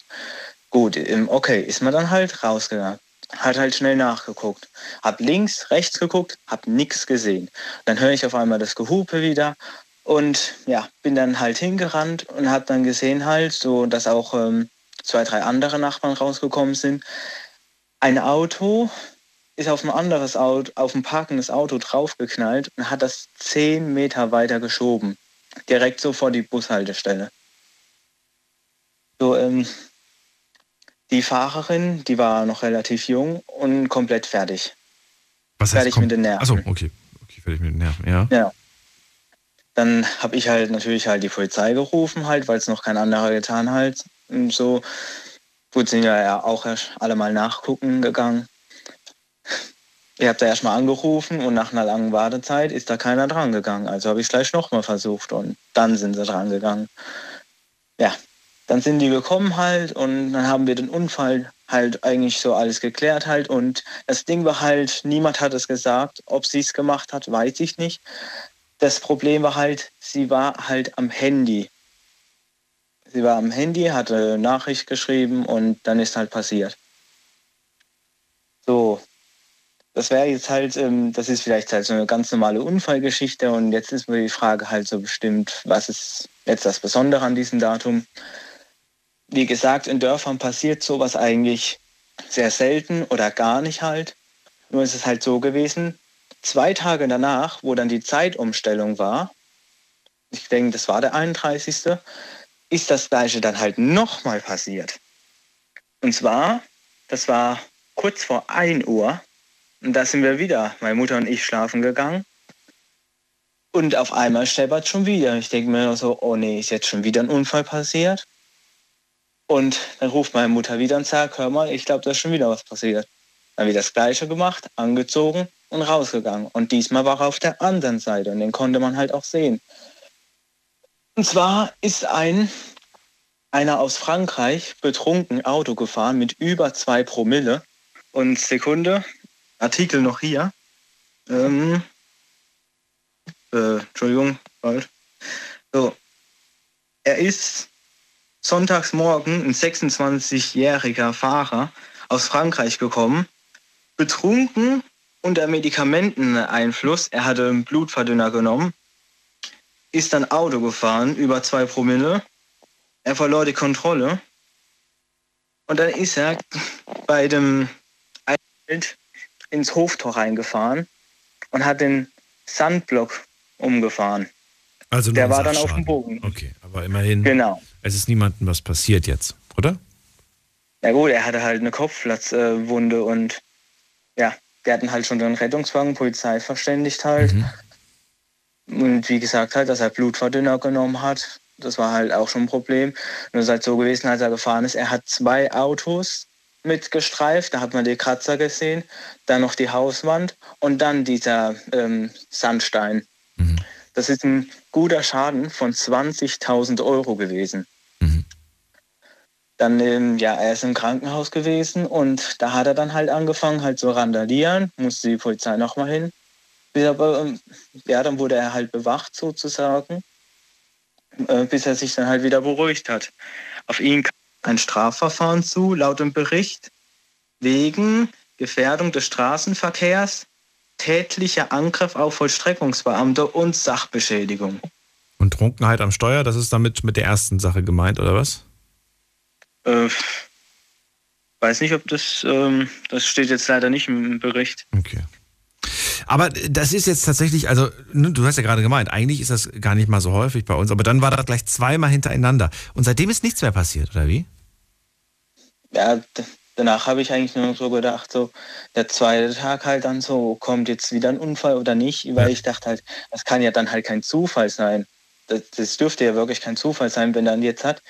Gut, okay, ist man dann halt rausgegangen. Hat halt schnell nachgeguckt. Hab links, rechts geguckt, hab nichts gesehen. Dann höre ich auf einmal das Gehupe wieder und ja, bin dann halt hingerannt und hab dann gesehen halt, so dass auch ähm, zwei, drei andere Nachbarn rausgekommen sind. Ein Auto ist auf ein anderes Auto, auf ein parkendes Auto draufgeknallt und hat das zehn Meter weiter geschoben. Direkt so vor die Bushaltestelle. So, ähm, die Fahrerin, die war noch relativ jung und komplett fertig. Was heißt, fertig mit den Nerven. Achso, okay. okay. Fertig mit den Nerven, ja. Ja. Dann habe ich halt natürlich halt die Polizei gerufen, halt, weil es noch kein anderer getan hat. Und so. Gut, sind ja auch alle mal nachgucken gegangen. Ihr habt da erstmal angerufen und nach einer langen Wartezeit ist da keiner dran gegangen. Also habe ich es gleich nochmal versucht und dann sind sie dran gegangen. Ja, dann sind die gekommen halt und dann haben wir den Unfall halt eigentlich so alles geklärt halt und das Ding war halt, niemand hat es gesagt, ob sie es gemacht hat, weiß ich nicht. Das Problem war halt, sie war halt am Handy. Sie war am Handy, hatte Nachricht geschrieben und dann ist halt passiert. So, das wäre jetzt halt, ähm, das ist vielleicht halt so eine ganz normale Unfallgeschichte und jetzt ist mir die Frage halt so bestimmt, was ist jetzt das Besondere an diesem Datum? Wie gesagt, in Dörfern passiert sowas eigentlich sehr selten oder gar nicht halt. Nur ist es halt so gewesen, zwei Tage danach, wo dann die Zeitumstellung war, ich denke, das war der 31., ist das gleiche dann halt nochmal passiert. Und zwar, das war kurz vor 1 Uhr. Und da sind wir wieder, meine Mutter und ich, schlafen gegangen. Und auf einmal steppert schon wieder. Ich denke mir so, oh nee, ist jetzt schon wieder ein Unfall passiert. Und dann ruft meine Mutter wieder und sagt, hör mal, ich glaube, da ist schon wieder was passiert. Dann wieder das Gleiche gemacht, angezogen und rausgegangen. Und diesmal war er auf der anderen Seite und den konnte man halt auch sehen. Und zwar ist ein einer aus Frankreich betrunken Auto gefahren mit über zwei Promille. Und Sekunde, Artikel noch hier. Ähm, äh, Entschuldigung, bald. So. Er ist sonntags morgen ein 26-jähriger Fahrer aus Frankreich gekommen, betrunken unter Medikamenteneinfluss. Er hatte einen Blutverdünner genommen, ist dann Auto gefahren über zwei Promille. Er verlor die Kontrolle und dann ist er bei dem ins Hoftor reingefahren und hat den Sandblock umgefahren. Also der war dann auf dem Bogen. Okay, aber immerhin. Genau. Es ist niemandem was passiert jetzt, oder? Ja gut, er hatte halt eine Kopfplatzwunde und ja, wir hatten halt schon den Rettungswagen, Polizei verständigt halt. Mhm. Und wie gesagt halt, dass er Blutverdünner genommen hat. Das war halt auch schon ein Problem. Nur ist halt so gewesen, als er gefahren ist, er hat zwei Autos mitgestreift, da hat man die Kratzer gesehen, dann noch die Hauswand und dann dieser ähm, Sandstein. Mhm. Das ist ein guter Schaden von 20.000 Euro gewesen. Mhm. Dann, ähm, ja, er ist im Krankenhaus gewesen und da hat er dann halt angefangen, halt zu randalieren, musste die Polizei nochmal hin. Aber, ähm, ja, dann wurde er halt bewacht sozusagen, äh, bis er sich dann halt wieder beruhigt hat. Auf ihn kam ein Strafverfahren zu, laut dem Bericht, wegen Gefährdung des Straßenverkehrs, tätlicher Angriff auf Vollstreckungsbeamte und Sachbeschädigung. Und Trunkenheit am Steuer, das ist damit mit der ersten Sache gemeint, oder was? Äh, weiß nicht, ob das, ähm, das steht jetzt leider nicht im Bericht. Okay. Aber das ist jetzt tatsächlich, also ne, du hast ja gerade gemeint, eigentlich ist das gar nicht mal so häufig bei uns, aber dann war das gleich zweimal hintereinander. Und seitdem ist nichts mehr passiert, oder wie? Ja, danach habe ich eigentlich nur so gedacht, so der zweite Tag halt dann so, kommt jetzt wieder ein Unfall oder nicht, weil ich dachte halt, das kann ja dann halt kein Zufall sein. Das, das dürfte ja wirklich kein Zufall sein, wenn dann jetzt hat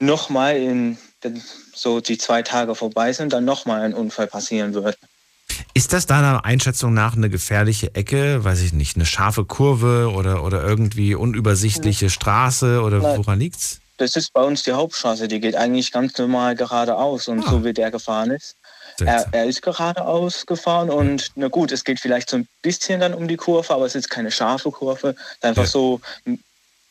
nochmal in so die zwei Tage vorbei sind, dann nochmal ein Unfall passieren wird. Ist das deiner Einschätzung nach eine gefährliche Ecke? Weiß ich nicht, eine scharfe Kurve oder, oder irgendwie unübersichtliche Straße oder woran liegt's? Das ist bei uns die Hauptstraße, die geht eigentlich ganz normal geradeaus und ah. so wie der gefahren ist. Er, er, ist geradeaus gefahren und na gut, es geht vielleicht so ein bisschen dann um die Kurve, aber es ist keine scharfe Kurve. Einfach ja. so,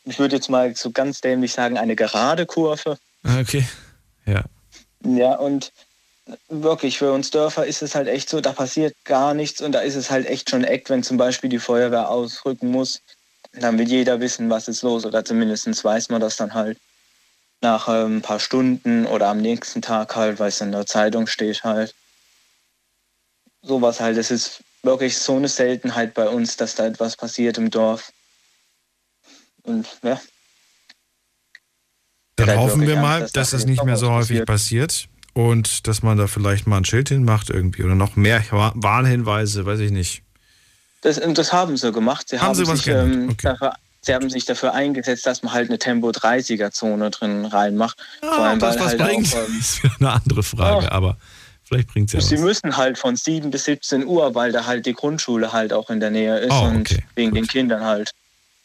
ich würde jetzt mal so ganz dämlich sagen, eine gerade Kurve. Okay, ja. Ja, und wirklich, für uns Dörfer ist es halt echt so, da passiert gar nichts und da ist es halt echt schon Eck, wenn zum Beispiel die Feuerwehr ausrücken muss. Dann will jeder wissen, was ist los oder zumindest weiß man das dann halt nach äh, ein paar Stunden oder am nächsten Tag halt, weil es in der Zeitung steht halt. Sowas halt, es ist wirklich so eine Seltenheit bei uns, dass da etwas passiert im Dorf. Und ja. Dann hoffen wir mal, dass, dass das nicht mehr so häufig passiert. passiert und dass man da vielleicht mal ein Schild hinmacht irgendwie oder noch mehr Warnhinweise, weiß ich nicht. Das, das haben sie gemacht. Sie haben, haben sie sich, ähm, okay. dafür, sie haben sich dafür eingesetzt, dass man halt eine Tempo-30er-Zone drin reinmacht. Ja, Vor allem, das was halt bringt, auch, ähm, ist eine andere Frage, ja, aber vielleicht bringt es ja Sie was. müssen halt von 7 bis 17 Uhr, weil da halt die Grundschule halt auch in der Nähe ist oh, okay. und wegen Gut. den Kindern halt.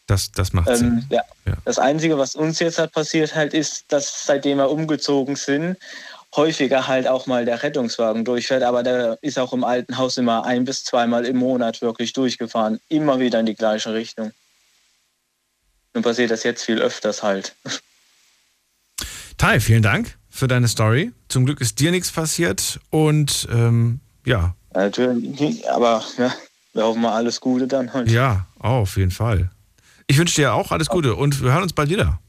Das, das macht ähm, Sinn. Ja. ja. Das Einzige, was uns jetzt halt passiert halt, ist, dass seitdem wir umgezogen sind, häufiger halt auch mal der Rettungswagen durchfährt, aber der ist auch im alten Haus immer ein bis zweimal im Monat wirklich durchgefahren, immer wieder in die gleiche Richtung. Nun passiert das jetzt viel öfters halt. Tai, vielen Dank für deine Story. Zum Glück ist dir nichts passiert und ähm, ja. Natürlich, aber ja, wir hoffen mal alles Gute dann halt. Ja, oh, auf jeden Fall. Ich wünsche dir auch alles Gute und wir hören uns bald wieder.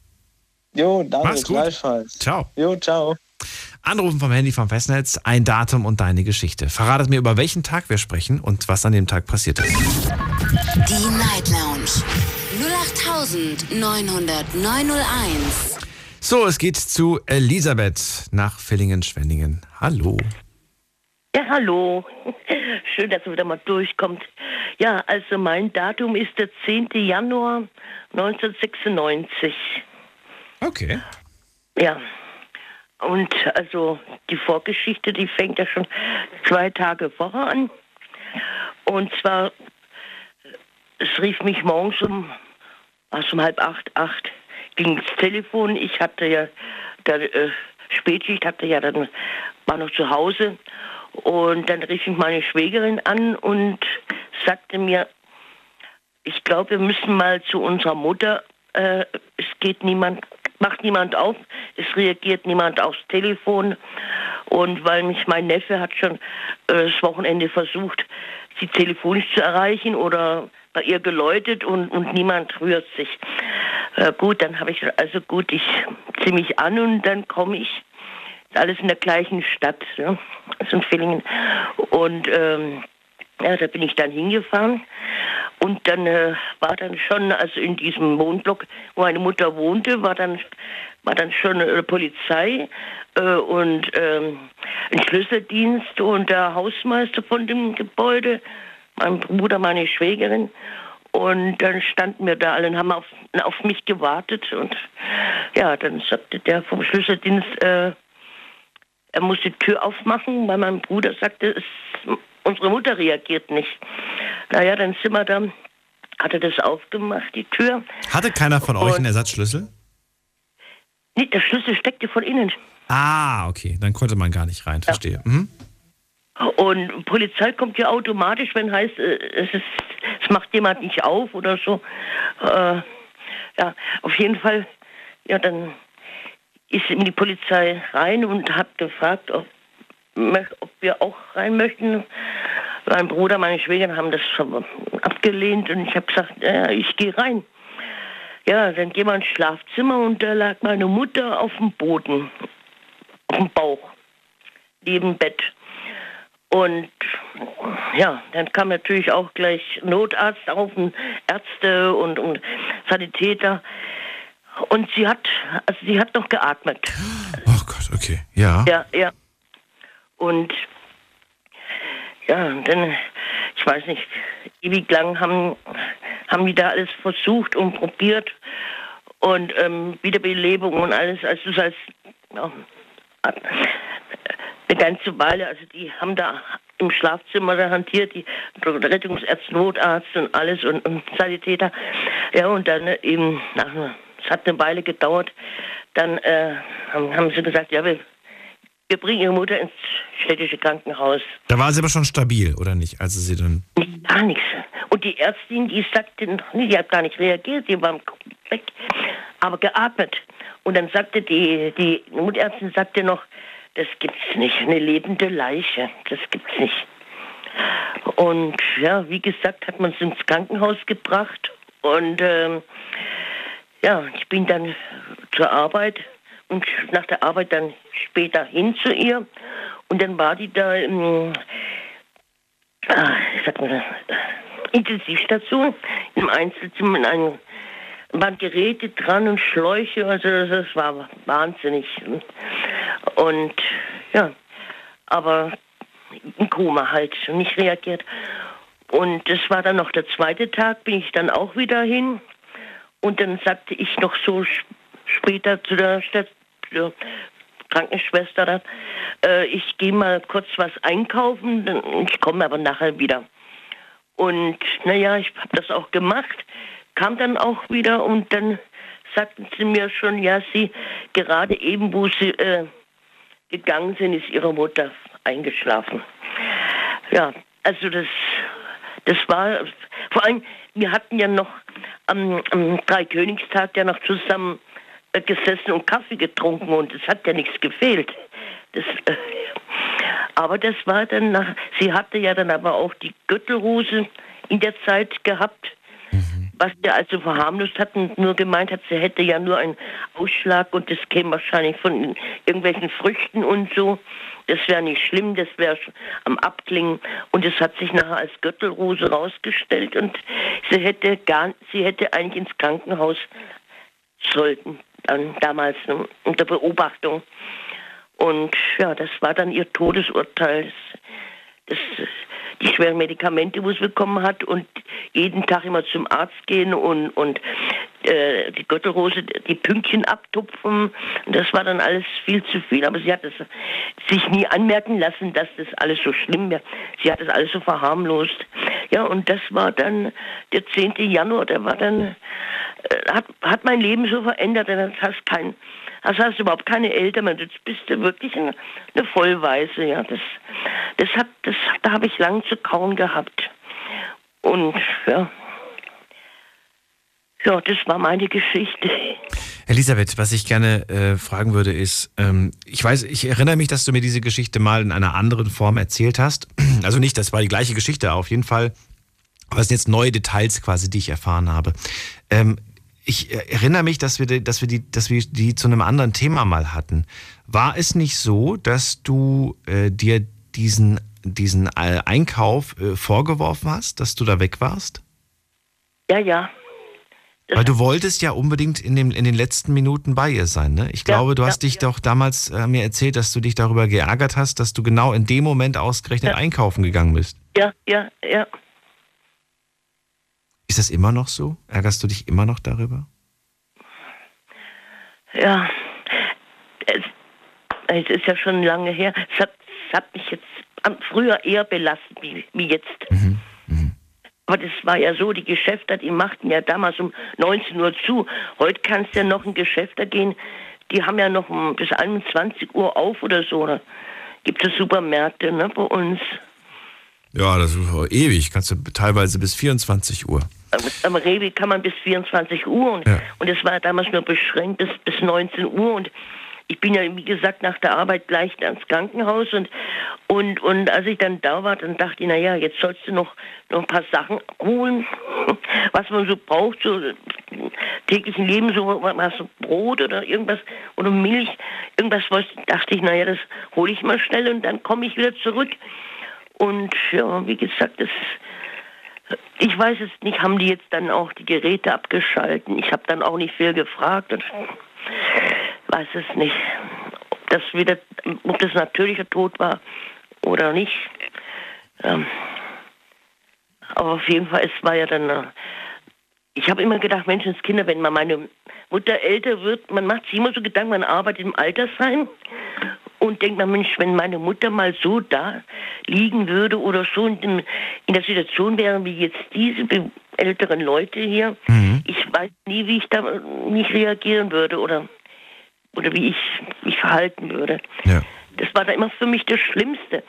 Jo, danke, Mach's gut. gleichfalls. Ciao. Jo, ciao. Anrufen vom Handy vom Festnetz, ein Datum und deine Geschichte. Verratet mir, über welchen Tag wir sprechen und was an dem Tag passiert ist. Die Night Lounge 0890901. So, es geht zu Elisabeth nach Villingen-Schwenningen. Hallo. Ja, hallo. Schön, dass ihr wieder mal durchkommt. Ja, also mein Datum ist der 10. Januar 1996. Okay. Ja. Und also die Vorgeschichte, die fängt ja schon zwei Tage vorher an. Und zwar, es rief mich morgens um, was um halb acht, acht, ging das Telefon. Ich hatte ja, der äh, Spätschicht hatte ja dann, war noch zu Hause. Und dann rief ich meine Schwägerin an und sagte mir, ich glaube, wir müssen mal zu unserer Mutter. Äh, es geht niemand, macht niemand auf, es reagiert niemand aufs Telefon. Und weil mich mein Neffe hat schon äh, das Wochenende versucht, sie telefonisch zu erreichen oder bei ihr geläutet und, und niemand rührt sich. Äh, gut, dann habe ich also gut, ich ziehe mich an und dann komme ich. Alles in der gleichen Stadt, ne? also in Villingen. Und ähm, ja, da bin ich dann hingefahren und dann äh, war dann schon, also in diesem Wohnblock, wo meine Mutter wohnte, war dann war dann schon äh, Polizei äh, und ähm, ein Schlüsseldienst und der Hausmeister von dem Gebäude, mein Bruder, meine Schwägerin. Und dann standen wir da alle und haben auf, auf mich gewartet. Und ja, dann sagte der vom Schlüsseldienst, äh, er muss die Tür aufmachen, weil mein Bruder sagte, es, unsere Mutter reagiert nicht. Naja, dann sind wir da, hat er das aufgemacht, die Tür. Hatte keiner von euch einen Ersatzschlüssel? Nee, der Schlüssel steckte von innen. Ah, okay, dann konnte man gar nicht rein, verstehe. Mhm. Und Polizei kommt ja automatisch, wenn heißt, äh, es, ist, es macht jemand nicht auf oder so. Äh, ja, auf jeden Fall, ja, dann ist in die Polizei rein und hat gefragt, ob, ob wir auch rein möchten. Mein Bruder, meine Schwägerin haben das abgelehnt und ich habe gesagt, ja, ich gehe rein. Ja, dann gehen wir ins Schlafzimmer und da lag meine Mutter auf dem Boden, auf dem Bauch, neben Bett. Und ja, dann kam natürlich auch gleich Notarzt auf und Ärzte und, und Sanitäter. Und sie hat, also sie hat noch geatmet. Oh Gott, okay, ja. Ja, ja. Und ja, dann, ich weiß nicht, ewig lang haben, haben die da alles versucht und probiert und ähm, Wiederbelebung und alles. Also das heißt, ja, eine ganze Weile, also die haben da im Schlafzimmer da hantiert, die Rettungsärzte, Notarzt und alles und, und Sanitäter. Ja, und dann eben nach es hat eine Weile gedauert. Dann äh, haben, haben, sie gesagt, ja, wir, wir bringen ihre Mutter ins städtische Krankenhaus. Da war sie aber schon stabil, oder nicht? Also sie dann. Gar nichts. Und die Ärztin, die sagte, die hat gar nicht reagiert, die war weg, aber geatmet. Und dann sagte die, die Notärztin sagte noch, das gibt's nicht, eine lebende Leiche, das gibt's nicht. Und ja, wie gesagt, hat man sie ins Krankenhaus gebracht und ähm, ja, ich bin dann zur Arbeit und nach der Arbeit dann später hin zu ihr. Und dann war die da im, ah, sag mal, Intensivstation, im Einzelzimmer, in einem, waren Geräte dran und Schläuche, also das war wahnsinnig. Und ja, aber im Koma halt, nicht reagiert. Und das war dann noch der zweite Tag, bin ich dann auch wieder hin und dann sagte ich noch so später zu der, Stadt, der Krankenschwester, äh, ich gehe mal kurz was einkaufen, ich komme aber nachher wieder. Und naja, ich habe das auch gemacht, kam dann auch wieder und dann sagten sie mir schon, ja, sie gerade eben, wo sie äh, gegangen sind, ist ihre Mutter eingeschlafen. Ja, also das, das war, vor allem, wir hatten ja noch am, am Dreikönigstag ja noch zusammen äh, gesessen und Kaffee getrunken und es hat ja nichts gefehlt. Das, äh, aber das war dann nach, sie hatte ja dann aber auch die Gürtelrose in der Zeit gehabt. Was wir also verharmlost hatten, nur gemeint hat, sie hätte ja nur einen Ausschlag und das käme wahrscheinlich von irgendwelchen Früchten und so. Das wäre nicht schlimm, das wäre am Abklingen. Und es hat sich nachher als Gürtelrose rausgestellt und sie hätte gar, sie hätte eigentlich ins Krankenhaus sollten. dann damals ne, unter Beobachtung. Und ja, das war dann ihr Todesurteil. Das, das, die schweren Medikamente, die sie bekommen hat und jeden Tag immer zum Arzt gehen und, und äh, die Gürtelrose, die Pünktchen abtupfen. Und das war dann alles viel zu viel. Aber sie hat es sich nie anmerken lassen, dass das alles so schlimm wäre. Sie hat das alles so verharmlost. Ja, und das war dann der 10. Januar, der war dann, äh, hat, hat mein Leben so verändert. Dann hast kein, also hast du überhaupt keine Eltern mehr. Jetzt bist du wirklich eine, Vollweise. Ja, das, das hat, das, da habe ich lang zu kauen gehabt. Und ja, ja, das war meine Geschichte. Elisabeth, was ich gerne äh, fragen würde, ist, ähm, ich weiß, ich erinnere mich, dass du mir diese Geschichte mal in einer anderen Form erzählt hast. Also nicht, das war die gleiche Geschichte, auf jeden Fall. Aber es sind jetzt neue Details quasi, die ich erfahren habe. Ähm, ich erinnere mich, dass wir, dass wir die, dass wir die zu einem anderen Thema mal hatten. War es nicht so, dass du äh, dir diesen, diesen äh, Einkauf äh, vorgeworfen hast, dass du da weg warst? Ja, ja. Weil du wolltest ja unbedingt in, dem, in den letzten Minuten bei ihr sein, ne? Ich glaube, ja, du hast ja, dich ja. doch damals äh, mir erzählt, dass du dich darüber geärgert hast, dass du genau in dem Moment ausgerechnet einkaufen gegangen bist. Ja, ja, ja. Ist das immer noch so? Ärgerst du dich immer noch darüber? Ja, es, es ist ja schon lange her. Es hat, es hat mich jetzt früher eher belastet wie, wie jetzt. Mhm. Mhm. Aber das war ja so, die Geschäfte, die machten ja damals um 19 Uhr zu. Heute kannst du ja noch in Geschäfte gehen, die haben ja noch bis 21 Uhr auf oder so. Da gibt es Supermärkte ne, bei uns. Ja, das ist ewig. Kannst du teilweise bis 24 Uhr. Am Rewe kann man bis 24 Uhr und, ja. und es war damals nur beschränkt bis, bis 19 Uhr und ich bin ja, wie gesagt, nach der Arbeit gleich ans Krankenhaus und, und, und als ich dann da war, dann dachte ich, naja, jetzt sollst du noch, noch ein paar Sachen holen, was man so braucht, so täglichen Leben, so was, so Brot oder irgendwas oder Milch, irgendwas, was dachte ich, naja, das hole ich mal schnell und dann komme ich wieder zurück. Und ja, wie gesagt, das ich weiß es nicht, haben die jetzt dann auch die Geräte abgeschalten? Ich habe dann auch nicht viel gefragt und weiß es nicht, ob das wieder, ob das natürlicher Tod war oder nicht. Ähm, aber auf jeden Fall, es war ja dann. Äh, ich habe immer gedacht, Menschenskinder, wenn man meine Mutter älter wird, man macht sich immer so Gedanken, man arbeitet im Altersheim und denkt man, Mensch, wenn meine Mutter mal so da liegen würde oder so in, in der Situation wäre wie jetzt diese älteren Leute hier, mhm. ich weiß nie, wie ich da nicht reagieren würde oder oder wie ich mich verhalten würde. Ja. Das war da immer für mich das Schlimmste,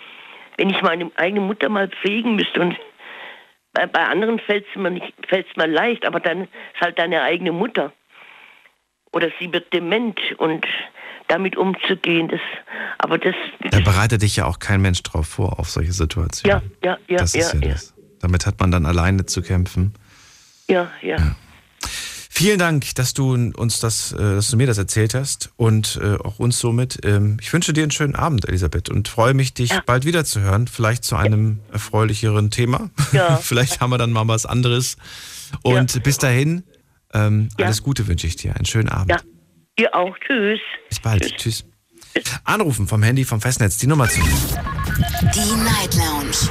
wenn ich meine eigene Mutter mal pflegen müsste. Und bei, bei anderen fällt es mir, fällt's mir leicht, aber dann ist halt deine eigene Mutter. Oder sie wird dement und damit umzugehen, das, aber das... Da bereitet dich ja auch kein Mensch drauf vor, auf solche Situationen. Ja, ja, ja. Das ist ja, ja das. Damit hat man dann alleine zu kämpfen. ja. ja. ja. Vielen Dank, dass du uns das, äh, dass du mir das erzählt hast und äh, auch uns somit. Ähm, ich wünsche dir einen schönen Abend, Elisabeth, und freue mich, dich ja. bald wiederzuhören. Vielleicht zu einem erfreulicheren Thema. Ja. Vielleicht haben wir dann mal was anderes. Und ja. bis dahin, ähm, alles Gute wünsche ich dir. Einen schönen Abend. Ja, dir auch. Tschüss. Bis bald. Tschüss. Tschüss. Anrufen vom Handy vom Festnetz. Die Nummer zu. Die Night Lounge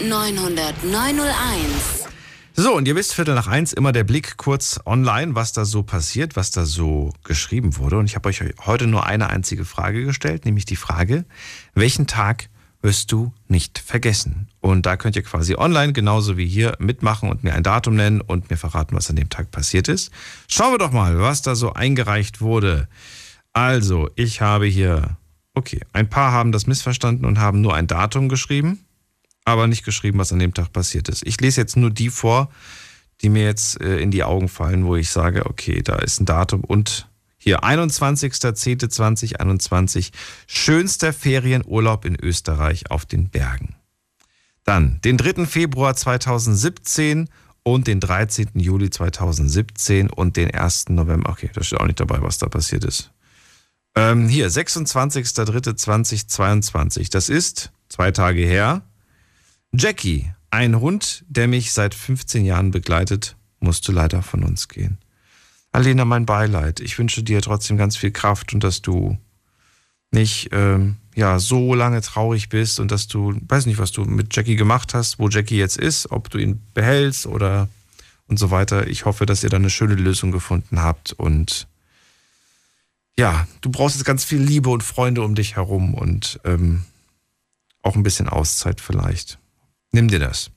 0890901. So, und ihr wisst, Viertel nach eins, immer der Blick kurz online, was da so passiert, was da so geschrieben wurde. Und ich habe euch heute nur eine einzige Frage gestellt, nämlich die Frage, welchen Tag wirst du nicht vergessen? Und da könnt ihr quasi online, genauso wie hier, mitmachen und mir ein Datum nennen und mir verraten, was an dem Tag passiert ist. Schauen wir doch mal, was da so eingereicht wurde. Also, ich habe hier, okay, ein paar haben das missverstanden und haben nur ein Datum geschrieben aber nicht geschrieben, was an dem Tag passiert ist. Ich lese jetzt nur die vor, die mir jetzt äh, in die Augen fallen, wo ich sage, okay, da ist ein Datum und hier 21.10.2021, schönster Ferienurlaub in Österreich auf den Bergen. Dann den 3. Februar 2017 und den 13. Juli 2017 und den 1. November. Okay, da steht auch nicht dabei, was da passiert ist. Ähm, hier, 26.03.2022. Das ist zwei Tage her. Jackie, ein Hund, der mich seit 15 Jahren begleitet, musste leider von uns gehen. Alena, mein Beileid. Ich wünsche dir trotzdem ganz viel Kraft und dass du nicht ähm, ja, so lange traurig bist und dass du, weiß nicht, was du mit Jackie gemacht hast, wo Jackie jetzt ist, ob du ihn behältst oder und so weiter. Ich hoffe, dass ihr da eine schöne Lösung gefunden habt und ja, du brauchst jetzt ganz viel Liebe und Freunde um dich herum und ähm, auch ein bisschen Auszeit vielleicht. Nimm dir das.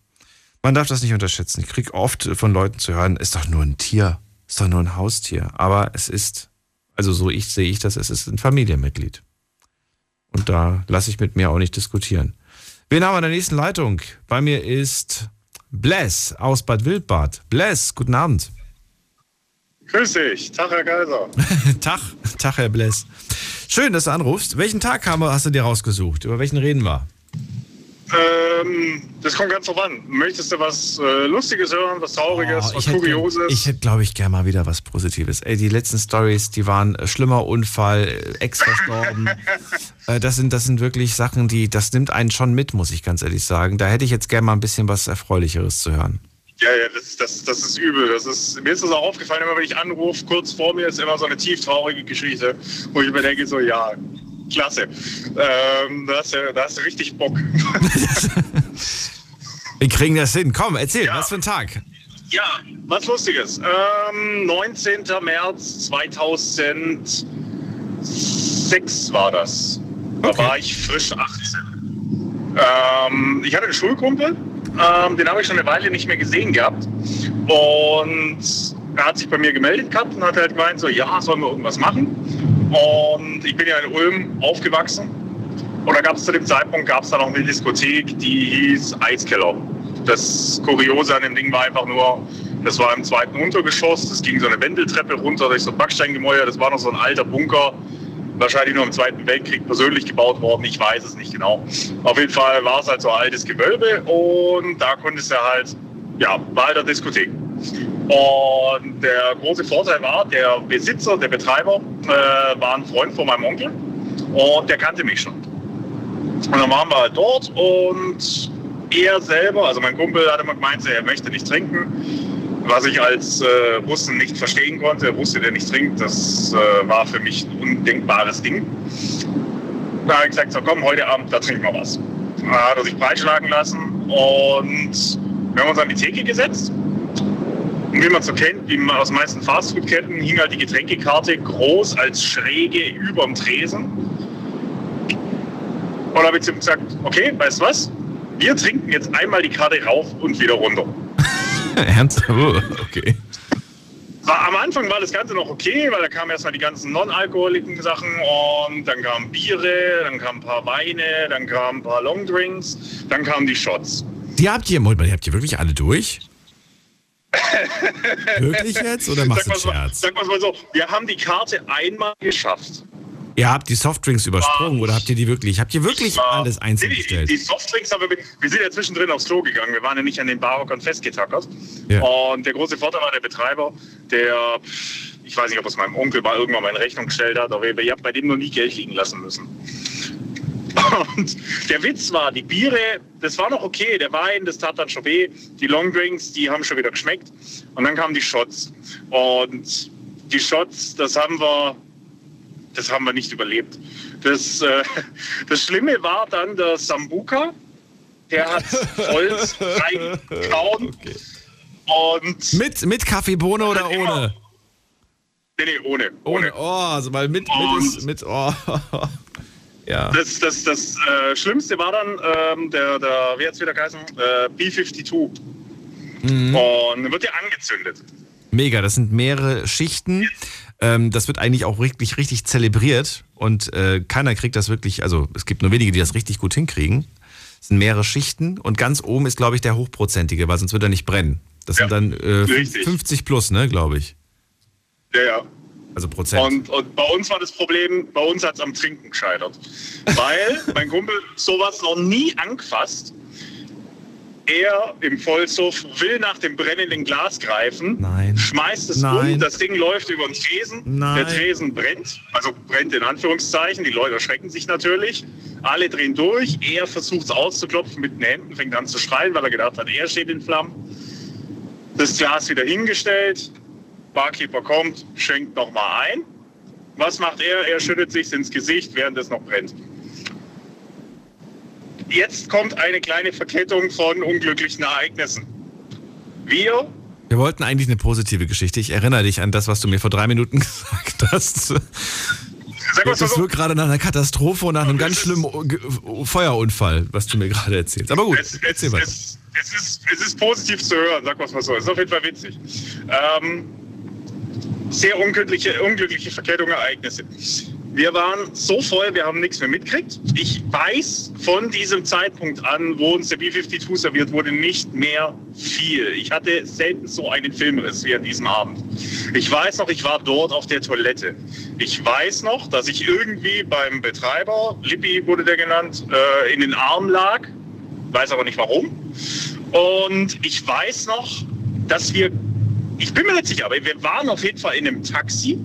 Man darf das nicht unterschätzen. Ich kriege oft von Leuten zu hören, ist doch nur ein Tier, ist doch nur ein Haustier. Aber es ist, also so ich sehe ich das, es ist ein Familienmitglied. Und da lasse ich mit mir auch nicht diskutieren. Wen haben wir in der nächsten Leitung? Bei mir ist Bless aus Bad Wildbad. Bless, guten Abend. Grüß dich, Tag, Herr Kaiser. Tag, Tag, Herr Bless. Schön, dass du anrufst. Welchen Tag hast du dir rausgesucht? Über welchen reden wir? Ähm, das kommt ganz drauf an. Möchtest du was äh, Lustiges hören, was Trauriges, Oh, was Kurioses? ich hätte, glaube ich, gerne mal wieder was Positives. Ey, die letzten Stories, die waren äh, schlimmer Unfall, äh, Ex verstorben. äh, das sind, das sind wirklich Sachen, die, das nimmt einen schon mit, muss ich ganz ehrlich sagen. Da hätte ich jetzt gerne mal ein bisschen was Erfreulicheres zu hören. Ja, ja, das, das, das ist übel. Das ist, mir ist das auch aufgefallen, immer wenn ich anrufe, kurz vor mir ist immer so eine tief traurige Geschichte, wo ich mir denke, so, ja, klasse. Ähm, da, hast du, da hast du richtig Bock. Wir kriegen das hin. Komm, erzähl, was für ein Tag? Ja, was Lustiges. Ähm, 19. März 2006 war das. Da war ich frisch 18. Ähm, ich hatte einen Schulkumpel, ähm, den habe ich schon eine Weile nicht mehr gesehen gehabt. Und er hat sich bei mir gemeldet gehabt und hat halt gemeint, so, ja, sollen wir irgendwas machen? Und ich bin ja in Ulm aufgewachsen. Und da gab es zu dem Zeitpunkt gab es da noch eine Diskothek, die hieß Eiskeller. Das Kuriose an dem Ding war einfach nur, das war im zweiten Untergeschoss, das ging so eine Wendeltreppe runter durch so ein Backsteingemäuer, das war noch so ein alter Bunker, wahrscheinlich nur im Zweiten Weltkrieg persönlich gebaut worden, ich weiß es nicht genau. Auf jeden Fall war es halt so ein altes Gewölbe und da konntest du halt, ja, war halt Diskothek. Und der große Vorteil war, der Besitzer, der Betreiber, äh, war ein Freund von meinem Onkel und der kannte mich schon. Und dann waren wir halt dort und er selber, also mein Kumpel hat immer gemeint, er möchte nicht trinken, was ich als äh, Russen nicht verstehen konnte. Er wusste, der nicht trinkt, das äh, war für mich ein undenkbares Ding. Da habe ich gesagt, so komm, heute Abend, da trinken wir was. Da hat er sich breitschlagen lassen und wir haben uns an die Theke gesetzt. Und wie man so kennt, wie man aus den meisten Fastfood-Ketten, hing halt die Getränkekarte groß als Schräge überm Tresen. Und da habe ich zu ihm gesagt, okay, weißt du was? Wir trinken jetzt einmal die Karte rauf und wieder runter. Ernsthaft? Oh, okay. War, am Anfang war das Ganze noch okay, weil da kamen erstmal die ganzen non-alkoholischen Sachen und dann kamen Biere, dann kamen ein paar Weine, dann kamen ein paar Longdrinks, dann kamen die Shots. Die habt ihr, Moment mal, die habt ihr wirklich alle durch? Wirklich jetzt oder machst du Scherz? Sag mal so, wir haben die Karte einmal geschafft. Ihr habt die Softdrinks übersprungen oder habt ihr die wirklich? Habt ihr wirklich alles einzeln die, bestellt? die Softdrinks haben wir, wir sind ja zwischendrin aufs Klo gegangen. Wir waren ja nicht an den Barhockern festgetackert. Ja. Und der große Vorteil war der Betreiber, der, ich weiß nicht, ob es meinem Onkel mal irgendwann mal in Rechnung gestellt hat, aber ich habe bei dem noch nie Geld liegen lassen müssen. Und der Witz war, die Biere, das war noch okay. Der Wein, das tat dann schon weh. Die Longdrinks, die haben schon wieder geschmeckt. Und dann kamen die Shots. Und die Shots, das haben wir, das haben wir nicht überlebt. Das, äh, das Schlimme war dann der Sambuka. Der hat Holz reingekauen. Und mit, mit Kaffeebohne oder ohne? Nee, nee, ohne. Ohne. Oh, also mal mit, mit, ist, mit, oh. ja. Das, das, das äh, Schlimmste war dann ähm, der, der, wie hat's wieder geheißen? Äh, B-52. Mhm. Und wird ja angezündet. Mega, das sind mehrere Schichten. Ähm, das wird eigentlich auch wirklich richtig zelebriert und äh, keiner kriegt das wirklich, also es gibt nur wenige, die das richtig gut hinkriegen. Es sind mehrere Schichten und ganz oben ist, glaube ich, der hochprozentige, weil sonst wird er nicht brennen. Das sind dann äh, Richtig. 50 plus, ne, glaube ich. Ja, ja. Also Prozent. Und, und bei uns war das Problem, bei uns hat es am Trinken gescheitert. Weil mein Kumpel sowas noch nie angefasst. Er im Vollsuff will nach dem brennenden Glas greifen, Nein. schmeißt es Nein. um, das Ding läuft über den Tresen, Nein. der Tresen brennt, also brennt in Anführungszeichen, die Leute erschrecken sich natürlich, alle drehen durch, er versucht es auszuklopfen mit den Händen, fängt an zu schreien, weil er gedacht hat, er steht in Flammen. Das Glas wieder hingestellt, Barkeeper kommt, schenkt nochmal ein. Was macht er? Er schüttet sich ins Gesicht, während es noch brennt. Jetzt kommt eine kleine Verkettung von unglücklichen Ereignissen. Wir Wir wollten eigentlich eine positive Geschichte. Ich erinnere dich an das, was du mir vor drei Minuten gesagt hast. Sag mal Das wirkt gerade nach einer Katastrophe und nach einem ganz schlimmen Feuerunfall, was du mir gerade erzählst. Aber gut, es, es, erzähl weiter. es, es, ist, es ist positiv zu hören, sag mal so. Es ist auf jeden Fall witzig. Ähm, sehr unglückliche, unglückliche Verkettung Ereignisse. Wir waren so voll, wir haben nichts mehr mitgekriegt. Ich weiß von diesem Zeitpunkt an, wo uns der B-52 serviert wurde, nicht mehr viel. Ich hatte selten so einen Filmriss wie an diesem Abend. Ich weiß noch, ich war dort auf der Toilette. Ich weiß noch, dass ich irgendwie beim Betreiber, Lippi wurde der genannt, äh, in den Arm lag. Weiß aber nicht warum. Und ich weiß noch, dass wir, ich bin mir nicht sicher, aber wir waren auf jeden Fall in einem Taxi.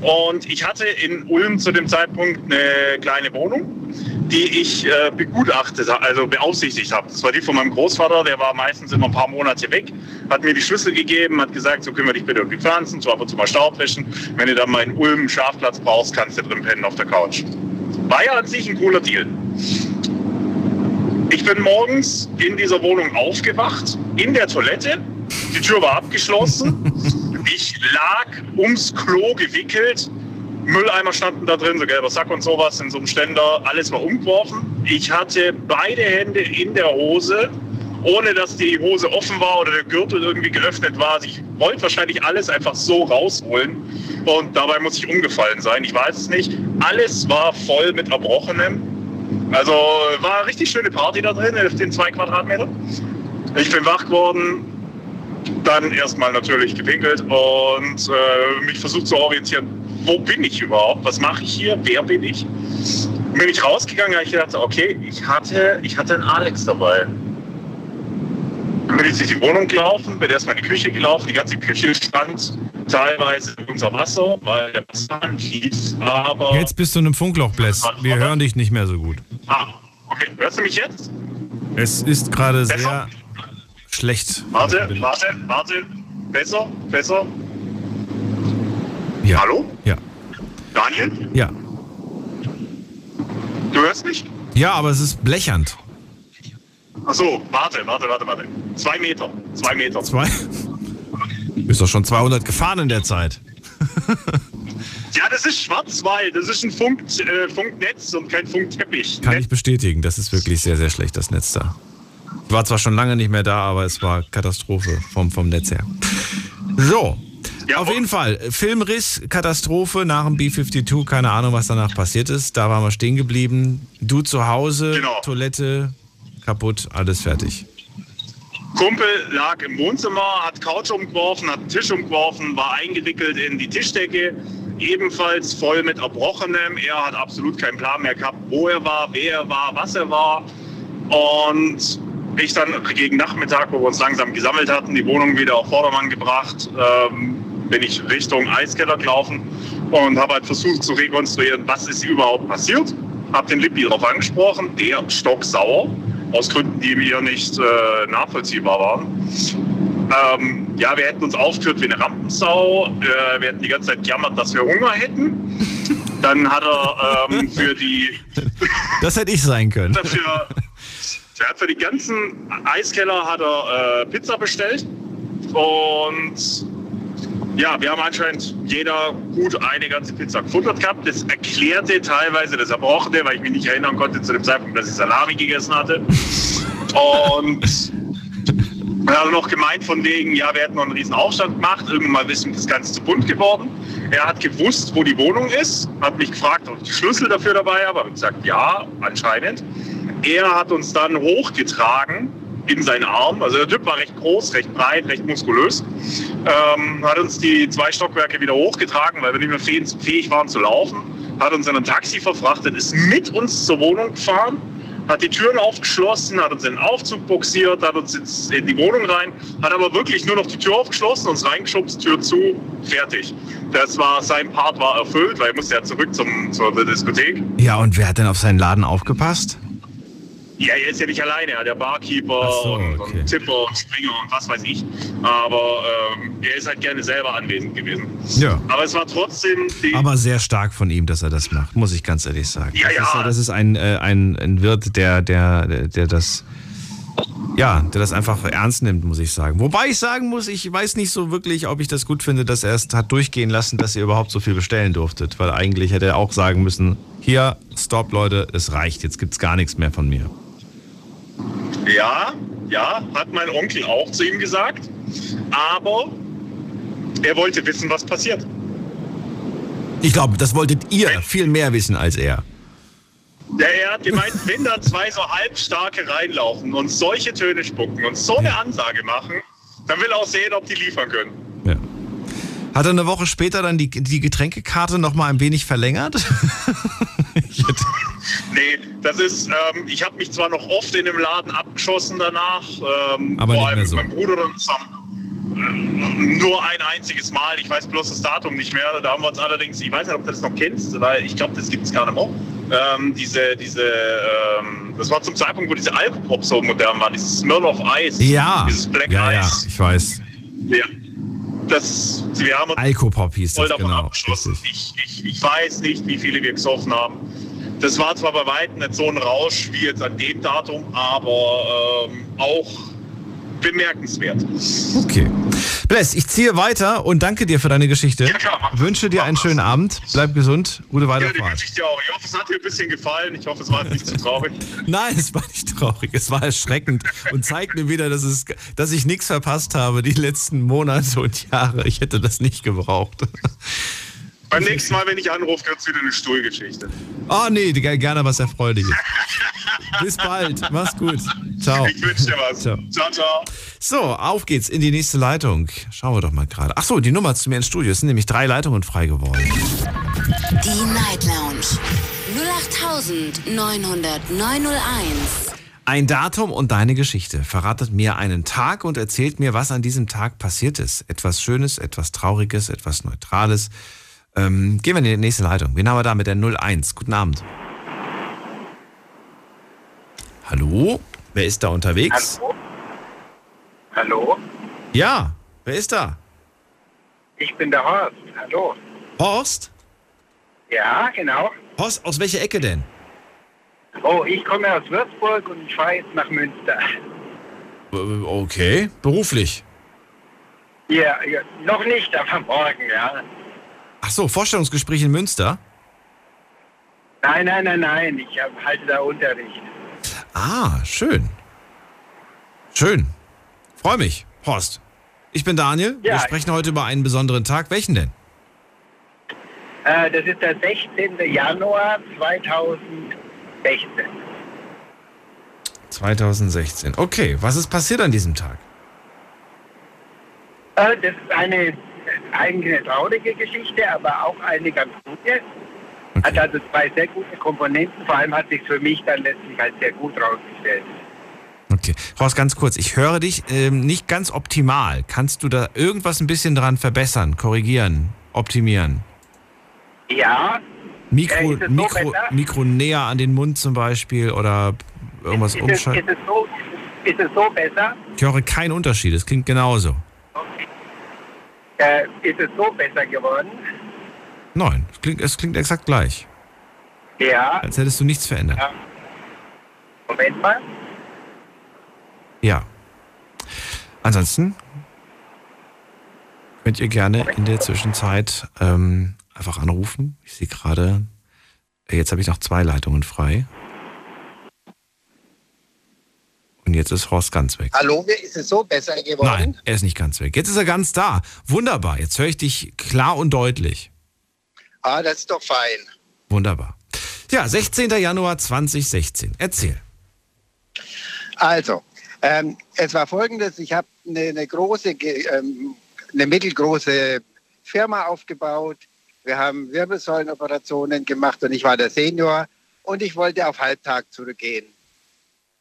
Und ich hatte in Ulm zu dem Zeitpunkt eine kleine Wohnung, die ich äh, begutachtet, also beaufsichtigt habe. Das war die von meinem Großvater, der war meistens immer ein paar Monate weg, hat mir die Schlüssel gegeben, hat gesagt, so wir dich bitte irgendwie pflanzen, so ab und zu mal Staub wischen. Wenn du dann mal in Ulm einen Schlafplatz brauchst, kannst du drin pennen auf der Couch. War ja an sich ein cooler Deal. Ich bin morgens in dieser Wohnung aufgewacht, in der Toilette. Die Tür war abgeschlossen. Ich lag ums Klo gewickelt. Mülleimer standen da drin, so gelber Sack und sowas in so einem Ständer. Alles war umgeworfen. Ich hatte beide Hände in der Hose, ohne dass die Hose offen war oder der Gürtel irgendwie geöffnet war. Also ich wollte wahrscheinlich alles einfach so rausholen. Und dabei muss ich umgefallen sein. Ich weiß es nicht. Alles war voll mit Erbrochenem. Also war eine richtig schöne Party da drin, auf den zwei Quadratmetern. Ich bin wach geworden, dann erstmal natürlich gepinkelt und äh, mich versucht zu orientieren, wo bin ich überhaupt, was mache ich hier, wer bin ich. Bin ich rausgegangen, habe ich gedacht, okay, ich hatte, ich hatte einen Alex dabei. Dann bin ich durch die Wohnung gelaufen, bin erstmal in die Küche gelaufen, die ganze Küche stand teilweise unter Wasser, weil der Wasserhahn lief, aber... Jetzt bist du in einem Funkloch, Bless. Wir hören dich nicht mehr so gut. Ah, okay, hörst du mich jetzt? Es ist gerade sehr schlecht. Warte, warte, warte. Besser, besser. Ja. Hallo? Ja. Daniel? Ja. Du hörst mich? Ja, aber es ist blechernd. Achso, warte, warte, warte, warte. Zwei Meter, zwei Meter. Zwei? Du bist doch schon 200 gefahren in der Zeit. Ja, das ist Schwarzwald, das ist ein Funk, äh, Funknetz und kein Funkteppich. Kann ich bestätigen. Das ist wirklich sehr, sehr schlecht, das Netz da. War zwar schon lange nicht mehr da, aber es war Katastrophe vom, vom Netz her. So. Auf jeden Fall, Filmriss, Katastrophe nach dem B-52, keine Ahnung, was danach passiert ist. Da waren wir stehen geblieben. Du zu Hause, Genau. Toilette, kaputt, alles fertig. Kumpel lag im Wohnzimmer, hat Couch umgeworfen, hat Tisch umgeworfen, war eingewickelt in die Tischdecke, ebenfalls voll mit Erbrochenem. Er hat absolut keinen Plan mehr gehabt, wo er war, wer er war, was er war. Und ich dann gegen Nachmittag, wo wir uns langsam gesammelt hatten, die Wohnung wieder auf Vordermann gebracht, ähm, bin ich Richtung Eiskeller gelaufen und habe halt versucht zu rekonstruieren, was ist überhaupt passiert. Hab den Lippi darauf angesprochen, der stocksauer, aus Gründen, die mir nicht äh, nachvollziehbar waren. Ähm, ja, wir hätten uns aufgeführt wie eine Rampensau. Äh, wir hätten die ganze Zeit gejammert, dass wir Hunger hätten. Dann hat er ähm, für die Das hätte ich sein können. dafür, er hat für die ganzen Eiskeller hat er äh, Pizza bestellt. Und ja, wir haben anscheinend jeder gut eine ganze Pizza gefuttert gehabt. Das erklärte teilweise das Erbrochene, weil ich mich nicht erinnern konnte zu dem Zeitpunkt, dass ich Salami gegessen hatte. Und er hat noch gemeint von wegen, ja, wir hätten noch einen riesen Aufstand gemacht. Irgendwann ist ihm das Ganze zu bunt geworden. Er hat gewusst, wo die Wohnung ist, hat mich gefragt, ob ich die Schlüssel dafür dabei habe. Habe gesagt, ja, anscheinend. Er hat uns dann hochgetragen in seinen Arm. Also der Typ war recht groß, recht breit, recht muskulös. Ähm, hat uns die zwei Stockwerke wieder hochgetragen, weil wir nicht mehr fähig waren zu laufen. Hat uns in ein Taxi verfrachtet, ist mit uns zur Wohnung gefahren, hat die Türen aufgeschlossen, hat uns in den Aufzug boxiert, hat uns ins, in die Wohnung rein, hat aber wirklich nur noch die Tür aufgeschlossen, uns reingeschubst, Tür zu, fertig. Das war, sein Part war erfüllt, weil er musste ja zurück zum, zur Diskothek. Ja, und wer hat denn auf seinen Laden aufgepasst? Ja, er ist ja nicht alleine, er ja Barkeeper so, und, okay. und Tipper und Springer und was weiß ich. Aber ähm, er ist halt gerne selber anwesend gewesen. Ja. Aber es war trotzdem Aber sehr stark von ihm, dass er das macht, muss ich ganz ehrlich sagen. Ja, das, ja. Ist, das ist ein, äh, ein, ein Wirt, der, der, der, der das. Ja, der das einfach ernst nimmt, muss ich sagen. Wobei ich sagen muss, ich weiß nicht so wirklich, ob ich das gut finde, dass er es hat durchgehen lassen, dass ihr überhaupt so viel bestellen durftet. Weil eigentlich hätte er auch sagen müssen, hier, stopp Leute, es reicht, jetzt gibt's gar nichts mehr von mir. Ja, ja, hat mein Onkel auch zu ihm gesagt. Aber er wollte wissen, was passiert. Ich glaube, das wolltet ihr viel mehr wissen als er. Ja, er hat gemeint, wenn da zwei so halbstarke reinlaufen und solche Töne spucken und so eine Ansage machen, dann will er auch sehen, ob die liefern können. Hat er eine Woche später dann die, die Getränkekarte noch mal ein wenig verlängert? Nee, das ist, ähm, ich habe mich zwar noch oft in dem Laden abgeschossen danach, ähm, Aber vor allem mehr mit so. meinem Bruder dann zusammen. Ähm, Nur ein einziges Mal, ich weiß bloß das Datum nicht mehr. Da haben wir uns allerdings, ich weiß nicht, ob du das noch kennst, weil ich glaube, das gibt es gar nicht mehr. Ähm, diese, diese, ähm, das war zum Zeitpunkt, wo diese Alkopop so modern waren, dieses Smirnoff Ice, Ja. dieses Black ja, ja, Ice. ich weiß. Ja. Das, wir haben uns Alkopop hieß voll das, davon genau. abgeschlossen. Ich, ich, ich weiß nicht, wie viele wir gesoffen haben. Das war zwar bei weitem nicht so ein Rausch wie jetzt an dem Datum, aber ähm, auch bemerkenswert. Okay. Bless, ich ziehe weiter und danke dir für deine Geschichte. Wünsche dir einen schönen Abend. Bleib gesund. Gute Ja, Weiterfahrt. ich dir auch. Ich hoffe, es hat dir ein bisschen gefallen. Ich hoffe, es war nicht zu traurig. Nein, es war nicht traurig. Es war erschreckend und zeigt mir wieder, dass, es, dass ich nichts verpasst habe die letzten Monate und Jahre. Ich hätte das nicht gebraucht. Beim nächsten Mal, wenn ich anrufe, gibt es wieder eine Stuhlgeschichte. Oh nee, ge- gerne was Erfreuliches. Bis bald. Mach's gut. Ciao. Ich wünsche dir was. Ciao. ciao. ciao. So, auf geht's in die nächste Leitung. Schauen wir doch mal gerade. Ach so, die Nummer zu mir ins Studio. Es sind nämlich drei Leitungen frei geworden. Die Night Lounge 0890901. Ein Datum und deine Geschichte. Verratet mir einen Tag und erzählt mir, was an diesem Tag passiert ist. Etwas Schönes, etwas Trauriges, etwas Neutrales. Ähm, gehen wir in die nächste Leitung. Wen haben wir da mit der 01? Guten Abend. Hallo? Wer ist da unterwegs? Hallo? Hallo? Ja, wer ist da? Ich bin der Horst. Hallo. Horst? Ja, genau. Horst, aus welcher Ecke denn? Oh, ich komme aus Würzburg und ich fahre jetzt nach Münster. Okay, beruflich. Ja, ja, noch nicht, aber morgen, ja. Ach so, Vorstellungsgespräch in Münster? Nein, nein, nein, nein, ich hab, halte da Unterricht. Ah, schön. Schön. Freue mich. Horst. Ich bin Daniel. Wir Ja. sprechen heute über einen besonderen Tag. Welchen denn? Äh, das ist der 16. Januar 2016. 2016. Okay, was ist passiert an diesem Tag? Äh, das ist eine eine traurige Geschichte, aber auch eine ganz gute. Hat also zwei sehr gute Komponenten. Vor allem hat sich für mich dann letztlich als sehr gut rausgestellt. Okay. Horst, ganz kurz. Ich höre dich ähm, nicht ganz optimal. Kannst du da irgendwas ein bisschen dran verbessern, korrigieren, optimieren? Ja, Mikro, Äh, ist so Mikro? Mikro näher an den Mund zum Beispiel oder irgendwas ist es, ist, umschalten? es so, ist es so besser? Ich höre keinen Unterschied. Es klingt genauso. Äh, ist es so besser geworden? Nein, es klingt, es klingt exakt gleich. Ja. Als hättest du nichts verändert. ja. Moment mal. Ja. Ansonsten könnt ihr gerne in der Zwischenzeit ähm, einfach anrufen. Ich sehe gerade, jetzt habe ich noch zwei Leitungen frei. Und jetzt ist Horst ganz weg. Hallo, mir ist es so besser geworden? Nein, er ist nicht ganz weg. Jetzt ist er ganz da. Wunderbar. Jetzt höre ich dich klar und deutlich. Ah, das ist doch fein. Wunderbar. Ja, 16. Januar 2016. Erzähl. Also, ähm, es war folgendes, ich habe eine, eine große, ähm, eine mittelgroße Firma aufgebaut. Wir haben Wirbelsäulenoperationen gemacht und ich war der Senior und ich wollte auf Halbtag zurückgehen.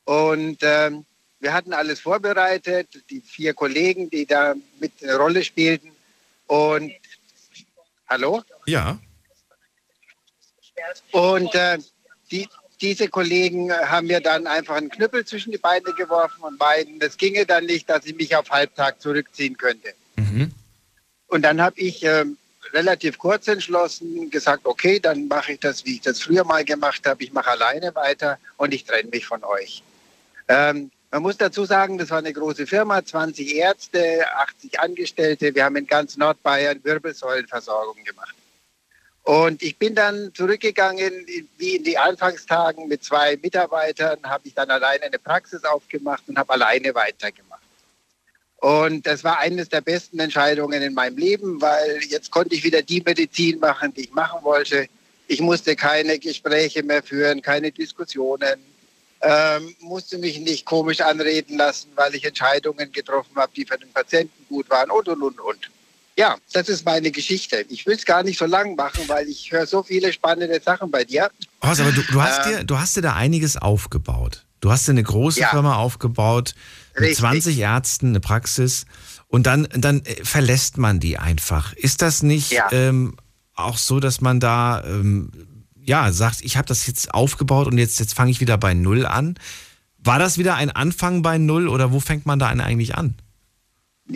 Und ähm, wir hatten alles vorbereitet, die vier Kollegen, die da mit eine Rolle spielten. Und hallo? Ja. Und äh, die, diese Kollegen haben mir dann einfach einen Knüppel zwischen die Beine geworfen und meinten, es ginge dann nicht, dass ich mich auf Halbtag zurückziehen könnte. Mhm. Und dann habe ich ähm, relativ kurz entschlossen gesagt, okay, dann mache ich das, wie ich das früher mal gemacht habe. Ich mache alleine weiter und ich trenne mich von euch. Ähm, man muss dazu sagen, das war eine große Firma, 20 Ärzte, 80 Angestellte. Wir haben in ganz Nordbayern Wirbelsäulenversorgung gemacht. Und ich bin dann zurückgegangen, wie in die Anfangstagen mit zwei Mitarbeitern, habe ich dann alleine eine Praxis aufgemacht und habe alleine weitergemacht. Und das war eines der besten Entscheidungen in meinem Leben, weil jetzt konnte ich wieder die Medizin machen, die ich machen wollte. Ich musste keine Gespräche mehr führen, keine Diskussionen, ähm, musste mich nicht komisch anreden lassen, weil ich Entscheidungen getroffen habe, die für den Patienten gut waren und, und, und, und. Ja, das ist meine Geschichte. Ich will es gar nicht so lang machen, weil ich höre so viele spannende Sachen bei dir. Horst, aber du, du, hast äh, dir, du hast dir da einiges aufgebaut. Du hast dir eine große ja. Firma aufgebaut, mit Richtig. 20 Ärzten, eine Praxis. Und dann, dann äh, verlässt man die einfach. Ist das nicht ja. ähm, auch so, dass man da ähm, ja, sagt, ich habe das jetzt aufgebaut und jetzt, jetzt fange ich wieder bei Null an? War das wieder ein Anfang bei Null oder wo fängt man da eigentlich an?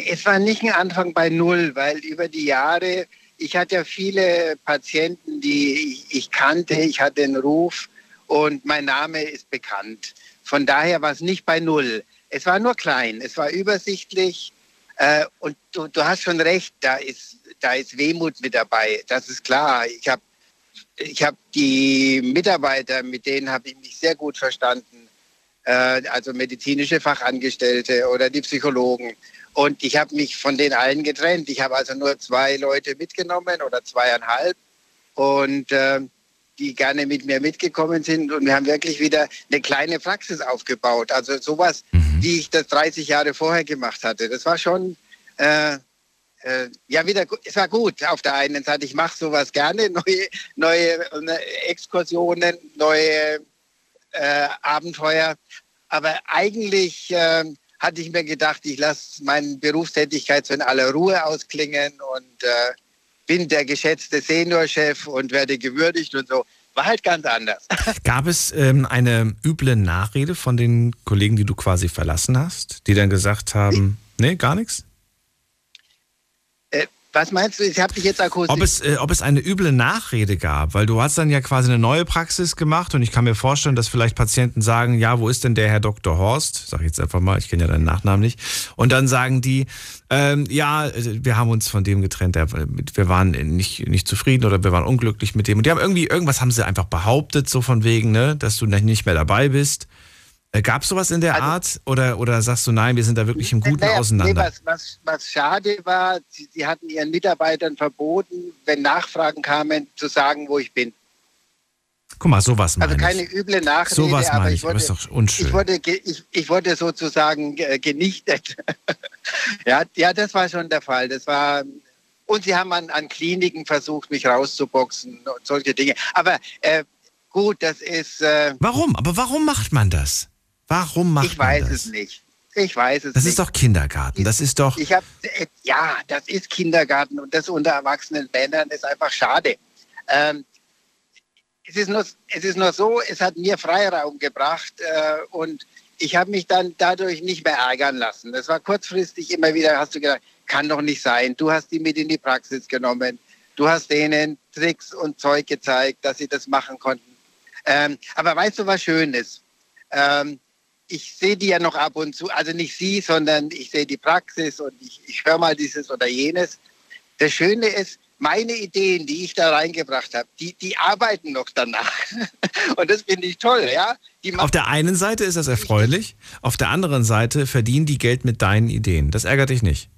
Es war nicht ein Anfang bei Null, weil über die Jahre, ich hatte ja viele Patienten, die ich, ich kannte, ich hatte einen Ruf und mein Name ist bekannt. Von daher war es nicht bei Null. Es war nur klein, es war übersichtlich äh, und du, du, hast schon recht, da ist, da ist Wehmut mit dabei, das ist klar. Ich habe ich hab die Mitarbeiter, mit denen habe ich mich sehr gut verstanden, äh, also medizinische Fachangestellte oder die Psychologen. Und ich habe mich von den allen getrennt. Ich habe also nur zwei Leute mitgenommen oder zweieinhalb und äh, die gerne mit mir mitgekommen sind. Und wir haben wirklich wieder eine kleine Praxis aufgebaut. Also sowas, mhm. wie ich das 30 Jahre vorher gemacht hatte. Das war schon, äh, äh, ja, wieder, es war gut auf der einen Seite. Ich mache sowas gerne, neue, neue Exkursionen, neue äh, Abenteuer. Aber eigentlich äh, hatte ich mir gedacht, ich lasse meine Berufstätigkeit so in aller Ruhe ausklingen und äh, bin der geschätzte Seniorchef und werde gewürdigt und so. War halt ganz anders. Gab es ähm, eine üble Nachrede von den Kollegen, die du quasi verlassen hast, die dann gesagt haben, nee, gar nichts? Was meinst du? Ich habe dich jetzt akustisch. Ob es, äh, ob es eine üble Nachrede gab, weil du hast dann ja quasi eine neue Praxis gemacht und ich kann mir vorstellen, dass vielleicht Patienten sagen, ja, wo ist denn der Herr Dr. Horst? Sag ich jetzt einfach mal, ich kenne ja deinen Nachnamen nicht. Und dann sagen die, ähm, ja, wir haben uns von dem getrennt, wir waren nicht, nicht zufrieden oder wir waren unglücklich mit dem. Und die haben irgendwie, irgendwas haben sie einfach behauptet, so von wegen, ne, dass du nicht mehr dabei bist. Äh, Gab es sowas in der also, Art oder, oder sagst du, nein, wir sind da wirklich im Guten naja, auseinander? Nee, was, was, was, schade war, sie, sie, hatten ihren Mitarbeitern verboten, wenn Nachfragen kamen, zu sagen, wo ich bin. Guck mal, sowas meine Also keine ich. üble Nachrede, sowas aber, ich, ich, wurde, aber ist doch unschön. Ich wurde, ich, ich wurde sozusagen genichtet. ja, ja, das war schon der Fall. Das war, und sie haben an, an Kliniken versucht, mich rauszuboxen und solche Dinge. Aber äh, gut, das ist... Äh, warum? Aber warum macht man das? Warum macht ich man das? Ich weiß es nicht. Ich weiß es das nicht. ist doch Kindergarten. Das ist doch. Ich hab, ja, das ist Kindergarten und das unter erwachsenen Männern ist einfach schade. Ähm, es, ist nur, es ist nur so, es hat mir Freiraum gebracht äh, und ich habe mich dann dadurch nicht mehr ärgern lassen. Das war kurzfristig immer wieder, hast du gedacht, kann doch nicht sein. Du hast die mit in die Praxis genommen. Du hast denen Tricks und Zeug gezeigt, dass sie das machen konnten. Ähm, aber weißt du, was schön ist? Ähm, ich sehe die ja noch ab und zu, also nicht sie, sondern ich sehe die Praxis und ich, ich höre mal dieses oder jenes. Das Schöne ist, meine Ideen, die ich da reingebracht habe, die, die arbeiten noch danach. Und das finde ich toll, ja. Auf der einen Seite ist das erfreulich, auf der anderen Seite verdienen die Geld mit deinen Ideen. Das ärgert dich nicht.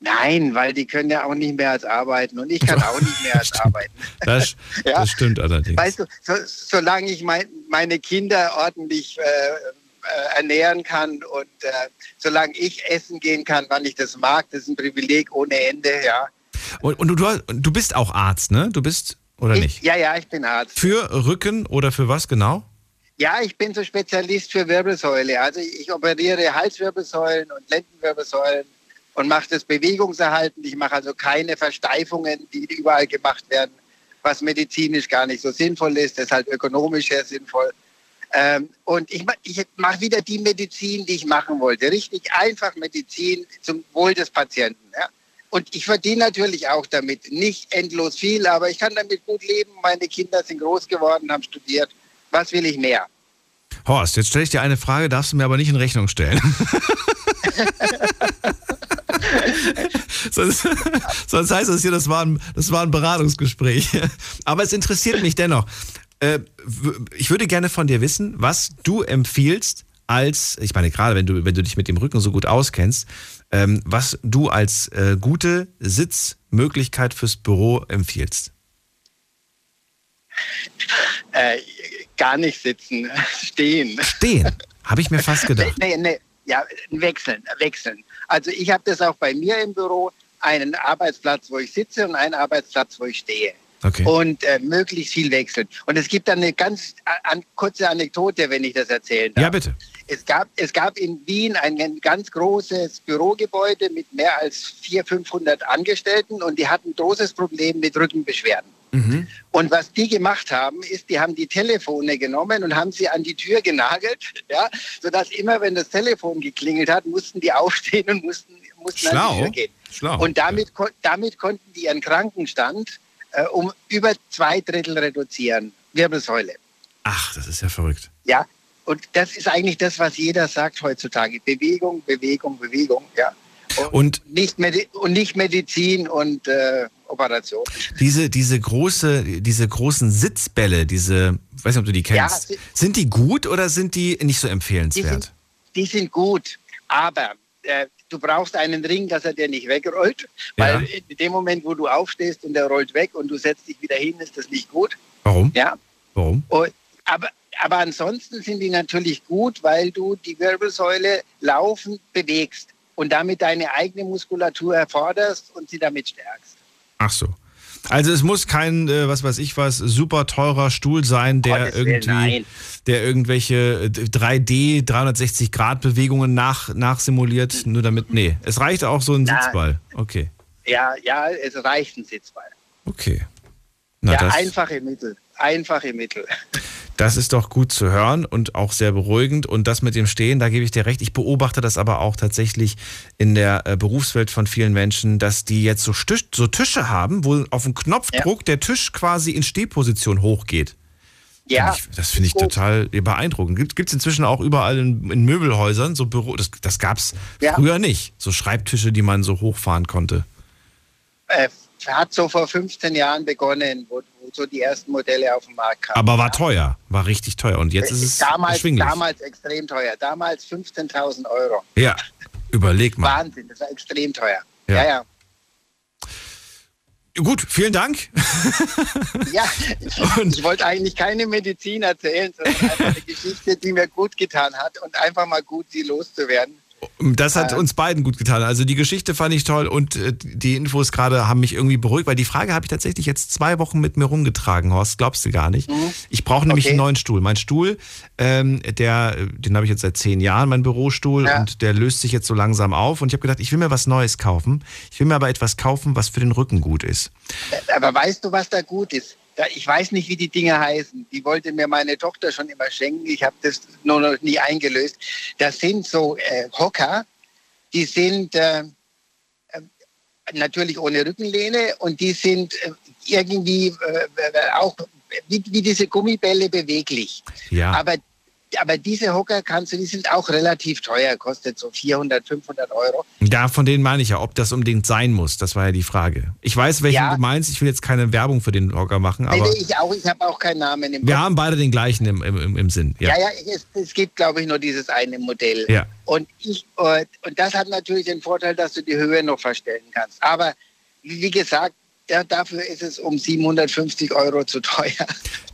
Nein, weil die können ja auch nicht mehr als arbeiten und ich kann auch nicht mehr als arbeiten. Das, ja? das stimmt allerdings. Weißt du, so, solange ich mein, meine Kinder ordentlich äh, äh, ernähren kann und äh, solange ich essen gehen kann, wann ich das mag, das ist ein Privileg ohne Ende, ja. Und, und du, du bist auch Arzt, ne? Du bist, oder ich, nicht? Ja, ja, ich bin Arzt. Für Rücken oder für was genau? Ja, ich bin so Spezialist für Wirbelsäule. Also ich operiere Halswirbelsäulen und Lendenwirbelsäulen und mache das bewegungserhaltend. Ich mache also keine Versteifungen, die überall gemacht werden, was medizinisch gar nicht so sinnvoll ist, deshalb ökonomisch sehr sinnvoll. Ähm, und ich, ich mache wieder die Medizin, die ich machen wollte. Richtig einfach Medizin zum Wohl des Patienten. Ja? Und ich verdiene natürlich auch damit. Nicht endlos viel, aber ich kann damit gut leben. Meine Kinder sind groß geworden, haben studiert. Was will ich mehr? Horst, jetzt stelle ich dir eine Frage, darfst du mir aber nicht in Rechnung stellen. sonst, sonst heißt das hier, das war, ein, das war ein Beratungsgespräch. Aber es interessiert mich dennoch. Äh, ich würde gerne von dir wissen, was du empfiehlst als, ich meine gerade, wenn du, wenn du dich mit dem Rücken so gut auskennst, ähm, was du als äh, gute Sitzmöglichkeit fürs Büro empfiehlst. Äh, gar nicht sitzen, stehen. Stehen, habe ich mir fast gedacht. Nee, nee, ja, wechseln, wechseln. Also ich habe das auch bei mir im Büro, einen Arbeitsplatz, wo ich sitze und einen Arbeitsplatz, wo ich stehe. Okay. Und äh, möglichst viel wechseln. Und es gibt dann eine ganz an, kurze Anekdote, wenn ich das erzählen darf. Ja, bitte. Es gab, es gab in Wien ein, ein ganz großes Bürogebäude mit mehr als 400, 500 Angestellten und die hatten großes Problem mit Rückenbeschwerden. Und was die gemacht haben, ist, die haben die Telefone genommen und haben sie an die Tür genagelt, ja, sodass immer, wenn das Telefon geklingelt hat, mussten die aufstehen und mussten, mussten an die. Tür gehen. Schlau. Und damit, damit konnten die ihren Krankenstand äh, um über zwei Drittel reduzieren. Wirbelsäule. Ach, das ist ja verrückt. Ja, und das ist eigentlich das, was jeder sagt heutzutage. Bewegung, Bewegung, Bewegung, ja. Und Nicht, Medi und nicht Medizin und äh, Operation. Diese, diese, große, diese großen Sitzbälle, diese, ich weiß nicht, ob du die kennst, Ja, sind die gut oder sind die nicht so Die empfehlenswert? sind, die sind gut, aber äh, du brauchst einen Ring, dass er dir nicht wegrollt, weil Ja. in dem Moment, wo du aufstehst und der rollt weg und du setzt dich wieder hin, ist das nicht gut. Warum? Ja. Warum? Und, aber, aber ansonsten sind die natürlich gut, weil du die Wirbelsäule laufend bewegst und damit deine eigene Muskulatur erforderst und sie damit stärkst. Ach so. Also es muss kein, äh, was weiß ich was, super teurer Stuhl sein, der Gottes Willen, irgendwie, nein. der irgendwelche äh, 3D 360 Grad Bewegungen nach, nachsimuliert, nur damit. Nee, es reicht auch so ein Nein. Sitzball. Okay. Ja, ja, es reicht ein Sitzball. Okay. Na, ja, das, einfache Mittel. Einfache Mittel. das ist doch gut zu hören und auch sehr beruhigend. Und das mit dem Stehen, da gebe ich dir recht. Ich beobachte das aber auch tatsächlich in der äh, Berufswelt von vielen Menschen, dass die jetzt so, Tisch, so Tische haben, wo auf den Knopfdruck der Tisch quasi in Stehposition hochgeht. Ja. Find ich, das finde ich total beeindruckend. Gibt es inzwischen auch überall in, in Möbelhäusern so Büro, das, das gab es Ja. früher nicht. So Schreibtische, die man so hochfahren konnte. Äh, hat so vor 15 Jahren begonnen, wo, wo so die ersten Modelle auf den Markt kamen. Aber war teuer, war richtig teuer. Und jetzt ist es damals, damals extrem teuer. Damals 15.000 Euro. Ja, überleg mal. Wahnsinn, das war extrem teuer. Ja. Ja, ja. Gut, vielen Dank. Ja, ich wollte eigentlich keine Medizin erzählen, sondern einfach eine Geschichte, die mir gut getan hat und einfach mal gut, sie loszuwerden. Das hat Äh. uns beiden gut getan. Also die Geschichte fand ich toll und äh, die Infos gerade haben mich irgendwie beruhigt, weil die Frage habe ich tatsächlich jetzt zwei Wochen mit mir rumgetragen, Horst. Glaubst du gar nicht. Ich brauche nämlich Mhm. Okay. einen neuen Stuhl. Mein Stuhl, ähm, der, den habe ich jetzt seit zehn Jahren, mein Bürostuhl, Ja. und der löst sich jetzt so langsam auf. Und ich habe gedacht, ich will mir was Neues kaufen. Ich will mir aber etwas kaufen, was für den Rücken gut ist. Aber weißt du, was da gut ist? Ich weiß nicht, wie die Dinge heißen. Die wollte mir meine Tochter schon immer schenken. Ich habe das nur noch nie eingelöst. Das sind so äh, Hocker, die sind äh, äh, natürlich ohne Rückenlehne und die sind äh, irgendwie äh, auch wie, wie diese Gummibälle beweglich. Ja. Aber, aber diese Hocker kannst du, die sind auch relativ teuer, kostet so 400, 500 Euro. Ja, von denen meine ich ja, ob das unbedingt sein muss. Das war ja die Frage. Ich weiß, welchen Ja. du meinst. Ich will jetzt keine Werbung für den Hocker machen, Nee, aber nee, ich auch, ich habe auch keinen Namen im wir Kopf. haben beide den gleichen im, im, im Sinn. Ja, ja, es, es gibt, glaube ich, nur dieses eine Modell. Ja. Und, ich, äh, und das hat natürlich den Vorteil, dass du die Höhe noch verstellen kannst. Aber wie gesagt, da, dafür ist es um 750 Euro zu teuer.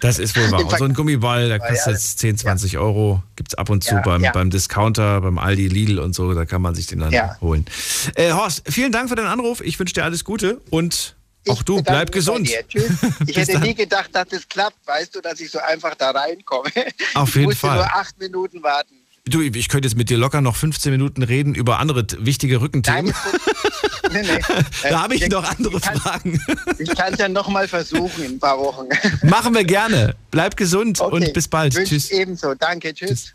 Das ist wohl wahr. So ein Gummiball, Ja, kostet ja. jetzt 10, 20 Euro. Gibt es ab und zu Ja, beim, ja. beim Discounter, beim Aldi, Lidl und so. Da kann man sich den dann Ja. holen. Äh, Horst, vielen Dank für deinen Anruf. Ich wünsche dir alles Gute und auch du, bedanke bleib gesund. Ich hätte dann. nie gedacht, dass das klappt. Weißt du, dass ich so einfach da reinkomme. Auf ich jeden musste Fall. nur acht Minuten warten. Du, ich könnte jetzt mit dir locker noch 15 Minuten reden über andere wichtige Rückenthemen. Nee, nee. da habe ich Äh, noch andere ich Fragen. Ich kann es ja nochmal versuchen in ein paar Wochen. Machen wir gerne. Bleib gesund und bis bald. Wünsch Tschüss. Ebenso. Danke. Tschüss.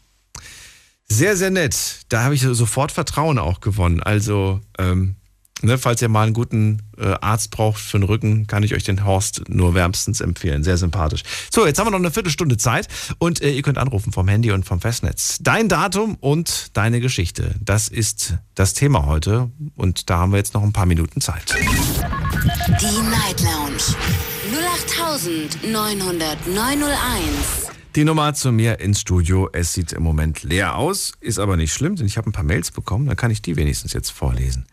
Sehr, sehr nett. Da habe ich sofort Vertrauen auch gewonnen. Also, ähm, ne, falls ihr mal einen guten äh, Arzt braucht für den Rücken, kann ich euch den Horst nur wärmstens empfehlen. Sehr sympathisch. So, jetzt haben wir noch eine Viertelstunde Zeit und äh, ihr könnt anrufen vom Handy und vom Festnetz. Dein Datum und deine Geschichte. Das ist das Thema heute und da haben wir jetzt noch ein paar Minuten Zeit. Die Night Lounge 08901. Die Nummer zu mir ins Studio. Es sieht im Moment leer aus, ist aber nicht schlimm, denn ich habe ein paar Mails bekommen. Dann kann ich die wenigstens jetzt vorlesen.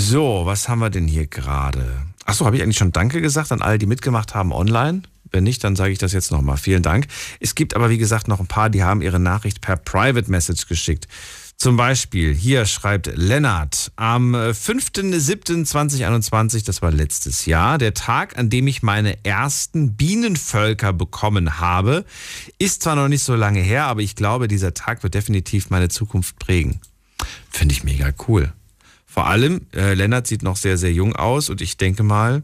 So, was haben wir denn hier gerade? Achso, habe ich eigentlich schon Danke gesagt an alle, die mitgemacht haben online? Wenn nicht, dann sage ich das jetzt nochmal. Vielen Dank. Es gibt aber, wie gesagt, noch ein paar, die haben ihre Nachricht per Private Message geschickt. Zum Beispiel, hier schreibt Lennart, am 5.7.2021, das war letztes Jahr, der Tag, an dem ich meine ersten Bienenvölker bekommen habe, ist zwar noch nicht so lange her, aber ich glaube, dieser Tag wird definitiv meine Zukunft prägen. Finde ich mega cool. Vor allem, äh, Lennart sieht noch sehr, sehr jung aus und ich denke mal,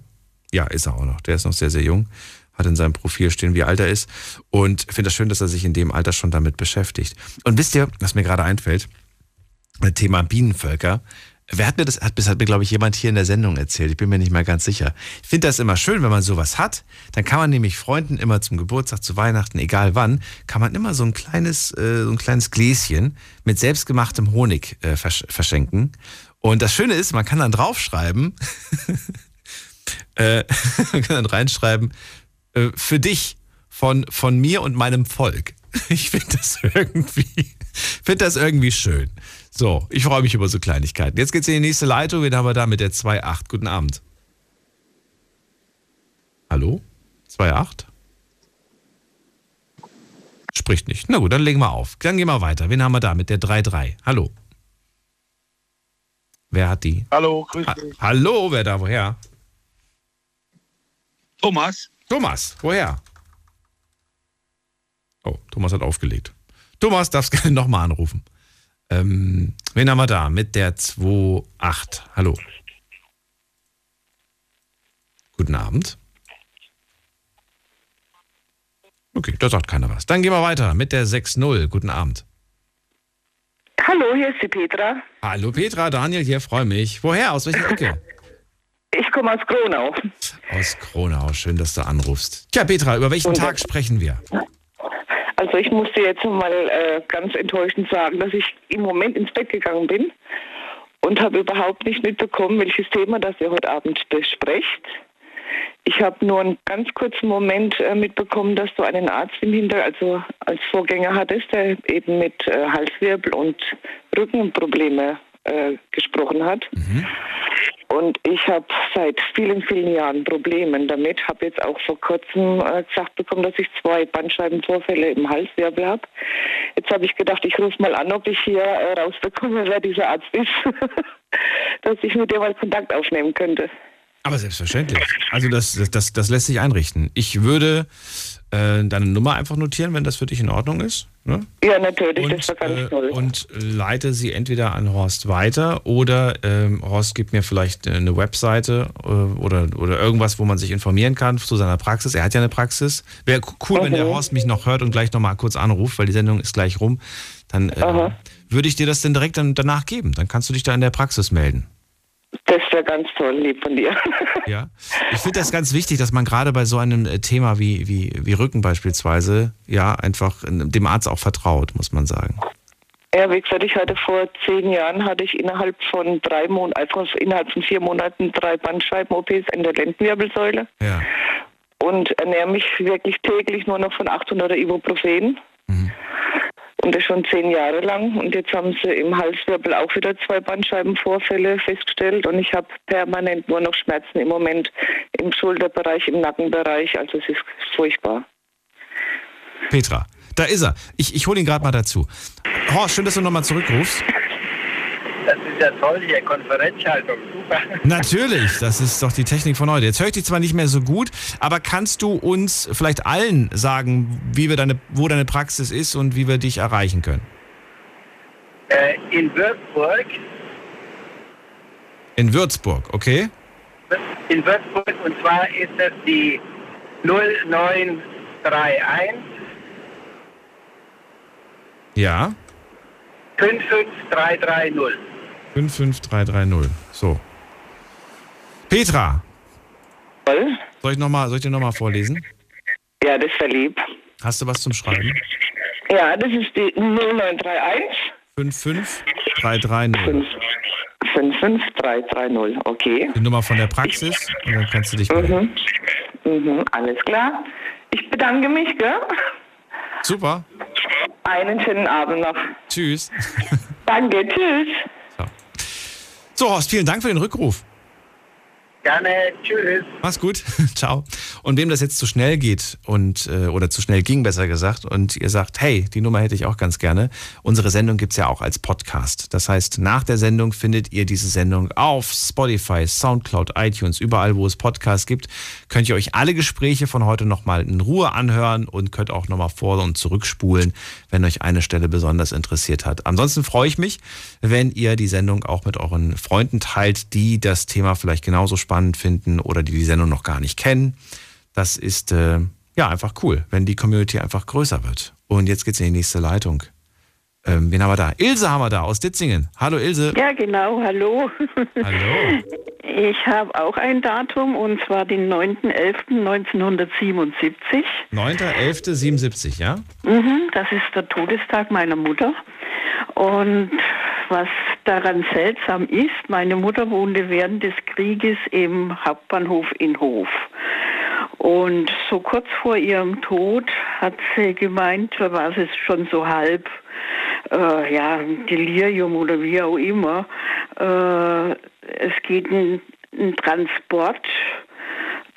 ja, ist er auch noch. Der ist noch sehr, sehr jung. Hat in seinem Profil stehen, wie alt er ist. Und finde das schön, dass er sich in dem Alter schon damit beschäftigt. Und wisst ihr, was mir gerade einfällt? Thema Bienenvölker. Wer hat mir das, hat, das hat mir, glaube ich, jemand hier in der Sendung erzählt. Ich bin mir nicht mal ganz sicher. Ich finde das immer schön, wenn man sowas hat. Dann kann man nämlich Freunden immer zum Geburtstag, zu Weihnachten, egal wann, kann man immer so ein kleines, äh, so ein kleines Gläschen mit selbstgemachtem Honig äh, versch verschenken. Und das Schöne ist, man kann dann draufschreiben, äh, man kann dann reinschreiben, äh, für dich von, von mir und meinem Volk. Ich finde das irgendwie, finde das irgendwie schön. So, ich freue mich über so Kleinigkeiten. Jetzt geht's in die nächste Leitung. Wen haben wir da mit der 2.8? Guten Abend. Hallo? 2.8? Spricht nicht. Na gut, dann legen wir auf. Dann gehen wir weiter. Wen haben wir da mit der 3.3? Hallo? Wer hat die? Hallo, grüß Ha dich. Hallo, wer da? Woher? Thomas. Thomas, woher? Oh, Thomas hat aufgelegt. Thomas, darfst gerne nochmal anrufen. Ähm, wen haben wir da? Mit der 2.8. Hallo. Guten Abend. Okay, da sagt keiner was. Dann gehen wir weiter mit der 6.0. Guten Abend. Hallo, hier ist die Petra. Hallo Petra, Daniel hier, freue mich. Woher? Aus welcher Ecke? Ich komme aus Kronau. Aus Kronau. Schön, dass du anrufst. Tja, Petra, über welchen Tag sprechen wir? Also ich musste jetzt mal äh, ganz enttäuschend sagen, dass ich im Moment ins Bett gegangen bin und habe überhaupt nicht mitbekommen, welches Thema das ihr heute Abend besprecht. Ich habe nur einen ganz kurzen Moment äh, mitbekommen, dass du einen Arzt im Hintergrund, also als Vorgänger hattest, der eben mit äh, Halswirbel und Rückenprobleme äh, gesprochen hat. Und ich habe seit vielen, vielen Jahren Probleme damit. Habe jetzt auch vor kurzem äh, gesagt bekommen, dass ich zwei Bandscheibenvorfälle im Halswirbel habe. Jetzt habe ich gedacht, ich rufe mal an, ob ich hier äh, rausbekomme, wer dieser Arzt ist, dass ich mit dem mal Kontakt aufnehmen könnte. Aber selbstverständlich. Also das, das, das, das lässt sich einrichten. Ich würde äh, deine Nummer einfach notieren, wenn das für dich in Ordnung ist. Ne? Ja, natürlich, Und, das war ganz äh, toll. und leite sie entweder an Horst weiter oder ähm, Horst gibt mir vielleicht äh, eine Webseite äh, oder, oder irgendwas, wo man sich informieren kann zu seiner Praxis. Er hat ja eine Praxis. Wäre cool, wenn der Mhm. Horst mich noch hört und gleich nochmal kurz anruft, weil die Sendung ist gleich rum. Dann äh, würde ich dir das dann direkt dann danach geben. Dann kannst du dich da in der Praxis melden. Das wäre ganz toll, lieb von dir. Ja. Ich finde das ganz wichtig, dass man gerade bei so einem äh, Thema wie, wie, wie Rücken beispielsweise, ja, einfach äh, dem Arzt auch vertraut, muss man sagen. Ja, wie gesagt, ich hatte vor zehn Jahren hatte ich innerhalb von drei Monaten, also innerhalb von vier Monaten drei Bandscheiben-OPs in der Lendenwirbelsäule Ja. und ernähre mich wirklich täglich nur noch von 800 Ibuprofen. Und das schon zehn Jahre lang. Und jetzt haben sie im Halswirbel auch wieder zwei Bandscheibenvorfälle festgestellt. Und ich habe permanent nur noch Schmerzen im Moment im Schulterbereich, im Nackenbereich. Also es ist furchtbar. Petra, da ist er. Ich, ich hole ihn gerade mal dazu. Horst, schön, dass du nochmal zurückrufst. Das ist ja toll hier, Konferenzschaltung. Super. Natürlich, das ist doch die Technik von heute. Jetzt höre ich dich zwar nicht mehr so gut, aber kannst du uns vielleicht allen sagen, wie wir deine, wo deine Praxis ist und wie wir dich erreichen können? in Würzburg. In Würzburg, okay? In Würzburg und zwar ist das die 0931 Ja, 55330. 55330. So. Petra. Soll ich, noch mal, soll ich dir nochmal vorlesen? Ja, das wäre lieb. Hast du was zum Schreiben? Ja, das ist die 0931 55330. 55330, okay. Die Nummer von der Praxis und dann kannst du dich melden. Mhm. Mhm, alles klar. Ich bedanke mich, gell? Super. Einen schönen Abend noch. Tschüss. Danke, tschüss. So, Horst, vielen Dank für den Rückruf. Gerne, tschüss. Mach's gut. Ciao. Und wem das jetzt zu schnell geht und äh, oder zu schnell ging, besser gesagt, und ihr sagt, hey, die Nummer hätte ich auch ganz gerne. Unsere Sendung gibt's ja auch als Podcast. Das heißt, nach der Sendung findet ihr diese Sendung auf Spotify, Soundcloud, iTunes, überall, wo es Podcasts gibt, könnt ihr euch alle Gespräche von heute nochmal in Ruhe anhören und könnt auch nochmal vor und zurückspulen, wenn euch eine Stelle besonders interessiert hat. Ansonsten freue ich mich, wenn ihr die Sendung auch mit euren Freunden teilt, die das Thema vielleicht genauso spannend finden oder die die Sendung noch gar nicht kennen. Das ist äh, ja einfach cool, wenn die Community einfach größer wird. Und jetzt geht's in die nächste Leitung. Ähm, wen haben wir da? Ilse haben wir da aus Ditzingen. Hallo Ilse. Ja, genau, hallo. Hallo. Ich habe auch ein Datum und zwar den 9.11.1977. 9.11.77, ja? Mhm, das ist der Todestag meiner Mutter. Und was daran seltsam ist, meine Mutter wohnte während des Krieges im Hauptbahnhof in Hof. Und so kurz vor ihrem Tod hat sie gemeint, da war es schon so halb, äh, ja, Delirium oder wie auch immer. Äh, es geht ein, ein Transport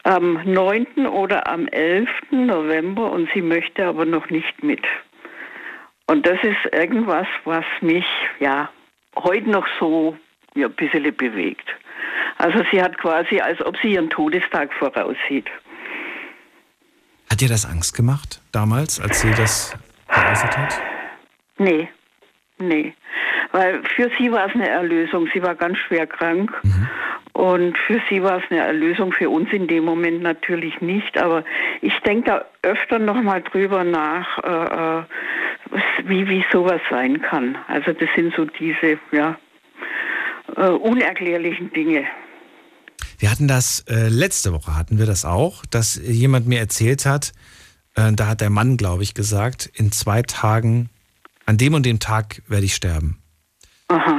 am 9. oder am 11. November und sie möchte aber noch nicht mit. Und das ist irgendwas, was mich ja heute noch so ja, ein bisschen bewegt. Also sie hat quasi, als ob sie ihren Todestag voraussieht. Hat dir das Angst gemacht damals, als sie das geäußert hat? Nee, nee. Weil für sie war es eine Erlösung. Sie war ganz schwer krank. Und für sie war es eine Erlösung, für uns in dem Moment natürlich nicht. Aber ich denke da öfter nochmal drüber nach, äh, äh, wie, wie sowas sein kann. Also das sind so diese, ja, äh, unerklärlichen Dinge. Wir hatten das, äh, letzte Woche hatten wir das auch, dass jemand mir erzählt hat, äh, da hat der Mann, glaube ich, gesagt, in zwei Tagen, an dem und dem Tag werde ich sterben.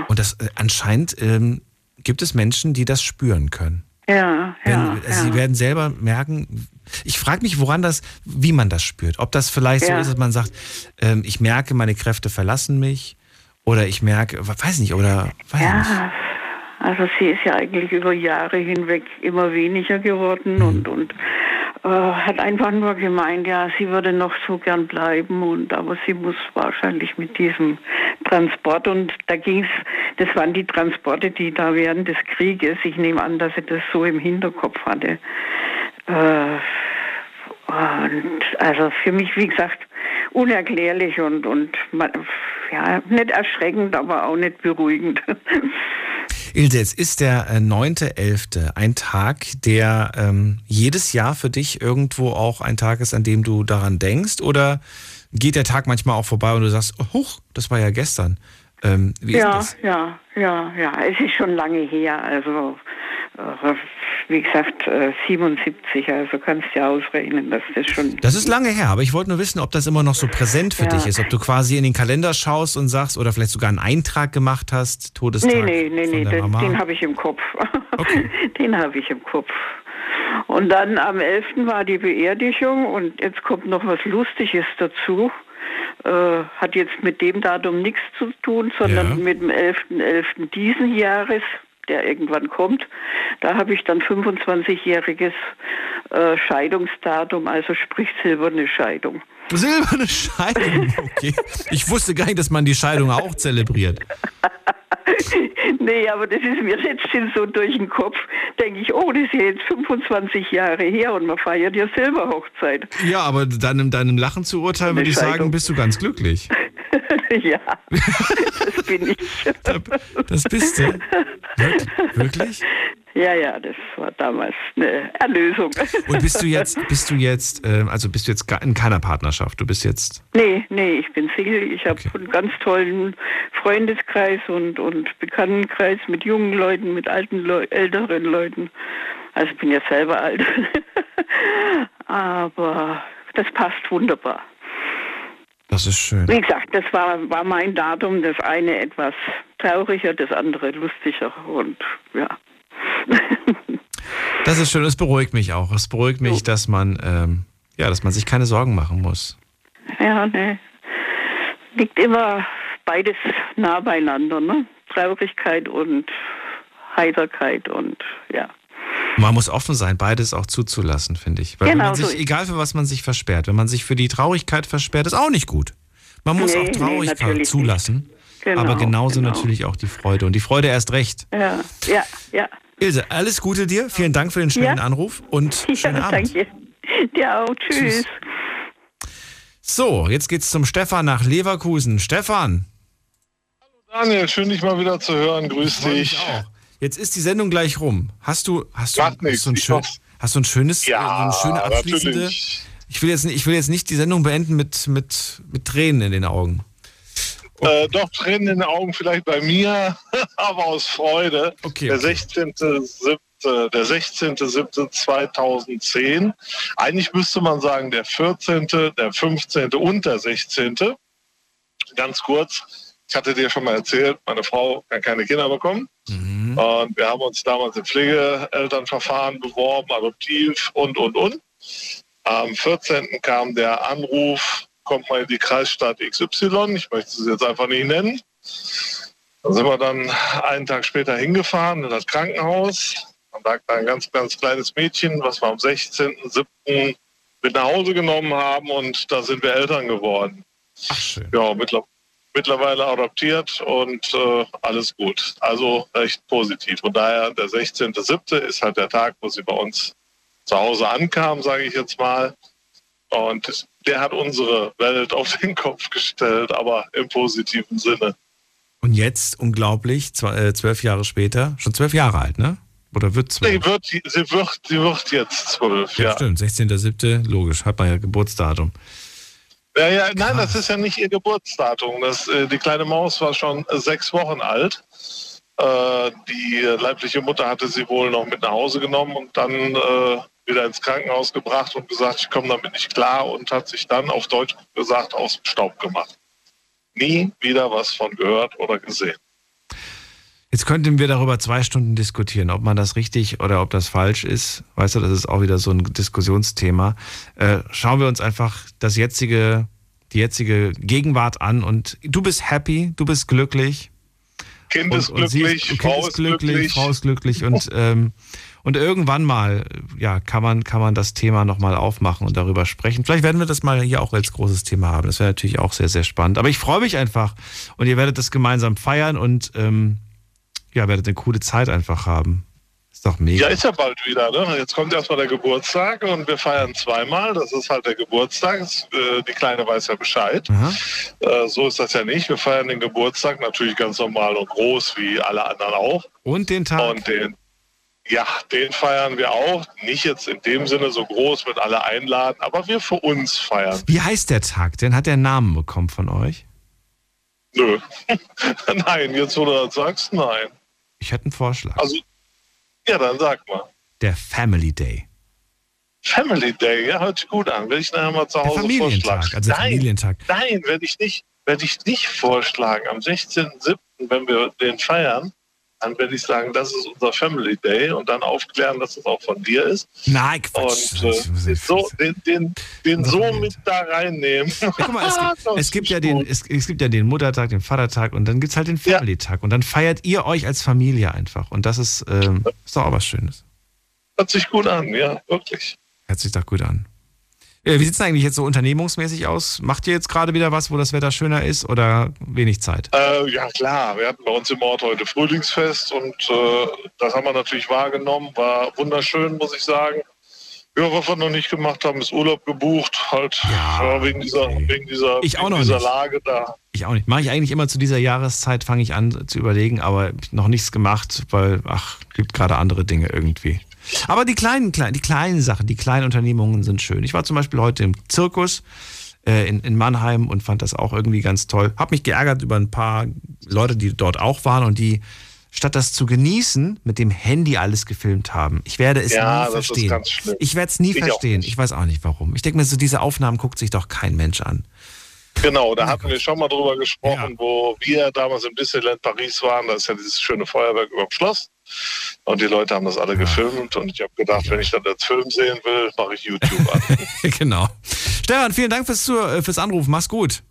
Und das äh, anscheinend ähm, gibt es Menschen, die das spüren können. Ja, Wenn, ja. also Sie ja. werden selber merken, ich frage mich, woran das, wie man das spürt. Ob das vielleicht so Ja. ist, dass man sagt, ähm, ich merke, meine Kräfte verlassen mich. Oder ich merke, weiß nicht, oder weiß nicht. Ja, also sie ist ja eigentlich über Jahre hinweg immer weniger geworden und, und äh, hat einfach nur gemeint, ja, sie würde noch so gern bleiben und aber sie muss wahrscheinlich mit diesem Transport und da ging's, das waren die Transporte, die da während des Krieges, ich nehme an, dass sie das so im Hinterkopf hatte. Äh, und also für mich, wie gesagt, unerklärlich und, und ja, nicht erschreckend, aber auch nicht beruhigend. Ilse, jetzt ist der äh, 9.11. ein Tag, der ähm, jedes Jahr für dich irgendwo auch ein Tag ist, an dem du daran denkst? Oder geht der Tag manchmal auch vorbei und du sagst, oh, huch, das war ja gestern? Ähm, wie ist ja, das? ja, ja, ja. Es ist schon lange her. Also, äh, wie gesagt, äh, 77. Also kannst du ja ausrechnen, dass das schon. Das ist lange her, aber ich wollte nur wissen, ob das immer noch so präsent für Ja. dich ist. Ob du quasi in den Kalender schaust und sagst oder vielleicht sogar einen Eintrag gemacht hast, Todestag Nee, nee, nee, nee, den, den habe ich im Kopf. den habe ich im Kopf. Und dann am 11. war die Beerdigung und jetzt kommt noch was Lustiges dazu. Äh, hat jetzt mit dem Datum nichts zu tun, sondern mit dem 11.11. diesen Jahres, der irgendwann kommt. Da habe ich dann 25-jähriges äh, Scheidungsdatum, also sprich silberne Scheidung. Silberne Scheidung, okay. Ich wusste gar nicht, dass man die Scheidung auch zelebriert. nee, aber das ist mir jetzt schon so durch den Kopf. Denke ich, oh, das ist ja jetzt 25 Jahre her und man feiert ja Silberhochzeit. Ja, aber deinem, deinem Lachen zu urteilen, würde ich sagen, bist du ganz glücklich. ja. Das, bin ich. Das bist du. Wirklich? Ja, ja, das war damals eine Erlösung. Und bist du jetzt, bist du jetzt, äh, also bist du jetzt in keiner Partnerschaft? Du bist jetzt. Nee, nee, ich bin Single. Ich habe einen ganz tollen Freundeskreis und, und Bekanntenkreis mit jungen Leuten, mit alten Leu älteren Leuten. Also ich bin ja selber alt. Aber das passt wunderbar. Das ist schön. Wie gesagt, das war, war mein Datum. Das eine etwas trauriger, das andere lustiger. Und ja. Das ist schön, es beruhigt mich auch. Es beruhigt mich, dass man, ähm, ja, dass man sich keine Sorgen machen muss. Ja, ne. Liegt immer beides nah beieinander, ne? Traurigkeit und Heiterkeit und ja. Man muss offen sein, beides auch zuzulassen, finde ich. Weil Genau wenn man so sich, ist egal für was man sich versperrt, wenn man sich für die Traurigkeit versperrt, ist auch nicht gut. Man muss Nee, auch nee, Traurigkeit natürlich zulassen, Genau, aber genauso genau. natürlich auch die Freude. Und die Freude erst recht. Ja, ja, ja. Ilse, alles Gute dir. Vielen Dank für den schnellen Ja. Anruf und schönen ja, Abend. danke. Dir auch. Tschüss. So, jetzt geht's zum Stefan nach Leverkusen. Stefan. Daniel, schön dich mal wieder zu hören. Grüß dich. Jetzt ist die Sendung gleich rum. Hast du, hast du, hast nichts, du, ein, schön, hast du ein schönes, Ja, äh, eine schöne abschließende? natürlich. Ich will, jetzt, nicht- ich will jetzt nicht die Sendung beenden mit, mit, mit Tränen in den Augen. Äh, doch Tränen in den Augen vielleicht bei mir, aber aus Freude. Okay, Der 16.07. Der 16.07.2010. Eigentlich müsste man sagen, der 14., der 15. und der 16. Ganz kurz, ich hatte dir schon mal erzählt, meine Frau kann keine Kinder bekommen. Und wir haben uns damals im Pflegeelternverfahren beworben, adoptiv und, und, und. Am 14. kam der Anruf, kommt mal in die Kreisstadt XY, ich möchte es jetzt einfach nicht nennen. Da sind wir dann einen Tag später hingefahren in das Krankenhaus. Da lag da ein ganz, ganz kleines Mädchen, was wir am 16.07. mit nach Hause genommen haben und da sind wir Eltern geworden. Ja, mittler mittlerweile adoptiert und äh, alles gut. Also recht positiv. Von daher, der 16.07. ist halt der Tag, wo sie bei uns zu Hause ankam, sage ich jetzt mal. Und der hat unsere Welt auf den Kopf gestellt, aber im positiven Sinne. Und jetzt, unglaublich, äh, zwölf Jahre später, schon zwölf Jahre alt, ne? Oder wird zwölf? Sie wird, sie, wird, sie wird jetzt zwölf, Ja, ja. stimmt, 16.07., logisch, hat man ja Geburtsdatum. Ja, ja, nein, das ist ja nicht ihr Geburtsdatum. Das, äh, die kleine Maus war schon sechs Wochen alt. Äh, die leibliche Mutter hatte sie wohl noch mit nach Hause genommen und dann äh, wieder ins Krankenhaus gebracht und gesagt, ich komme damit nicht klar und hat sich dann auf Deutsch gesagt aus dem Staub gemacht. Nie wieder was von gehört oder gesehen. Jetzt könnten wir darüber zwei Stunden diskutieren, ob man das richtig oder ob das falsch ist. Weißt du, das ist auch wieder so ein Diskussionsthema. Äh, schauen wir uns einfach das jetzige, die jetzige Gegenwart an und du bist happy, du bist glücklich. Kind und, ist glücklich, kind Frau ist ist glücklich, glücklich. Frau ist glücklich und ähm, und irgendwann mal, ja, kann man kann man das Thema noch mal aufmachen und darüber sprechen. Vielleicht werden wir das mal hier auch als großes Thema haben. Das wäre natürlich auch sehr sehr spannend. Aber ich freue mich einfach und ihr werdet das gemeinsam feiern und ähm, ja, werdet eine coole Zeit einfach haben. Ist doch mega. Ja, ist ja bald wieder. Ne? Jetzt kommt erstmal der Geburtstag und wir feiern zweimal. Das ist halt der Geburtstag. Äh, Die Kleine weiß ja Bescheid. Äh, so ist das ja nicht. Wir feiern den Geburtstag natürlich ganz normal und groß, wie alle anderen auch. Und den Tag? Und den, ja, den feiern wir auch. Nicht jetzt in dem Sinne so groß mit alle einladen, aber wir für uns feiern. Wie heißt der Tag denn? Hat der einen Namen bekommen von euch? Nö. nein, jetzt wo du das sagst, nein. Ich hätte einen Vorschlag. Also, ja, dann sag mal. Der Family Day. Family Day, ja, hört sich gut an. Will ich nachher mal zu Hause Familientag, vorschlagen. also nein, Familientag. Nein, werde ich nicht, werde ich nicht vorschlagen. Am 16.07., wenn wir den feiern, dann werde ich sagen, das ist unser Family Day und dann aufklären, dass es auch von dir ist. Nein, Quatsch. Und äh, so, den, den, den so mit da reinnehmen. Guck mal, es gibt, es gibt ja den, es, es gibt ja den Muttertag, den Vatertag und dann gibt es halt den Family-Tag. Und dann feiert ihr euch als Familie einfach. Und das ist, ähm, ist doch auch was Schönes. Hört sich gut an, ja, wirklich. Hört sich doch gut an. Äh, Wie sieht es eigentlich jetzt so unternehmungsmäßig aus? Macht ihr jetzt gerade wieder was, wo das Wetter schöner ist oder wenig Zeit? Äh, ja klar, wir hatten bei uns im Ort heute Frühlingsfest und äh, das haben wir natürlich wahrgenommen. War wunderschön, muss ich sagen. Ja, was wir noch nicht gemacht haben, ist Urlaub gebucht, halt ja, wegen dieser, wegen dieser, Ich auch wegen noch dieser nicht. Lage da. Ich auch nicht. Mache ich eigentlich immer zu dieser Jahreszeit, fange ich an zu überlegen, aber noch nichts gemacht, weil, ach, gibt gerade andere Dinge irgendwie. Aber die kleinen, kleinen, die kleinen Sachen, die kleinen Unternehmungen sind schön. Ich war zum Beispiel heute im Zirkus äh, in, in Mannheim und fand das auch irgendwie ganz toll. Hab mich geärgert über ein paar Leute, die dort auch waren und die statt das zu genießen, mit dem Handy alles gefilmt haben. Ich werde es Ja, nie verstehen. Ich werde es nie Ich verstehen. Ich weiß auch nicht warum. Ich denke mir so, diese Aufnahmen guckt sich doch kein Mensch an. Genau, da hatten wir schon mal drüber gesprochen, wo wir damals im Disneyland Paris waren. Da ist ja dieses schöne Feuerwerk über dem Schloss. Und die Leute haben das alle gefilmt. Und ich habe gedacht, wenn ich das als Film sehen will, mache ich YouTube an. genau. Stefan, vielen Dank fürs, äh, fürs Anrufen. Mach's gut.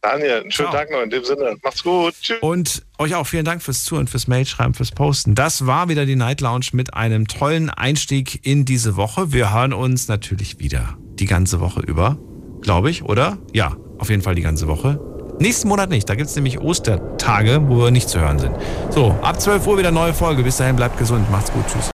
Daniel, einen schönen Ciao. Tag noch in dem Sinne. Macht's gut. Tschüss. Und euch auch vielen Dank fürs Zuhören, fürs Mailschreiben, fürs Posten. Das war wieder die Night Lounge mit einem tollen Einstieg in diese Woche. Wir hören uns natürlich wieder die ganze Woche über, glaube ich, oder? Ja, auf jeden Fall die ganze Woche. Nächsten Monat nicht, da gibt es nämlich Ostertage, wo wir nicht zu hören sind. So, ab 12 Uhr wieder neue Folge. Bis dahin bleibt gesund, macht's gut, tschüss.